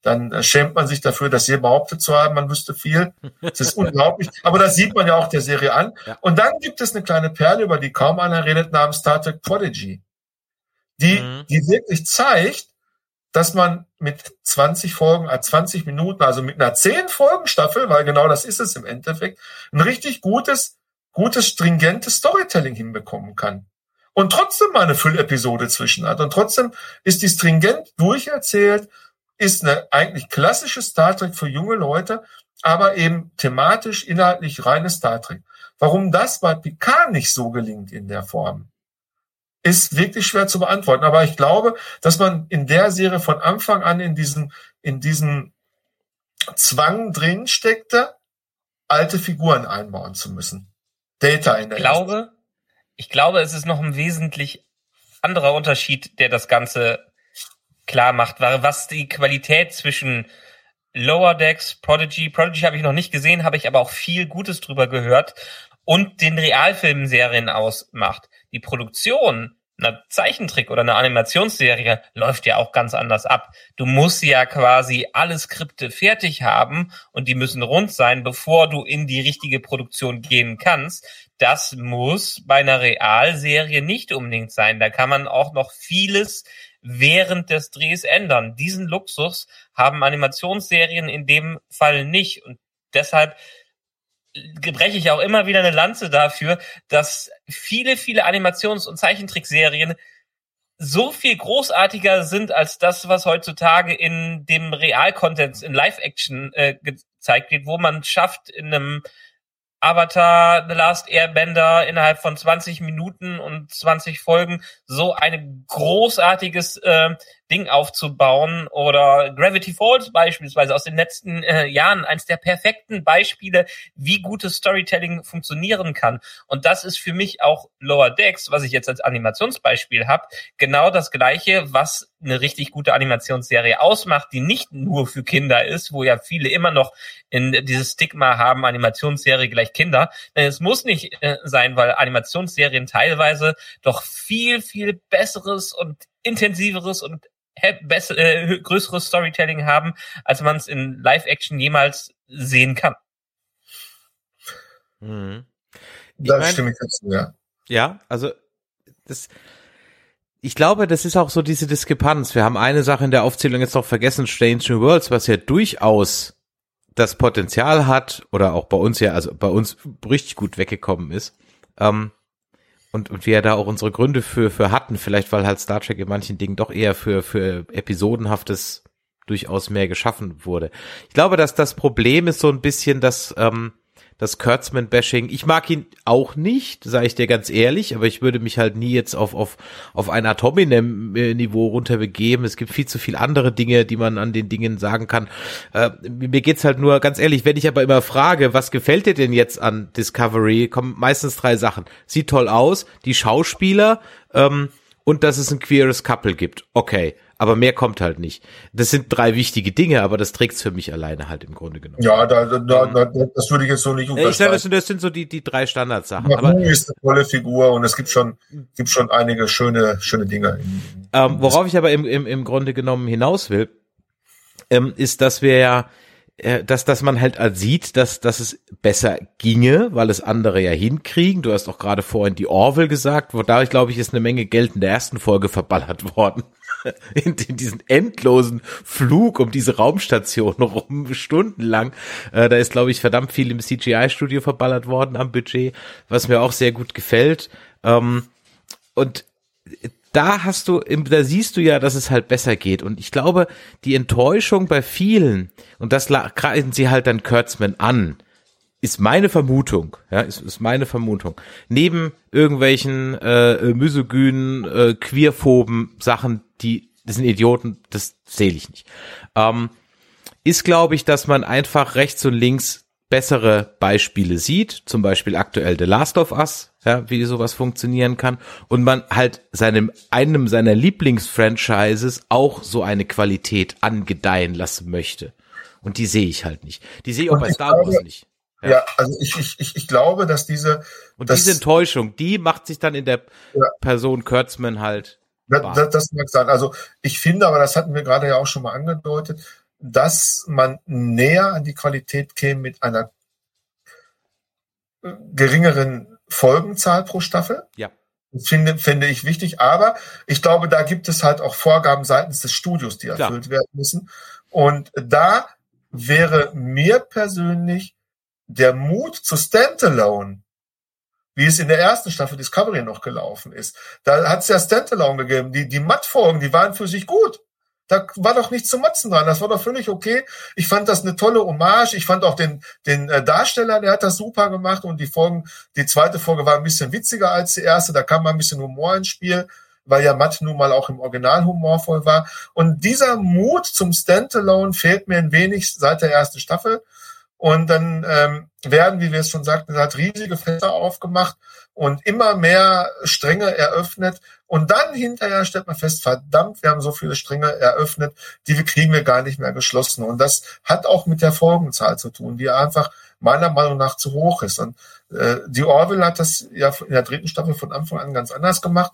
Dann äh, schämt man sich dafür, das je behauptet zu haben, man wüsste viel. Das ist unglaublich. Aber das sieht man ja auch der Serie an. Ja. Und dann gibt es eine kleine Perle, über die kaum einer redet, namens Star Trek Prodigy. Die, mhm. die wirklich zeigt, dass man mit 20 Folgen, 20 äh, Minuten, also mit einer 10 Folgen Staffel, weil genau das ist es im Endeffekt, ein richtig gutes, gutes, stringentes Storytelling hinbekommen kann. Und trotzdem mal eine Füllepisode zwischen hat. Und trotzdem ist die stringent durcherzählt, ist eine eigentlich klassische Star Trek für junge Leute, aber eben thematisch, inhaltlich reine Star Trek. Warum das bei Picard nicht so gelingt in der Form, ist wirklich schwer zu beantworten. Aber ich glaube, dass man in der Serie von Anfang an in diesem, in diesem Zwang drin steckte, alte Figuren einbauen zu müssen. Data in der Ich glaube, ich glaube, es ist noch ein wesentlich anderer Unterschied, der das Ganze klar macht, was die Qualität zwischen Lower Decks, Prodigy, Prodigy habe ich noch nicht gesehen, habe ich aber auch viel Gutes drüber gehört und den Realfilmserien ausmacht die Produktion einer Zeichentrick oder einer Animationsserie läuft ja auch ganz anders ab. Du musst ja quasi alle Skripte fertig haben und die müssen rund sein, bevor du in die richtige Produktion gehen kannst. Das muss bei einer Realserie nicht unbedingt sein. Da kann man auch noch vieles während des Drehs ändern. Diesen Luxus haben Animationsserien in dem Fall nicht und deshalb breche ich auch immer wieder eine Lanze dafür, dass viele, viele Animations- und Zeichentrickserien so viel großartiger sind als das, was heutzutage in dem Real-Content, in Live-Action äh, gezeigt wird, wo man schafft, in einem Avatar, The Last Airbender innerhalb von 20 Minuten und 20 Folgen so ein großartiges äh, Ding aufzubauen oder Gravity Falls beispielsweise aus den letzten äh, Jahren eines der perfekten Beispiele, wie gutes Storytelling funktionieren kann. Und das ist für mich auch Lower Decks, was ich jetzt als Animationsbeispiel habe, genau das gleiche, was eine richtig gute Animationsserie ausmacht, die nicht nur für Kinder ist, wo ja viele immer noch in dieses Stigma haben, Animationsserie gleich Kinder. Es muss nicht äh, sein, weil Animationsserien teilweise doch viel, viel besseres und intensiveres und besser, äh, größeres Storytelling haben, als man es in Live-Action jemals sehen kann. Mhm. Da mein, stimme ich dazu, ja. Ja, also das, ich glaube, das ist auch so diese Diskrepanz. Wir haben eine Sache in der Aufzählung jetzt noch vergessen, Strange New Worlds, was ja durchaus das Potenzial hat, oder auch bei uns ja, also bei uns richtig gut weggekommen ist. Ähm, und, und wir da auch unsere Gründe für, für hatten, vielleicht weil halt Star Trek in manchen Dingen doch eher für, für episodenhaftes durchaus mehr geschaffen wurde. Ich glaube, dass das Problem ist so ein bisschen, dass ähm, das Kurtzman-Bashing. Ich mag ihn auch nicht, sage ich dir ganz ehrlich, aber ich würde mich halt nie jetzt auf, auf, auf ein Atominem-Niveau runterbegeben. Es gibt viel zu viel andere Dinge, die man an den Dingen sagen kann. Äh, mir geht's halt nur ganz ehrlich, wenn ich aber immer frage, was gefällt dir denn jetzt an Discovery, kommen meistens drei Sachen. Sieht toll aus, die Schauspieler ähm, und dass es ein queeres Couple gibt. Okay aber mehr kommt halt nicht. Das sind drei wichtige Dinge, aber das trägt's für mich alleine halt im Grunde genommen. Ja, da, da, da, das würde ich jetzt so nicht unterschreiben. Ich sage, das, das sind so die, die drei Standardsachen. Ja, aber ist eine tolle Figur und es gibt schon, gibt schon einige schöne, schöne Dinge. Ähm, worauf ich aber im, im, im Grunde genommen hinaus will, ähm, ist, dass wir ja äh, dass, dass man halt sieht, dass, dass es besser ginge, weil es andere ja hinkriegen. Du hast auch gerade vorhin die Orville gesagt, wo da, ich glaube ich, ist eine Menge Geld in der ersten Folge verballert worden. In, in diesen endlosen Flug um diese Raumstation rum, stundenlang. Äh, da ist, glaube ich, verdammt viel im CGI-Studio verballert worden am Budget, was mir auch sehr gut gefällt. Ähm, und da hast du, da siehst du ja, dass es halt besser geht. Und ich glaube, die Enttäuschung bei vielen, und das greifen sie halt dann Kurtzman an, ist meine Vermutung, ja, ist, ist meine Vermutung. Neben irgendwelchen äh, misogynen, äh, queerphoben Sachen, die, das sind Idioten, das sehe ich nicht. Ähm, ist, glaube ich, dass man einfach rechts und links bessere Beispiele sieht, zum Beispiel aktuell The Last of Us, ja, wie sowas funktionieren kann, und man halt seinem, einem seiner Lieblingsfranchises auch so eine Qualität angedeihen lassen möchte. Und die sehe ich halt nicht. Die sehe ich auch bei Star Wars nicht. Ja. ja, also ich, ich, ich, ich glaube, dass diese und dass, diese Enttäuschung, die macht sich dann in der ja. Person Kurtzman halt. Das, das, das mag sein. Also ich finde, aber das hatten wir gerade ja auch schon mal angedeutet, dass man näher an die Qualität käme mit einer geringeren Folgenzahl pro Staffel. Ja. Finde, finde ich wichtig. Aber ich glaube, da gibt es halt auch Vorgaben seitens des Studios, die erfüllt Klar. werden müssen. Und da wäre mir persönlich der Mut zu Standalone, wie es in der ersten Staffel Discovery noch gelaufen ist. Da hat es ja Standalone gegeben. Die, die Mattfolgen, die waren für sich gut. Da war doch nichts zu motzen dran. Das war doch völlig okay. Ich fand das eine tolle Hommage. Ich fand auch den, den äh, Darsteller, der hat das super gemacht. Und die Folgen, die zweite Folge war ein bisschen witziger als die erste. Da kam mal ein bisschen Humor ins Spiel, weil ja Matt nun mal auch im Original humorvoll war. Und dieser Mut zum Standalone fehlt mir ein wenig seit der ersten Staffel. Und dann ähm, werden, wie wir es schon sagten, halt riesige Fässer aufgemacht und immer mehr Stränge eröffnet. Und dann hinterher stellt man fest, verdammt, wir haben so viele Stränge eröffnet, die kriegen wir gar nicht mehr geschlossen. Und das hat auch mit der Folgenzahl zu tun, die einfach meiner Meinung nach zu hoch ist. Und äh, die Orville hat das ja in der dritten Staffel von Anfang an ganz anders gemacht.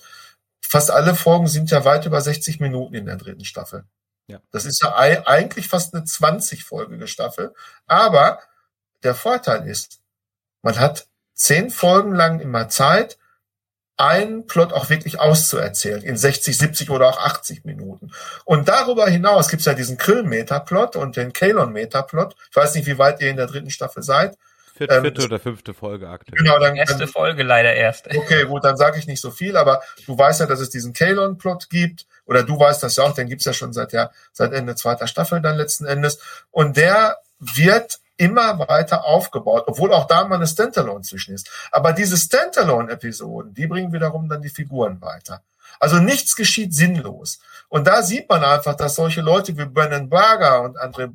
Fast alle Folgen sind ja weit über 60 Minuten in der dritten Staffel. Ja. Das ist ja eigentlich fast eine 20-folgige Staffel. Aber der Vorteil ist, man hat zehn Folgen lang immer Zeit, einen Plot auch wirklich auszuerzählen in 60, 70 oder auch 80 Minuten. Und darüber hinaus gibt es ja diesen Krill-Metaplot und den Kalon-Metaplot. Ich weiß nicht, wie weit ihr in der dritten Staffel seid. Vierte, ähm, vierte oder fünfte Folge aktuell. Genau, dann, erste dann, Folge leider erst. Okay, gut, dann sage ich nicht so viel, aber du weißt ja, dass es diesen Kalon-Plot gibt, oder du weißt das ja auch, den gibt's ja schon seit ja, seit Ende zweiter Staffel dann letzten Endes. Und der wird immer weiter aufgebaut, obwohl auch da mal eine Standalone zwischen ist. Aber diese Standalone-Episoden, die bringen wiederum dann die Figuren weiter. Also nichts geschieht sinnlos. Und da sieht man einfach, dass solche Leute wie Brennan Berger und André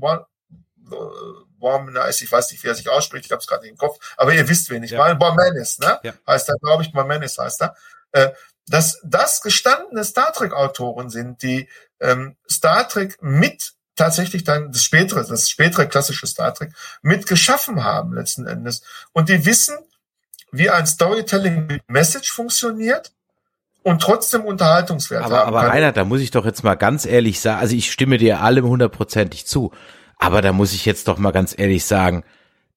Bormanis, ich weiß nicht, wie er sich ausspricht, ich habe es gerade im Kopf, aber ihr wisst, wen ich ja. meine, Bormanis, ne? Ja. Heißt er, glaube ich, Bormanis heißt er. Äh, dass das gestandene Star Trek-Autoren sind, die ähm, Star Trek mit tatsächlich dann das spätere, das spätere klassische Star Trek mit geschaffen haben letzten Endes. Und die wissen, wie ein Storytelling mit Message funktioniert und trotzdem Unterhaltungswert aber, haben aber kann. Rainer, da muss ich doch jetzt mal ganz ehrlich sagen, also ich stimme dir allem hundertprozentig zu, aber da muss ich jetzt doch mal ganz ehrlich sagen,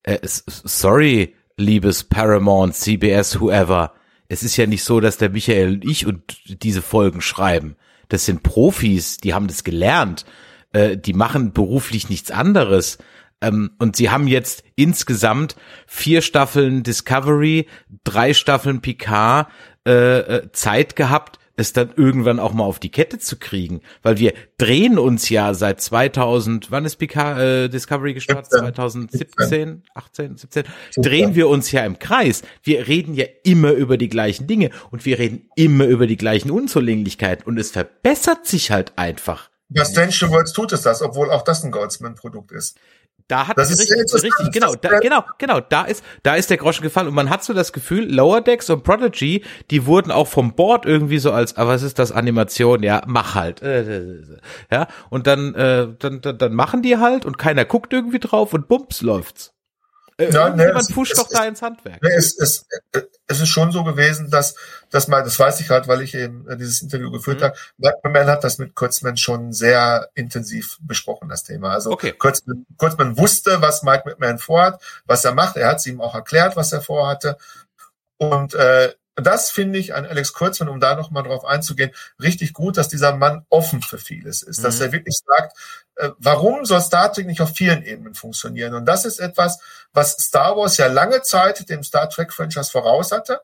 äh, sorry, liebes Paramount, CBS, whoever, es ist ja nicht so, dass der Michael und ich und diese Folgen schreiben. Das sind Profis, die haben das gelernt, äh, die machen beruflich nichts anderes. Ähm, und sie haben jetzt insgesamt vier Staffeln Discovery, drei Staffeln Picard äh, äh Zeit gehabt, es dann irgendwann auch mal auf die Kette zu kriegen, weil wir drehen uns ja seit 2000, wann ist Picard äh, Discovery gestartet? 2017, 18, 17, drehen wir uns ja im Kreis. Wir reden ja immer über die gleichen Dinge und wir reden immer über die gleichen Unzulänglichkeiten und es verbessert sich halt einfach. Bei Strange Worlds tut es das, obwohl auch das ein Goldsman-Produkt ist. Da hat das richtig, richtig genau, da, genau, genau, da ist, da ist der Groschen gefallen und man hat so das Gefühl, Lower Decks und Prodigy, die wurden auch vom Board irgendwie so als, aber ah, was ist das Animation? Ja, mach halt, ja, und dann, äh, dann, dann, dann machen die halt und keiner guckt irgendwie drauf und bums läuft's. Äh, ja, ne, es, pusht es, doch da ins Handwerk. Ne, es, es, es ist schon so gewesen, dass, dass man, das weiß ich halt, weil ich eben äh, dieses Interview geführt mhm. habe, Blackman hat das mit Kurtzman schon sehr intensiv besprochen, das Thema. Also okay. Kurtzman, Kurtzman wusste, was Mike McMahon vorhat, was er macht. Er hat es ihm auch erklärt, was er vorhatte. Und äh, das finde ich an Alex Kurzmann, um da nochmal drauf einzugehen, richtig gut, dass dieser Mann offen für vieles ist, mhm. dass er wirklich sagt, äh, warum soll Star Trek nicht auf vielen Ebenen funktionieren? Und das ist etwas, was Star Wars ja lange Zeit dem Star Trek Franchise voraus hatte,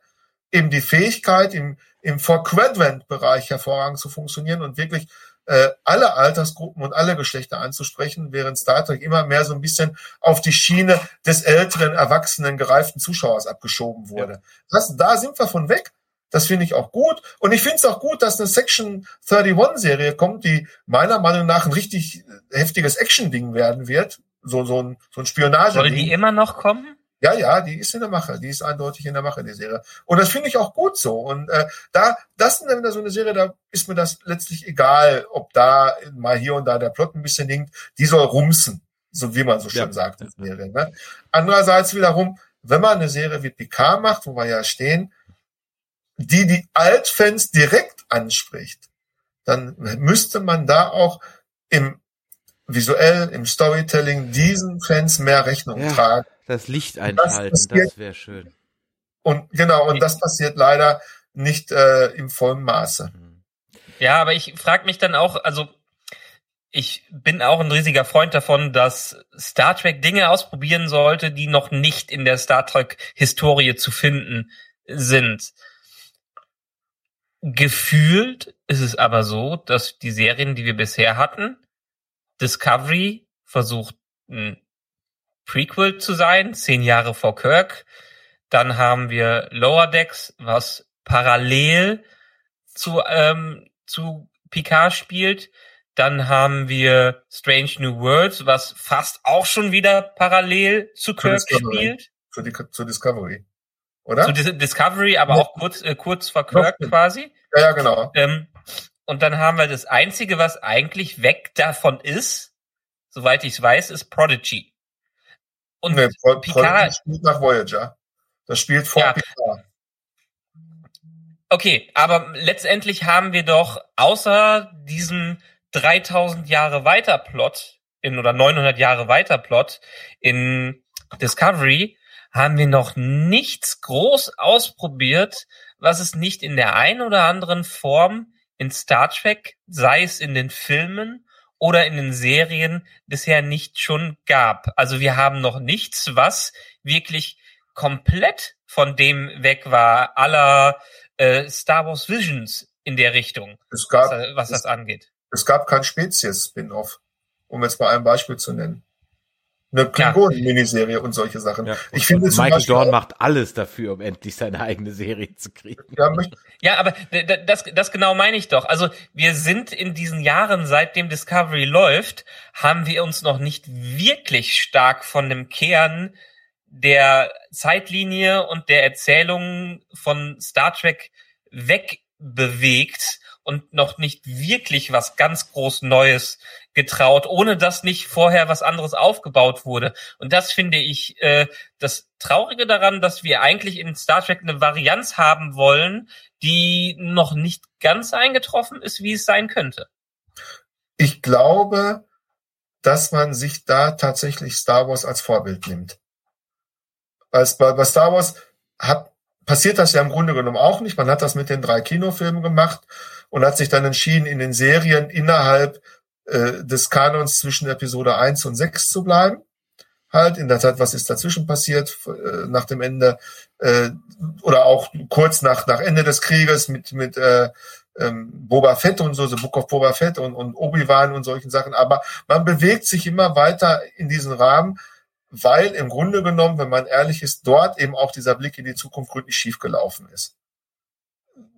eben die Fähigkeit, im, im Four-Quadrant-Bereich hervorragend zu funktionieren und wirklich äh, alle Altersgruppen und alle Geschlechter anzusprechen, während Star Trek immer mehr so ein bisschen auf die Schiene des älteren, erwachsenen, gereiften Zuschauers abgeschoben wurde. Ja. Das, da sind wir von weg. Das finde ich auch gut. Und ich finde es auch gut, dass eine Section 31 Serie kommt, die meiner Meinung nach ein richtig heftiges Action-Ding werden wird. So, so ein, so ein Spionage. Soll die immer noch kommen? Ja, ja, die ist in der Mache, die ist eindeutig in der Mache, die Serie. Und das finde ich auch gut so. Und äh, da, das ist dann so eine Serie, da ist mir das letztlich egal, ob da mal hier und da der Plot ein bisschen hinkt. Die soll rumsen, so wie man so schön ja. sagt, die Serie. Ne? Andererseits wiederum, wenn man eine Serie wie Picard macht, wo wir ja stehen, die die Altfans direkt anspricht, dann müsste man da auch im visuell, im Storytelling diesen Fans mehr Rechnung ja. tragen das Licht einschalten, das, das wäre schön. Und genau, und das passiert leider nicht äh, im vollen Maße. Ja, aber ich frage mich dann auch, also ich bin auch ein riesiger Freund davon, dass Star Trek Dinge ausprobieren sollte, die noch nicht in der Star Trek Historie zu finden sind. Gefühlt ist es aber so, dass die Serien, die wir bisher hatten, Discovery versucht, Prequel zu sein, zehn Jahre vor Kirk. Dann haben wir Lower Decks, was parallel zu, ähm, zu Picard spielt. Dann haben wir Strange New Worlds, was fast auch schon wieder parallel zu Kirk spielt. Zu, die, zu Discovery. Oder? Zu Dis Discovery, aber ja. auch kurz, äh, kurz vor Kirk ja. quasi. Ja, ja, genau. Ähm, und dann haben wir das Einzige, was eigentlich weg davon ist, soweit ich weiß, ist Prodigy. Und nee, Pro Picard spielt nach Voyager. Das spielt vor ja. Picard. Okay, aber letztendlich haben wir doch außer diesem 3000 Jahre weiter Plot in oder 900 Jahre weiter Plot in Discovery haben wir noch nichts groß ausprobiert, was es nicht in der einen oder anderen Form in Star Trek, sei es in den Filmen oder in den Serien bisher nicht schon gab. Also wir haben noch nichts, was wirklich komplett von dem weg war, aller äh, Star Wars Visions in der Richtung, es gab, was, was es, das angeht. Es gab kein Spezies-Spin-off, um jetzt mal ein Beispiel zu nennen. Eine Klingonen-Miniserie und solche Sachen. Ja. Ich finde Michael Beispiel Dorn macht alles dafür, um endlich seine eigene Serie zu kriegen. ja, aber das, das genau meine ich doch. Also wir sind in diesen Jahren, seitdem Discovery läuft, haben wir uns noch nicht wirklich stark von dem Kern der Zeitlinie und der Erzählung von Star Trek wegbewegt und noch nicht wirklich was ganz groß Neues getraut, ohne dass nicht vorher was anderes aufgebaut wurde. Und das finde ich äh, das Traurige daran, dass wir eigentlich in Star Trek eine Varianz haben wollen, die noch nicht ganz eingetroffen ist, wie es sein könnte. ich glaube, dass man sich da tatsächlich Star Wars als Vorbild nimmt. Als bei, bei Star Wars hat, passiert das ja im Grunde genommen auch nicht. Man hat das mit den drei Kinofilmen gemacht und hat sich dann entschieden, in den Serien innerhalb äh, des Kanons zwischen Episode 1 und 6 zu bleiben. Halt, in der Zeit, was ist dazwischen passiert, äh, nach dem Ende, äh, oder auch kurz nach, nach Ende des Krieges mit, mit äh, ähm, Boba Fett und so, The Book of Boba Fett und, und Obi-Wan und solchen Sachen. Aber man bewegt sich immer weiter in diesen Rahmen, weil im Grunde genommen, wenn man ehrlich ist, dort eben auch dieser Blick in die Zukunft gründlich schiefgelaufen ist.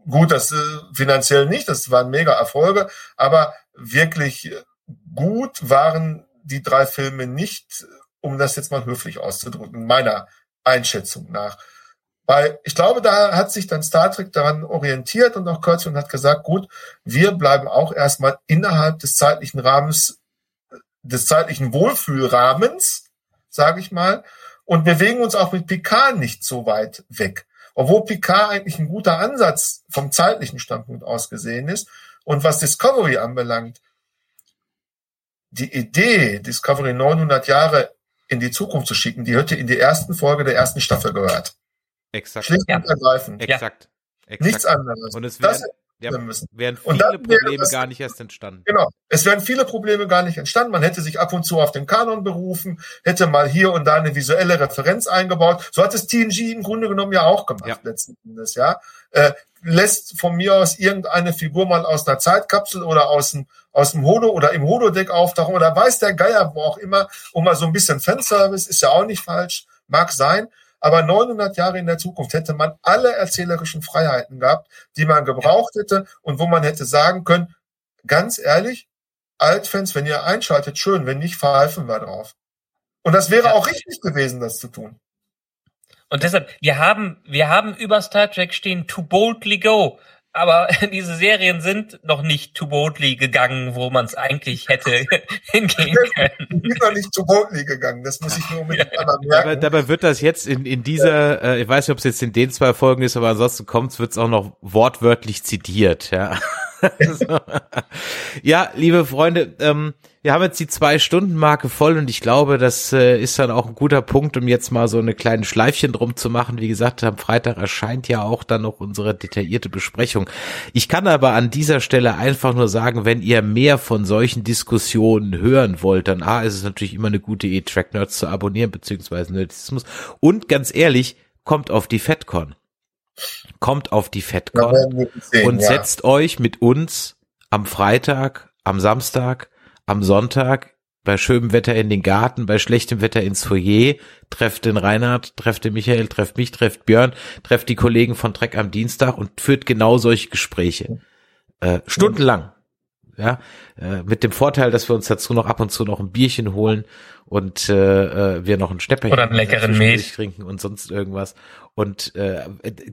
Gut, das äh, finanziell nicht, das waren mega Erfolge, aber wirklich äh, gut waren die drei Filme nicht, um das jetzt mal höflich auszudrücken, meiner Einschätzung nach. Weil ich glaube, da hat sich dann Star Trek daran orientiert und auch Kurtzman hat gesagt, gut, wir bleiben auch erstmal innerhalb des zeitlichen Rahmens, des zeitlichen Wohlfühlrahmens, sage ich mal, und bewegen uns auch mit Picard nicht so weit weg. Obwohl Picard eigentlich ein guter Ansatz vom zeitlichen Standpunkt aus gesehen ist. Und was Discovery anbelangt, die Idee, Discovery 900 Jahre in die Zukunft zu schicken, die hätte in die ersten Folge der ersten Staffel gehört. Exakt. Schlicht Ja. und ergreifend. Exakt. Exakt. Nichts anderes. Und es das wären, ja, müssen. wären Und viele dann Probleme das- gar nicht erst entstanden. Genau. Es wären viele Probleme gar nicht entstanden. Man hätte sich ab und zu auf den Kanon berufen, hätte mal hier und da eine visuelle Referenz eingebaut. So hat es TNG im Grunde genommen ja auch gemacht Ja. letzten Endes, ja. Äh, lässt von mir aus irgendeine Figur mal aus einer Zeitkapsel oder aus dem, aus dem Holo oder im Holodeck auftauchen oder weiß der Geier, wo auch immer, um mal so ein bisschen Fanservice, ist ja auch nicht falsch, mag sein. Aber 900 Jahre in der Zukunft hätte man alle erzählerischen Freiheiten gehabt, die man gebraucht hätte und wo man hätte sagen können, ganz ehrlich, Altfans, wenn ihr einschaltet, schön, wenn nicht, verhalfen wir drauf. Und das wäre auch richtig gewesen, das zu tun. Und deshalb, wir haben, wir haben über Star Trek stehen to boldly go. Aber diese Serien sind noch nicht to boldly gegangen, wo man es eigentlich hätte hingehen können. Ich bin noch nicht zu Boldly gegangen, das muss ich nur unbedingt einmal Dabei, merken. dabei wird das jetzt in, in dieser, äh, ich weiß nicht, ob es jetzt in den zwei Folgen ist, aber ansonsten kommt wird es auch noch wortwörtlich zitiert, ja. Ja, liebe Freunde, ähm, wir haben jetzt die Zwei-Stunden-Marke voll und ich glaube, das äh, ist dann auch ein guter Punkt, um jetzt mal so eine kleine Schleifchen drum zu machen. Wie gesagt, am Freitag erscheint ja auch dann noch unsere detaillierte Besprechung. Ich kann aber an dieser Stelle einfach nur sagen, wenn ihr mehr von solchen Diskussionen hören wollt, dann A, ist es natürlich immer eine gute Idee, Track Nerds zu abonnieren, beziehungsweise Nerdismus. Und ganz ehrlich, kommt auf die FedCon. Kommt auf die FedCon sehen, und ja. setzt euch mit uns am Freitag, am Samstag, am Sonntag bei schönem Wetter in den Garten, bei schlechtem Wetter ins Foyer, trefft den Reinhard, trefft den Michael, trefft mich, trefft Björn, trefft die Kollegen von Trek am Dienstag und führt genau solche Gespräche. Äh, stundenlang. Ja, äh, mit dem Vorteil, dass wir uns dazu noch ab und zu noch ein Bierchen holen und äh, äh, wir noch ein Schnäpperchen Oder einen leckeren Milch. trinken und sonst irgendwas. Und äh,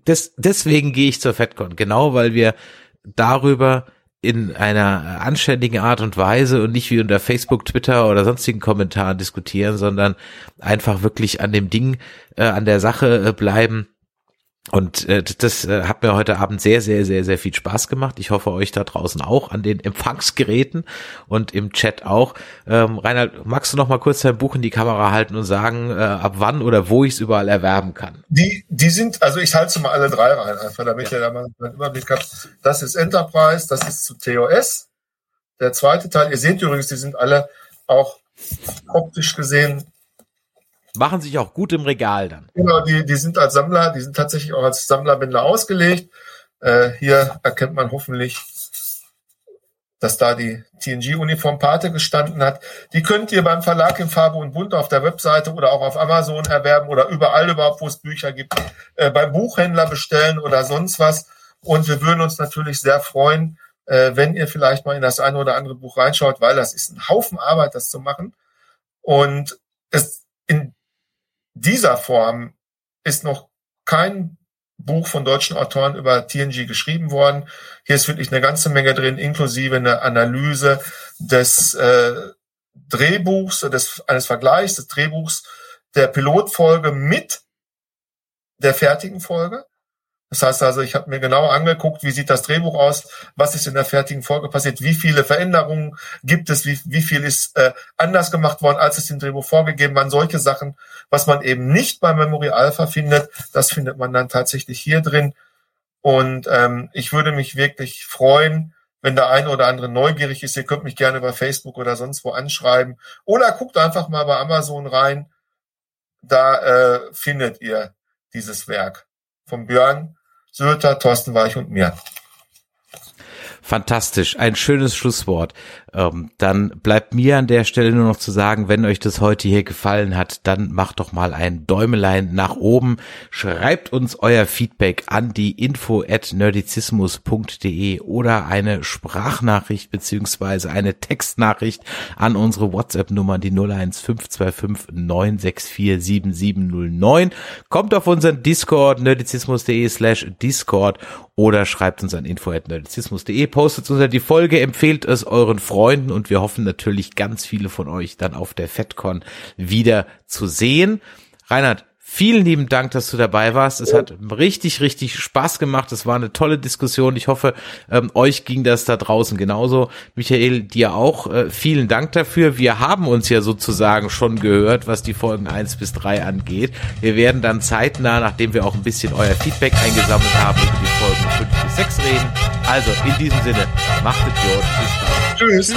des, deswegen gehe ich zur FedCon, genau weil wir darüber in einer anständigen Art und Weise und nicht wie unter Facebook, Twitter oder sonstigen Kommentaren diskutieren, sondern einfach wirklich an dem Ding, äh, an der Sache äh, bleiben. Und äh, das äh, hat mir heute Abend sehr, sehr, sehr, sehr viel Spaß gemacht. Ich hoffe euch da draußen auch an den Empfangsgeräten und im Chat auch. Ähm, Reinhard, magst du noch mal kurz dein Buch in die Kamera halten und sagen, äh, ab wann oder wo ich es überall erwerben kann? Die, die sind, also ich halte mal alle drei rein, einfach damit ihr da mal einen Überblick habt. Das ist Enterprise, das ist zu TOS. Der zweite Teil, ihr seht übrigens, die sind alle auch optisch gesehen, Machen sich auch gut im Regal dann. genau, die, die sind als Sammler, die sind tatsächlich auch als Sammlerbänder ausgelegt. Äh, hier erkennt man hoffentlich dass da die TNG-Uniform Pate gestanden hat. Die könnt ihr beim Verlag in Farbe und Bunt auf der Webseite oder auch auf Amazon erwerben oder überall überhaupt, wo es Bücher gibt, äh, beim Buchhändler bestellen oder sonst was. Und wir würden uns natürlich sehr freuen, äh, wenn ihr vielleicht mal in das eine oder andere Buch reinschaut, weil das ist ein Haufen Arbeit, das zu machen. Und es in dieser Form ist noch kein Buch von deutschen Autoren über TNG geschrieben worden. Hier ist wirklich eine ganze Menge drin, inklusive eine Analyse des äh, Drehbuchs, des, eines Vergleichs des Drehbuchs der Pilotfolge mit der fertigen Folge. Das heißt also, ich habe mir genau angeguckt, wie sieht das Drehbuch aus, was ist in der fertigen Folge passiert, wie viele Veränderungen gibt es, wie, wie viel ist äh, anders gemacht worden, als es im Drehbuch vorgegeben waren. Solche Sachen, was man eben nicht bei Memory Alpha findet, das findet man dann tatsächlich hier drin. Und ähm, ich würde mich wirklich freuen, wenn der eine oder andere neugierig ist. Ihr könnt mich gerne über Facebook oder sonst wo anschreiben. Oder guckt einfach mal bei Amazon rein. Da äh, findet ihr dieses Werk von Björn Sölter, Thorsten Weich und mir. Fantastisch, ein schönes Schlusswort. Ähm, dann bleibt mir an der Stelle nur noch zu sagen, wenn euch das heute hier gefallen hat, dann macht doch mal ein Däumelein nach oben. Schreibt uns euer Feedback an die info at nerdizismus.de oder eine Sprachnachricht beziehungsweise eine Textnachricht an unsere WhatsApp-Nummer, die 01525 964 7709. Kommt auf unseren Discord, nerdizismus.de slash Discord oder schreibt uns an info at nerdizismus.de, postet unter die Folge, empfehlt es euren Freunden Freunden und wir hoffen natürlich ganz viele von euch dann auf der FedCon wieder zu sehen. Reinhard, Vielen lieben Dank, dass du dabei warst. Es hat richtig, richtig Spaß gemacht. Es war eine tolle Diskussion. Ich hoffe, ähm, euch ging das da draußen genauso. Michael, dir auch. Äh, vielen Dank dafür. Wir haben uns ja sozusagen schon gehört, was die Folgen eins bis drei angeht. Wir werden dann zeitnah, nachdem wir auch ein bisschen euer Feedback eingesammelt haben, über die Folgen fünf bis sechs reden. Also in diesem Sinne, macht es gut. Bis dann. News